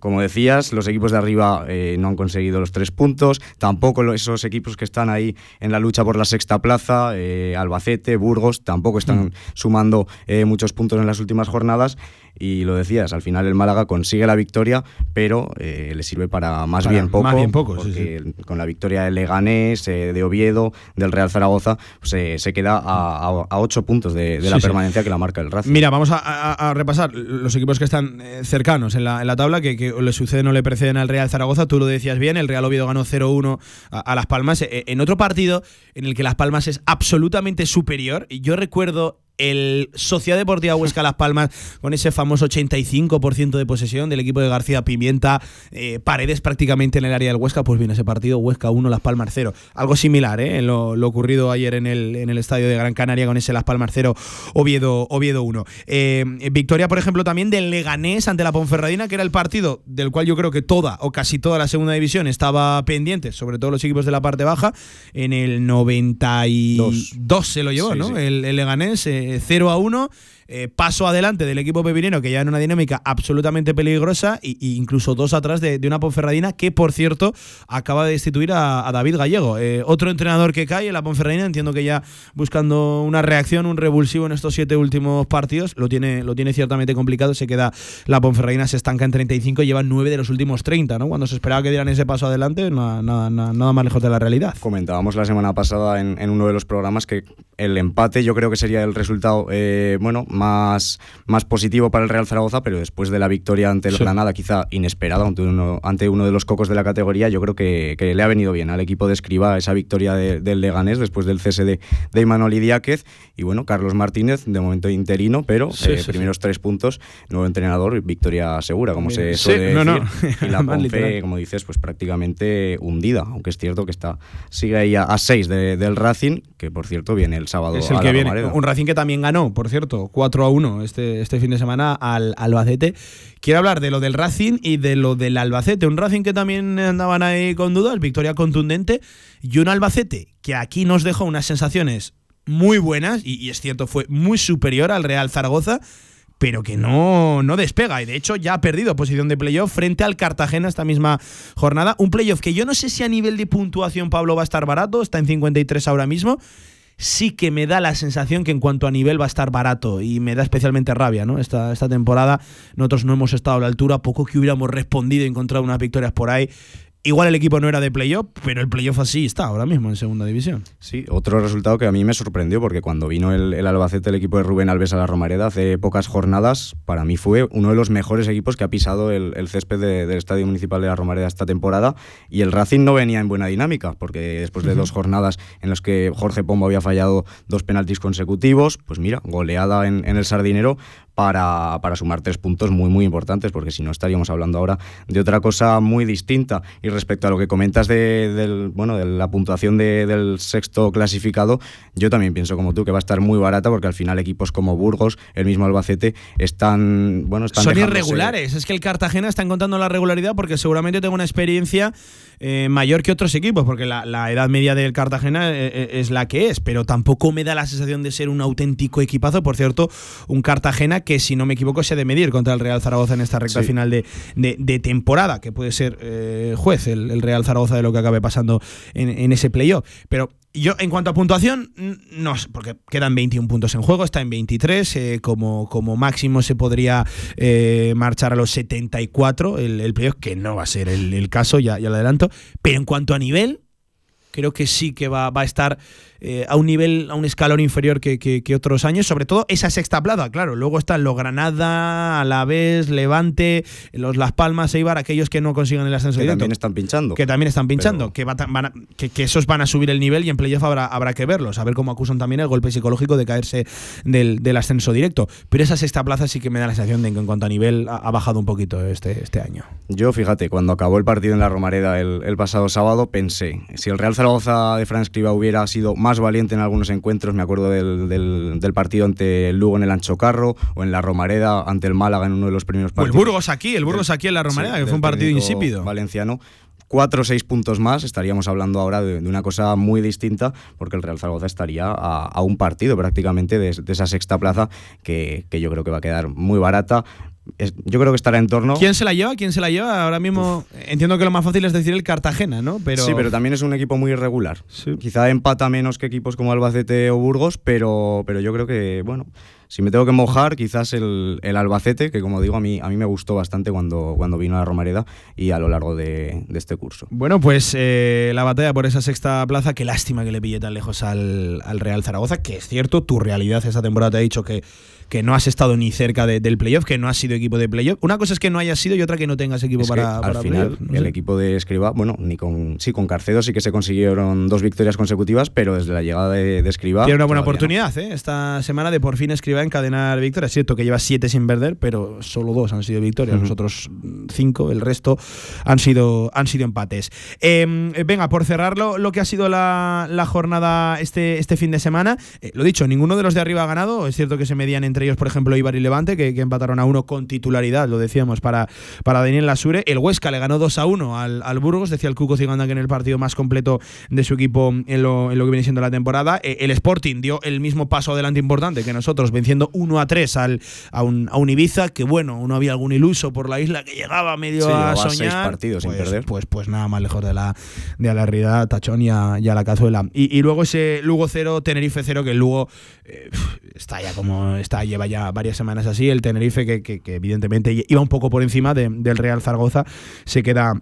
Como decías, los equipos de arriba eh, no han conseguido los tres puntos, tampoco esos equipos que están ahí en la lucha por la sexta plaza, eh, Albacete, Burgos, tampoco están Mm. sumando eh, muchos puntos en las últimas jornadas. Y lo decías, al final el Málaga consigue la victoria, pero eh, le sirve para más Para bien poco. más bien poco, sí, con la victoria del Leganés, eh, de Oviedo, del Real Zaragoza, pues, eh, se queda a, a- a ocho puntos de, de Sí, la permanencia que la marca el Racing. Mira, vamos a, repasar los equipos que están cercanos en la, en la tabla, que, que le suceden o le preceden al Real Zaragoza. Tú lo decías bien, el Real Oviedo ganó 0-1 a, Las Palmas. En otro partido en el que Las Palmas es absolutamente superior, y yo recuerdo el Sociedad Deportiva Huesca Las Palmas con ese famoso 85% de posesión del equipo de García Pimienta, eh, paredes prácticamente en el área del Huesca, pues bien, ese partido Huesca 1, Las Palmas 0. Algo similar, ¿eh? Lo, lo ocurrido ayer en el, en el estadio de Gran Canaria con ese Las Palmas 0, Oviedo, Oviedo 1. Eh, victoria, por ejemplo, también del Leganés ante la Ponferradina, que era el partido del cual yo creo que toda o casi toda la segunda división estaba pendiente, sobre todo los equipos de la parte baja. En el 92 se lo llevó, Sí, ¿no? sí. El, el Leganés, eh, 0 a 1. Eh, paso adelante del equipo pepinero que ya en una dinámica absolutamente peligrosa y, y incluso dos atrás de, una Ponferradina que por cierto acaba de destituir a, David Gallego Eh, otro entrenador que cae en la Ponferradina entiendo que ya buscando una reacción un revulsivo en estos siete últimos partidos lo tiene, lo tiene ciertamente complicado se queda la Ponferradina se estanca en 35 lleva 9 de los últimos 30 ¿no? cuando se esperaba que dieran ese paso adelante nada, nada, más lejos de la realidad Comentábamos la semana pasada en, en uno de los programas que el empate yo creo que sería el resultado eh, bueno más, más positivo para el Real Zaragoza, pero después de la victoria ante el Sí. Granada, quizá inesperada ante uno, ante uno de los cocos de la categoría, yo creo que, que le ha venido bien al equipo de Escriba esa victoria de- del Leganés después del cese de, de Imanol Idiáquez. Y bueno, Carlos Martínez, de momento interino, pero Sí, eh, sí, primeros tres puntos, nuevo entrenador, victoria segura, como se suele no, decir. no. Y la Ponfe, como dices, pues prácticamente hundida, aunque es cierto que está sigue ahí a, a seis de- del Racing, que por cierto viene el sábado Es el a que viene. Un Racing que también ganó, por cierto, 4 a 1 este, este fin de semana al Albacete. Quiero hablar de lo del Racing y de lo del Albacete. Un Racing que también andaban ahí con dudas, victoria contundente. Y un Albacete que aquí nos dejó unas sensaciones muy buenas, y, y es cierto, fue muy superior al Real Zaragoza. Pero que no, no despega. Y de hecho ya ha perdido posición de playoff frente al Cartagena esta misma jornada. Un playoff que yo no sé si a nivel de puntuación Pablo va a estar barato. Está en 53 ahora mismo sí que me da la sensación que en cuanto a nivel va a estar barato y me da especialmente rabia, ¿no? Esta, esta temporada nosotros no hemos estado a la altura, poco que hubiéramos respondido y encontrado unas victorias por ahí. Igual el equipo no era de playoff, pero el playoff así está ahora mismo en segunda división. Sí, otro resultado que a mí me sorprendió, porque cuando vino el, el Albacete, el equipo de Rubén Alves a la Romareda hace pocas jornadas, para mí fue uno de los mejores equipos que ha pisado el, el césped de- del Estadio Municipal de la Romareda esta temporada. Y el Racing no venía en buena dinámica, porque después de dos jornadas en las que Jorge Pombo había fallado dos penaltis consecutivos, pues mira, goleada en, en el Sardinero para, para sumar tres puntos muy, muy importantes, porque si no estaríamos hablando ahora de otra cosa muy distinta. Y respecto a lo que comentas de, del, bueno, de la puntuación de- del sexto clasificado, yo también pienso como tú que va a estar muy barata, porque al final equipos como Burgos, el mismo Albacete, están, bueno, están Son irregulares. Es que el Cartagena está encontrando la regularidad porque seguramente tengo una experiencia eh, mayor que otros equipos, porque la, la edad media del Cartagena eh, eh, es la que es, pero tampoco me da la sensación de ser un auténtico equipazo. Por cierto, un Cartagena que, si no me equivoco, se ha de medir contra el Real Zaragoza en esta recta Sí. final de, de- de temporada, que puede ser eh, juez el, el Real Zaragoza de lo que acabe pasando en, en ese playoff. Pero yo, en cuanto a puntuación, no porque quedan 21 puntos en juego, está en 23, eh, como, como máximo se podría eh, marchar a los 74 el, el playoff, que no va a ser el, el caso, ya, ya lo adelanto. Pero en cuanto a nivel, creo que sí que va, va a estar eh, a un nivel, a un escalón inferior que, que- que otros años, sobre todo esa sexta plaza, claro. Luego están los Granada, Alavés, Levante, los Las Palmas, Eibar, aquellos que no consigan el ascenso que directo. también están pinchando. Que también están pinchando, que, va van a- que, que esos van a subir el nivel y en playoff habrá, habrá que verlos, a ver cómo acusan también el golpe psicológico de caerse del, del ascenso directo. Pero esa sexta plaza sí que me da la sensación de que en cuanto a nivel ha, ha bajado un poquito este, este año. Yo, fíjate, cuando acabó el partido en la Romareda el, el pasado sábado, pensé, si el Real Zaragoza de Fran Escriba hubiera sido más valiente en algunos encuentros, me acuerdo del, del- del partido ante el Lugo en el Ancho Carro, o en la Romareda ante el Málaga en uno de los primeros O el partidos. Burgos aquí, el Burgos aquí en la Romareda, Sí, que fue del un partido insípido. Valenciano. Cuatro o seis puntos más, estaríamos hablando ahora de, de una cosa muy distinta, porque el Real Zaragoza estaría a, a un partido prácticamente de, de esa sexta plaza, que, que yo creo que va a quedar muy barata. Es- yo creo que estará en torno. ¿Quién se la lleva? ¿Quién se la lleva? Ahora mismo entiendo que lo más fácil es decir el Cartagena, ¿no? Pero Sí, pero también es un equipo muy irregular. Quizá empata menos que equipos como Albacete o Burgos, pero, pero yo creo que, bueno, si me tengo que mojar, quizás el, el Albacete, que como digo, a mí, a mí me gustó bastante cuando, cuando vino a la Romareda y a lo largo de, de este curso. Bueno, pues eh, la batalla por esa sexta plaza, qué lástima que le pille tan lejos al, al Real Zaragoza, que es cierto, tu realidad esta temporada te ha dicho que, que no has estado ni cerca de- del playoff, que no has sido equipo de playoff. Una cosa es que no hayas sido y otra que no tengas equipo Es para, al para final playoff, no el sé. equipo de Escriba, bueno, ni con sí con Carcedo sí que se consiguieron dos victorias consecutivas, pero desde la llegada de, de Escriba Tiene una buena no. oportunidad ¿eh? esta semana de por fin escribir encadenar victorias. Es cierto que lleva siete sin perder, pero solo dos han sido victorias. Los otros cinco, el resto, han sido, han sido empates. Eh, venga, por cerrarlo, lo que ha sido la, la jornada este, este fin de semana. eh, lo dicho, ninguno de los de arriba ha ganado. Es cierto que se medían entre ellos, por ejemplo, Ibar y Levante, que, que empataron a uno con titularidad, lo decíamos, para, para Daniel Lasure. El Huesca le ganó 2 a 1 al, al Burgos, decía el Cuco Ciganda que en el partido más completo de su equipo en lo, en lo que viene siendo la temporada. Eh, el Sporting dio el mismo paso adelante importante que nosotros, venciendo 1 a 3 al, a, un, a un Ibiza, que bueno, uno había algún iluso por la isla que llegaba medio Sí, a soñar. seis partidos sin pues, perder. Pues, pues nada más lejos de la, de la realidad, Tachón y a, y a la cazuela. Y, y luego ese Lugo 0, Tenerife 0, que el Lugo eh, está ya como está, lleva ya varias semanas así. El Tenerife, que, evidentemente iba un poco por encima de- del Real Zaragoza, se queda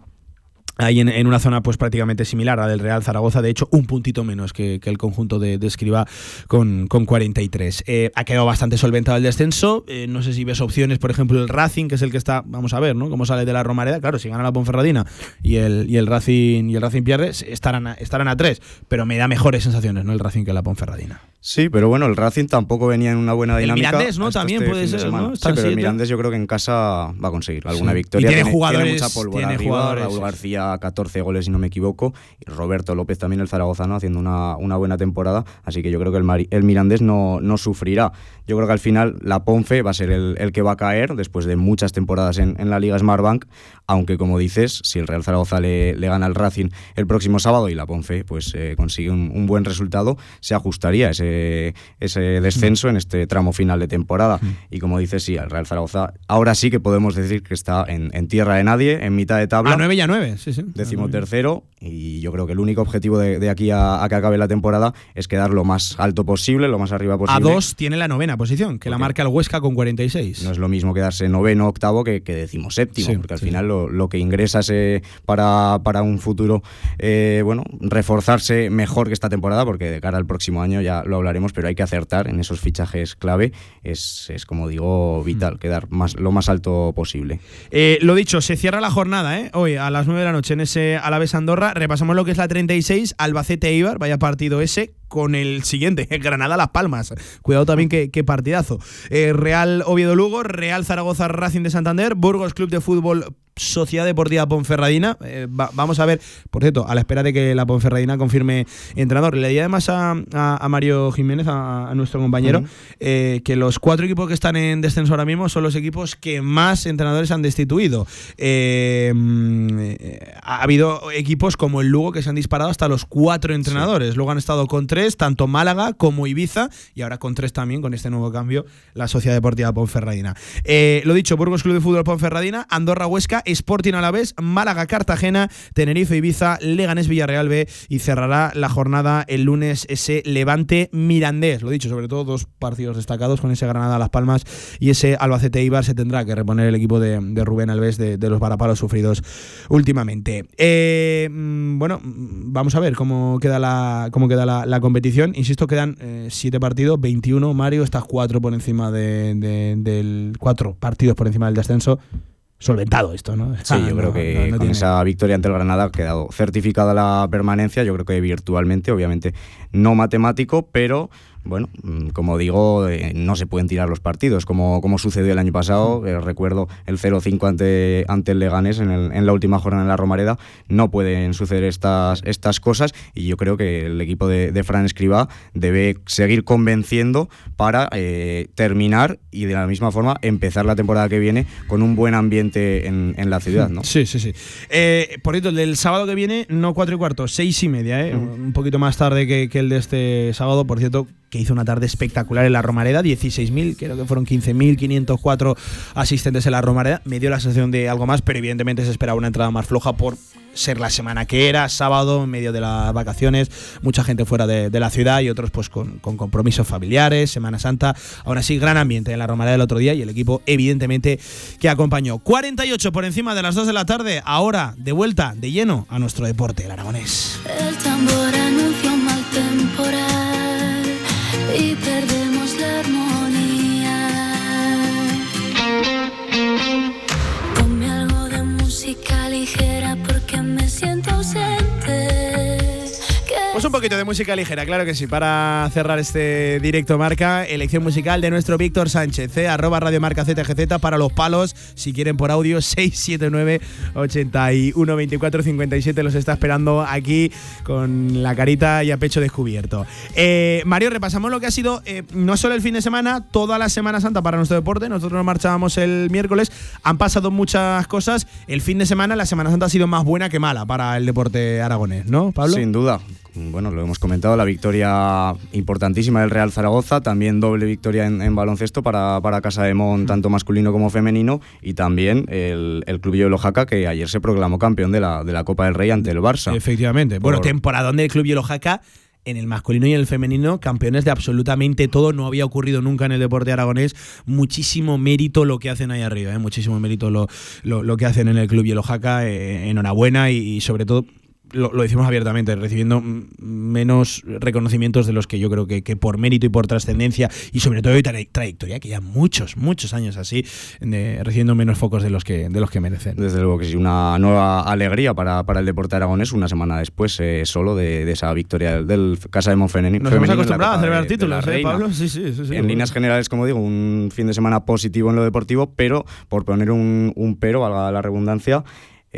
ahí en, en una zona pues prácticamente similar a la del Real Zaragoza, de hecho un puntito menos que, que el conjunto de, de Escribá con, con 43. Eh, ha quedado bastante solventado el descenso, eh, no sé si ves opciones, por ejemplo el Racing, que es el que está, vamos a ver, ¿no? Cómo sale de la Romareda, claro, si gana la Ponferradina y el, y el Racing y el Racing pierde, estarán a, estarán a tres, pero me da mejores sensaciones, ¿no? El Racing que la Ponferradina. Sí, pero bueno, el Racing tampoco venía en una buena El dinámica. Mirandés, ¿no? También este puede ser. ¿no? Sí, pero el. Mirandés yo creo que en casa va a conseguir alguna Sí. victoria. Y tiene jugadores, mucha pólvora tiene arriba, jugadores, Raúl sí. García 14 goles si no me equivoco, y Roberto López también el zaragozano haciendo una, una buena temporada, así que yo creo que el, Mari- el Mirandés no, no sufrirá. Yo creo que al final la Ponfe va a ser el, el que va a caer después de muchas temporadas en, en la Liga Smartbank, aunque como dices, si el Real Zaragoza le, le gana al Racing el próximo sábado y la Ponfe pues eh, consigue un, un buen resultado, se ajustaría ese, ese descenso en este tramo final de temporada. Y como dices, sí, el Real Zaragoza ahora sí que podemos decir que está en, en tierra de nadie, en mitad de tabla. A 9 y a 9, sí, sí. Décimo tercero y yo creo que el único objetivo de, de aquí a, a que acabe la temporada es quedar lo más alto posible, lo más arriba A posible. dos tiene la novena posición, que la marca el Huesca con 46. No es lo mismo quedarse noveno, octavo que, que decimoséptimo, Sí, porque al sí. final lo, lo que ingresas eh, para, para un futuro, eh, bueno, reforzarse mejor que esta temporada, porque de cara al próximo año ya lo hablaremos, pero hay que acertar en esos fichajes clave, es, es como digo, Mm. vital, quedar más, lo más alto posible. Eh, lo dicho, se cierra la jornada, ¿eh? Hoy a las 9 de la noche en ese Alavés Andorra. Repasamos lo que es la 36, Albacete Ibar, vaya partido ese, con el siguiente, Granada Las Palmas. Cuidado también qué, qué partidazo. Eh, Real Oviedo Lugo, Real Zaragoza Racing de Santander, Burgos Club de Fútbol Sociedad Deportiva Ponferradina. Eh, va- vamos a ver, por cierto, a la espera de que la Ponferradina confirme entrenador. Le di además a, a- a Mario Jiménez, a, a nuestro compañero, eh, que los cuatro equipos que están en descenso ahora mismo son los equipos que más entrenadores han destituido. Eh, mm, ha habido equipos como el Lugo que se han disparado hasta los cuatro entrenadores. Luego han estado con tres, tanto Málaga como Ibiza, y ahora con tres también, con este nuevo cambio, la Sociedad Deportiva Ponferradina. Lo dicho, Burgos Club de Fútbol Ponferradina, Andorra Huesca, Sporting Alavés, Málaga Cartagena, Tenerife Ibiza, Leganés Villarreal B y cerrará la jornada el lunes ese Levante Mirandés. Lo dicho, sobre todo dos partidos destacados con ese Granada Las Palmas y ese Albacete Ibar se tendrá que reponer el equipo de, Rubén Alves de, de los varapalos sufridos últimamente. Eh, mm, bueno, mm, vamos a ver cómo queda la, cómo queda la, la competición. Insisto, quedan eh, siete partidos, 21. Mario, estás cuatro por encima de- de- del. cuatro partidos por encima del descenso. Solventado esto, ¿no? Sí, Ah, yo no, creo que no- no con tiene- esa victoria ante el Granada ha quedado certificada la permanencia, yo creo que virtualmente, obviamente no matemático, pero bueno, mm, como digo, eh, no se pueden tirar los partidos, como, como sucedió el año pasado, eh, recuerdo el 0-5 ante, ante el Leganés en, el- en la última jornada en la Romareda, no pueden suceder estas, estas cosas y yo creo que el equipo de, de Fran Escribá debe seguir convenciendo para eh, terminar y de la misma forma empezar la temporada que viene con un buen ambiente en, en la ciudad, ¿no? Sí, sí, sí. Eh, por cierto, el del sábado que viene, no cuatro y cuarto, seis y media, ¿eh? un poquito más tarde que, que el de este sábado, por cierto, que hizo una tarde espectacular en la Romareda, 16.000, creo que fueron 15.504 asistentes en la Romareda. Me dio la sensación de algo más, pero evidentemente se esperaba una entrada más floja por ser la semana que era, sábado, en medio de las vacaciones, mucha gente fuera de, la ciudad y otros pues con, compromisos familiares, Semana Santa. Aún así, gran ambiente en la Romareda el otro día y el equipo, evidentemente, que acompañó. 48 por encima de las 2 de la tarde, ahora de vuelta, de lleno, a nuestro deporte, el aragonés. El tambor anuncia un mal temporal y perdemos Pues un poquito de música ligera, claro que sí, para cerrar este directo marca, elección musical de nuestro Víctor Sánchez, ¿eh? arroba Radio Marca ZGZ para los palos, si quieren por audio, 679 81 24 57 los está esperando aquí con la carita y a pecho descubierto. Eh, Mario, repasamos lo que ha sido eh, no solo el fin de semana, toda la Semana Santa para nuestro deporte, nosotros nos marchábamos el miércoles, han pasado muchas cosas, el fin de semana, la Semana Santa ha sido más buena que mala para el deporte aragonés, ¿no, Pablo? Sin duda. Bueno, lo hemos comentado, la victoria importantísima del Real Zaragoza, también doble victoria en, en baloncesto para, para Casa de Mon, tanto masculino como femenino, y también el, el Club Hielo Jaca, que ayer se proclamó campeón de la, de la Copa del Rey ante el Barça. Efectivamente. Bueno, Por- temporadón del Club Hielo Jaca en el masculino y en el femenino, campeones de absolutamente todo. No había ocurrido nunca en el deporte aragonés. Muchísimo mérito lo que hacen ahí arriba, ¿eh? muchísimo mérito lo, lo- lo que hacen en el Club Hielo Jaca. eh, enhorabuena y, y sobre todo. Lo, lo decimos abiertamente, recibiendo menos reconocimientos de los que yo creo que, que por mérito y por trascendencia y sobre todo de tra- trayectoria, que ya muchos, muchos años así, de- recibiendo menos focos de los que, de los que merecen. Desde luego que sí, una nueva alegría para, para el deporte aragonés, una semana después eh, solo de, de esa victoria del, del Casa de Mon femenino. Nos hemos acostumbrado a celebrar títulos, ¿eh. Pablo? Sí, sí, sí. sí. en líneas generales, como digo, un fin de semana positivo en lo deportivo, pero por poner un, un pero, valga la redundancia,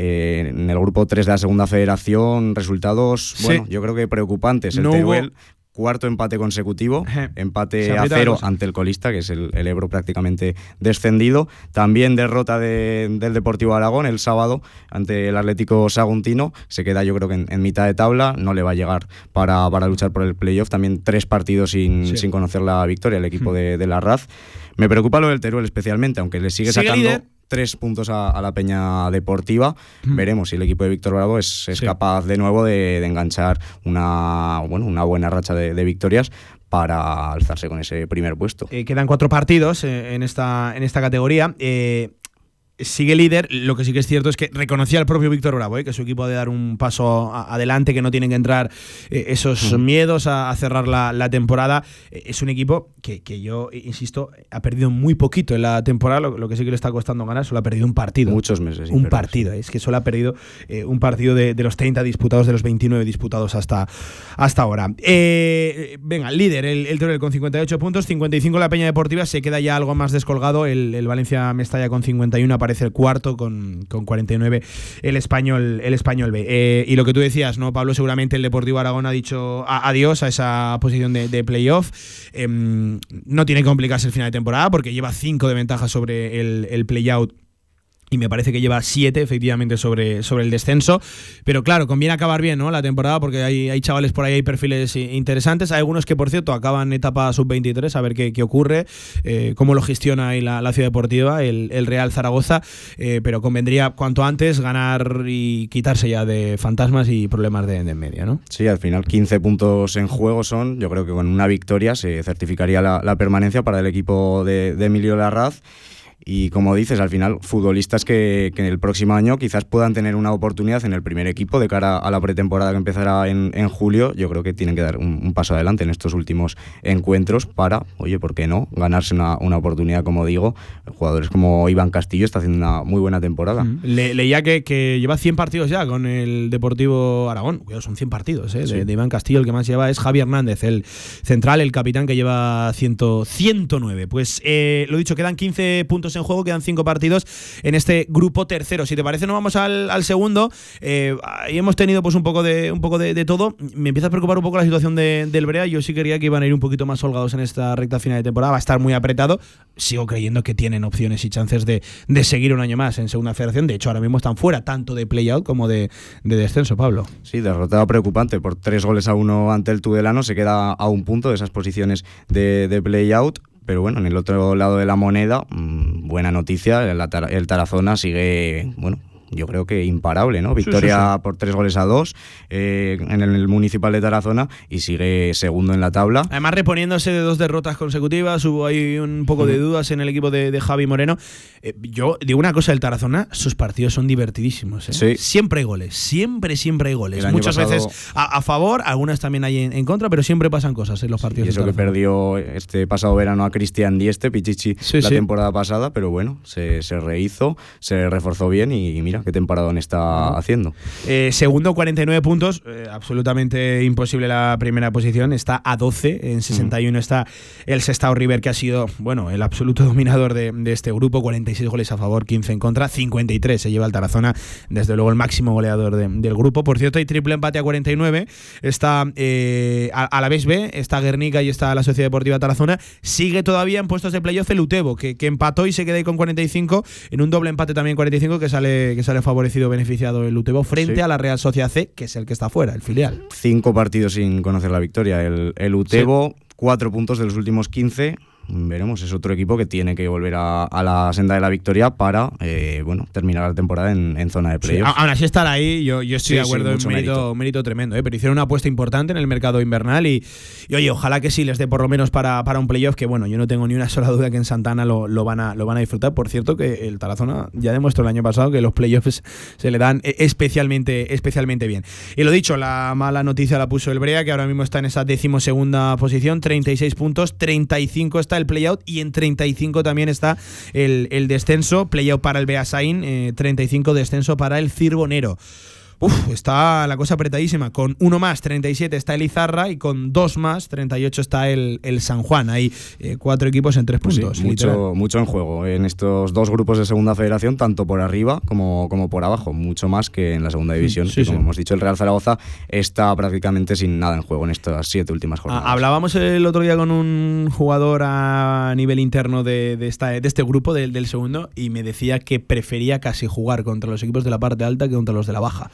eh, en el grupo 3 de la segunda federación, resultados, Sí. bueno, yo creo que preocupantes. El No hubo- Teruel, cuarto empate consecutivo, Se empate a cero ante el colista, que es el, el Ebro prácticamente descendido. También derrota de- del Deportivo Aragón el sábado ante el Atlético Saguntino. Se queda yo creo que en, en mitad de tabla, no le va a llegar para, para luchar por el playoff. También tres partidos sin, Sí. sin conocer la victoria el equipo Hmm. de, de la RAZ. Me preocupa lo del Teruel especialmente, aunque le sigue, Sigue sacando líder. Tres puntos a, a la Peña Deportiva. Mm. Veremos si el equipo de Víctor Bravo es, es Sí. capaz de nuevo de, de enganchar una, bueno, una buena racha de, de victorias para alzarse con ese primer puesto. Eh, quedan cuatro partidos eh, en, esta, en esta categoría. Eh, sigue líder. Lo que sí que es cierto es que reconocía el propio Víctor Bravo, eh, que su equipo ha de dar un paso a- adelante, que no tienen que entrar eh, esos miedos a, a cerrar la, la temporada. Eh, es un equipo que, que yo, insisto, ha perdido muy poquito en la temporada. Lo, lo que sí que le está costando ganar, solo ha perdido un partido. Muchos meses. Un partido, es que solo ha perdido eh, un partido de, de los 30 disputados, de los 29 disputados hasta, hasta ahora. Venga, líder, el, el Teruel con 58 puntos, 55 la Peña Deportiva, se queda ya algo más descolgado, el, el Valencia Mestalla con 51 aparece el cuarto con, con 49 el español, el español B. Eh, y lo que tú decías, ¿no, Pablo? Seguramente el Deportivo Aragón ha dicho adiós a esa posición de, de playoff. Em, no tiene que complicarse el final de temporada porque lleva 5 de ventaja sobre el, el playout y me parece que lleva siete efectivamente sobre, sobre el descenso. Pero claro, conviene acabar bien ¿no? la temporada porque hay, hay chavales por ahí, hay perfiles interesantes. Hay algunos que, por cierto, acaban etapa sub-23, a ver qué, qué ocurre, eh, cómo lo gestiona ahí la, la ciudad deportiva, el, el Real Zaragoza. Eh, pero convendría cuanto antes ganar y quitarse ya de fantasmas y problemas de, de en medio, ¿no? Sí, al final 15 puntos en juego son, yo creo que con una victoria se certificaría la, permanencia para el equipo de Emilio Larraz. Y como dices, al final, futbolistas que, que en el próximo año quizás puedan tener una oportunidad en el primer equipo de cara a la pretemporada que empezará en, en julio, yo creo que tienen que dar un, un paso adelante en estos últimos encuentros para, oye, ¿por qué no? Ganarse una, una oportunidad, como digo. Jugadores como Iván Castillo está haciendo una muy buena temporada. Le- leía que, que lleva 100 partidos ya con el Deportivo Aragón. Cuidado, son 100 partidos ¿eh? de Iván Castillo. El que más lleva es Javi Hernández, el central, el capitán que lleva 100, 109. Pues eh, lo dicho, quedan 15 puntos en juego, quedan 5 partidos en este grupo tercero. Si te parece, no vamos al, segundo. Eh, ahí hemos tenido pues un poco de un poco de todo. Me empieza a preocupar un poco la situación de- del Brea. Yo sí quería que iban a ir un poquito más holgados en esta recta final de temporada. Va a estar muy apretado. Sigo creyendo que tienen opciones y chances de, de seguir un año más en segunda federación. De hecho, ahora mismo están fuera tanto de playout como de, de descenso, Pablo. Sí, derrotado preocupante por tres goles a uno ante el Tudelano. Se queda a un punto de esas posiciones de, de play-out. Pero bueno, en el otro lado de la moneda, mm, buena noticia, el, Tar- el Tarazona sigue, bueno, yo creo que imparable, ¿no? Sí, sí, Victoria sí. por tres goles a dos eh, en el municipal de Tarazona y sigue segundo en la tabla. Además, reponiéndose de dos derrotas consecutivas, hubo ahí un poco de dudas en el equipo de, de Javi Moreno. Eh, yo digo una cosa del Tarazona, sus partidos son divertidísimos. ¿eh? Sí. Siempre hay goles, siempre, siempre hay goles. Muchas pasado- veces a, a favor, algunas también hay en, en contra, pero siempre pasan cosas en los partidos. Y eso que perdió este pasado verano a Cristian Dieste, Pichichi, la temporada pasada, pero bueno, se, se rehizo, se reforzó bien y, y mira qué temporada está haciendo. Eh, segundo, 49 puntos. eh, absolutamente imposible la primera posición. Está a 12. En 61 está el Sestao River, que ha sido, bueno, el absoluto dominador de, de este grupo. 46 goles a favor, 15 en contra. 53 se lleva el Tarazona, desde luego el máximo goleador de- del grupo. Por cierto, hay triple empate a 49. Está eh, a, a la vez B, está Guernica y está la Sociedad Deportiva Tarazona. Sigue todavía en puestos de playoff el Utebo, que, que empató y se queda ahí con 45. En un doble empate también 45, que sale, que sale favorecido, beneficiado el Utebo frente Sí. a la Real Sociedad C, que es el que está fuera, el filial. Cinco partidos sin conocer la victoria. El, el Utebo, cuatro puntos de los últimos 15. Veremos, es otro equipo que tiene que volver a, a la senda de la victoria para eh, bueno, terminar la temporada en, en zona de Sí, playoff. a- aún así estar ahí, yo, yo estoy Sí, de sí, acuerdo, mucho en mérito, mérito. mérito tremendo, ¿eh? pero hicieron una apuesta importante en el mercado invernal y, y, oye, ojalá que sí les dé por lo menos para, para un playoff, que bueno, yo no tengo ni una sola duda que en Santana lo, lo van a, lo van a disfrutar. Por cierto, que el Tarazona ya demostró el año pasado que los playoffs se le dan eh, especialmente, especialmente bien. Y lo dicho, la mala noticia la puso el Brea, que ahora mismo está en esa decimosegunda posición, 36 puntos, 35 está el playout y en 35 también está el, el descenso, playout para el Beasain, eh, 35 descenso para el Cirbonero. Uf, está la cosa apretadísima. Con uno más, 37 está el Izarra y con dos más, 38 está el, el San Juan. Hay eh, cuatro equipos en tres Pues sí, puntos. mucho, mucho en juego en estos dos grupos de segunda federación, tanto por arriba como, como por abajo, mucho más que en la segunda división, sí, que sí. como hemos dicho, el Real Zaragoza está prácticamente sin nada en juego en estas siete últimas jornadas. Ah, Hablábamos el otro día con un jugador a nivel interno de, de esta, de este grupo, del, del segundo, y me decía que prefería casi jugar contra los equipos de la parte alta que contra los de la baja.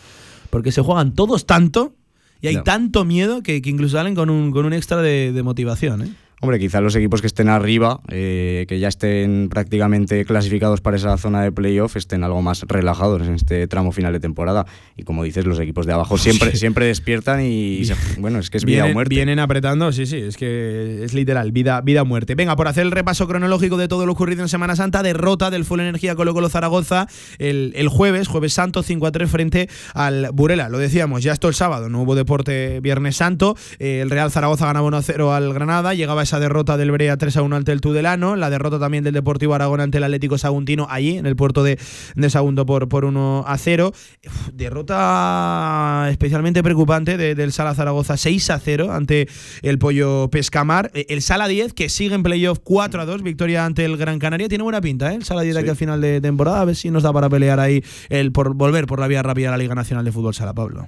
Porque se juegan todos tanto y hay tanto miedo que, que incluso salen con un, con un extra de, de motivación. ¿eh? Hombre, quizás los equipos que estén arriba, eh, que ya estén prácticamente clasificados para esa zona de playoff, estén algo más relajados en este tramo final de temporada. Y como dices, los equipos de abajo siempre, siempre despiertan y, se- bueno, es que es vida Vienen, o muerte. vienen apretando, sí, sí, es que es literal, vida, vida o muerte. Venga, por hacer el repaso cronológico de todo lo ocurrido en Semana Santa, derrota del Full Energía Colo Colo Zaragoza el, el jueves, jueves santo, 5 a 3 frente al Burela. Lo decíamos, ya esto el sábado, no hubo deporte Viernes Santo. Eh, el Real Zaragoza ganaba 1 a 0 al Granada, llegaba esa derrota del Brea 3 a 1 ante el Tudelano, la derrota también del Deportivo Aragón ante el Atlético Saguntino, allí en el puerto de, de Sagunto por, por 1 a 0. Uf, derrota especialmente preocupante de- del Sala Zaragoza 6 a 0 ante el Pollo Pescamar. Eh, El Sala 10, que sigue en playoff 4 a 2, victoria ante el Gran Canaria. Tiene buena pinta, ¿eh? El Sala 10 aquí al final de temporada. A ver si nos da para pelear ahí el por volver por la vía rápida a la Liga Nacional de Fútbol Sala, Pablo.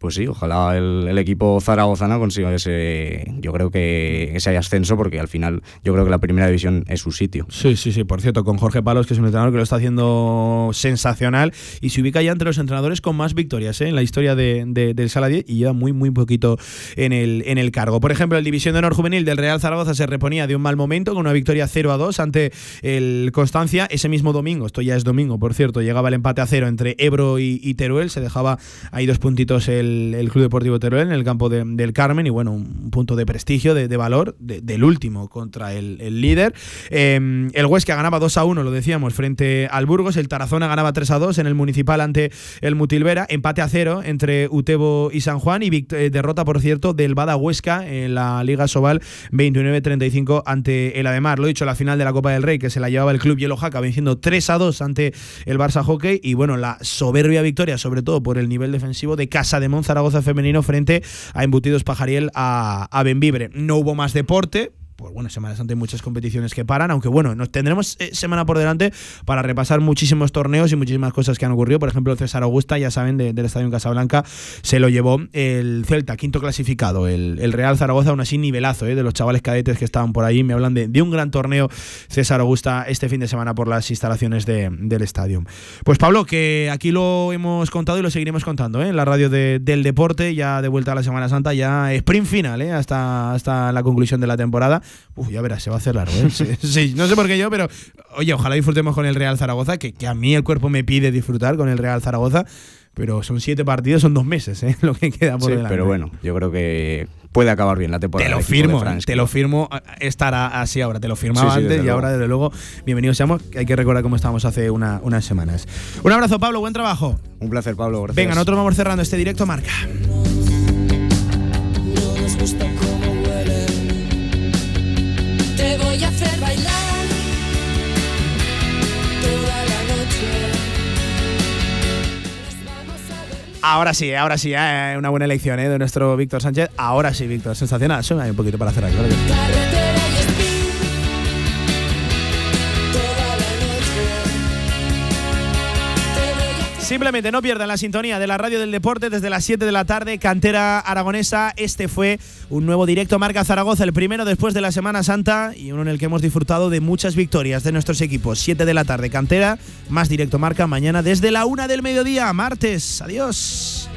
Pues sí, ojalá el, equipo zaragozano consiga ese, yo creo que ese ascenso, porque al final yo creo que la primera división es su sitio. Sí, sí, sí. Por cierto, con Jorge Palos, que es un entrenador que lo está haciendo sensacional y se ubica ya entre los entrenadores con más victorias ¿eh? en la historia de, de- del Sala 10 y lleva muy, muy poquito en el, en el cargo. Por ejemplo, el División de Honor Juvenil del Real Zaragoza se reponía de un mal momento con una victoria 0 a 2 ante el Constancia. Ese mismo domingo, esto ya es domingo, por cierto, llegaba el empate a cero entre Ebro y Teruel. Se dejaba ahí dos puntitos el, el Club Deportivo Teruel en el campo de- del Carmen y bueno, un punto de prestigio, de, valor de- del último contra el, líder. Eh, el Huesca ganaba 2 a 1, lo decíamos, frente al Burgos. El Tarazona ganaba 3 a 2 en el Municipal ante el Mutilvera. Empate a 0 entre Utebo y San Juan. Y eh, derrota, por cierto, del Bada Huesca en la Liga Sobal 29-35 ante el Ademar. Lo dicho, la final de la Copa del Rey que se la llevaba el club Hielo venciendo 3 a 2 ante el Barça Hockey. Y bueno, la soberbia victoria, sobre todo por el nivel defensivo de Casa de Mon Zaragoza femenino frente a Embutidos Pajariel a, a Benvibre. No hubo más deporte, pues bueno, Semana Santa hay muchas competiciones que paran, aunque bueno, nos tendremos eh, semana por delante para repasar muchísimos torneos y muchísimas cosas que han ocurrido. Por ejemplo, César Augusta, ya saben, de- del Estadio en Casablanca, se lo llevó el Celta, quinto clasificado. El, Real Zaragoza, aún así nivelazo, eh, de los chavales cadetes que estaban por ahí. Me hablan de, de un gran torneo César Augusta este fin de semana por las instalaciones de- del estadio. Pues Pablo, que aquí lo hemos contado y lo seguiremos contando, ¿eh? en la radio de- del deporte, ya de vuelta a la Semana Santa, ya sprint final, ¿eh? hasta, hasta la conclusión de la temporada. Uf, ya verás, se va a hacer largo. ¿eh? Sí, sí, no sé por qué yo, pero oye, ojalá disfrutemos con el Real Zaragoza, que, que a mí el cuerpo me pide disfrutar con el Real Zaragoza. Pero son siete partidos, son dos meses, ¿eh? lo que queda por Sí, delante. pero bueno, yo creo que puede acabar bien la temporada. Te lo firmo, te lo firmo. Estará así ahora, te lo firmaba Sí, sí, antes y ahora, desde luego, bienvenidos seamos. Hay que recordar cómo estábamos hace una- unas semanas. Un abrazo, Pablo, buen trabajo. Un placer, Pablo. Gracias. Venga, nosotros vamos cerrando este directo marca. No nos gusta Ahora sí, ahora sí, eh, una buena elección eh, de nuestro Víctor Sánchez. Ahora sí, Víctor, sensacional. Sube un poquito para cerrar. claro que Simplemente no pierdan la sintonía de la radio del deporte desde las 7 de la tarde, cantera aragonesa. Este fue un nuevo directo Marca Zaragoza, el primero después de la Semana Santa y uno en el que hemos disfrutado de muchas victorias de nuestros equipos. 7 de la tarde, cantera, más directo Marca mañana desde la 1 del mediodía, martes. Adiós.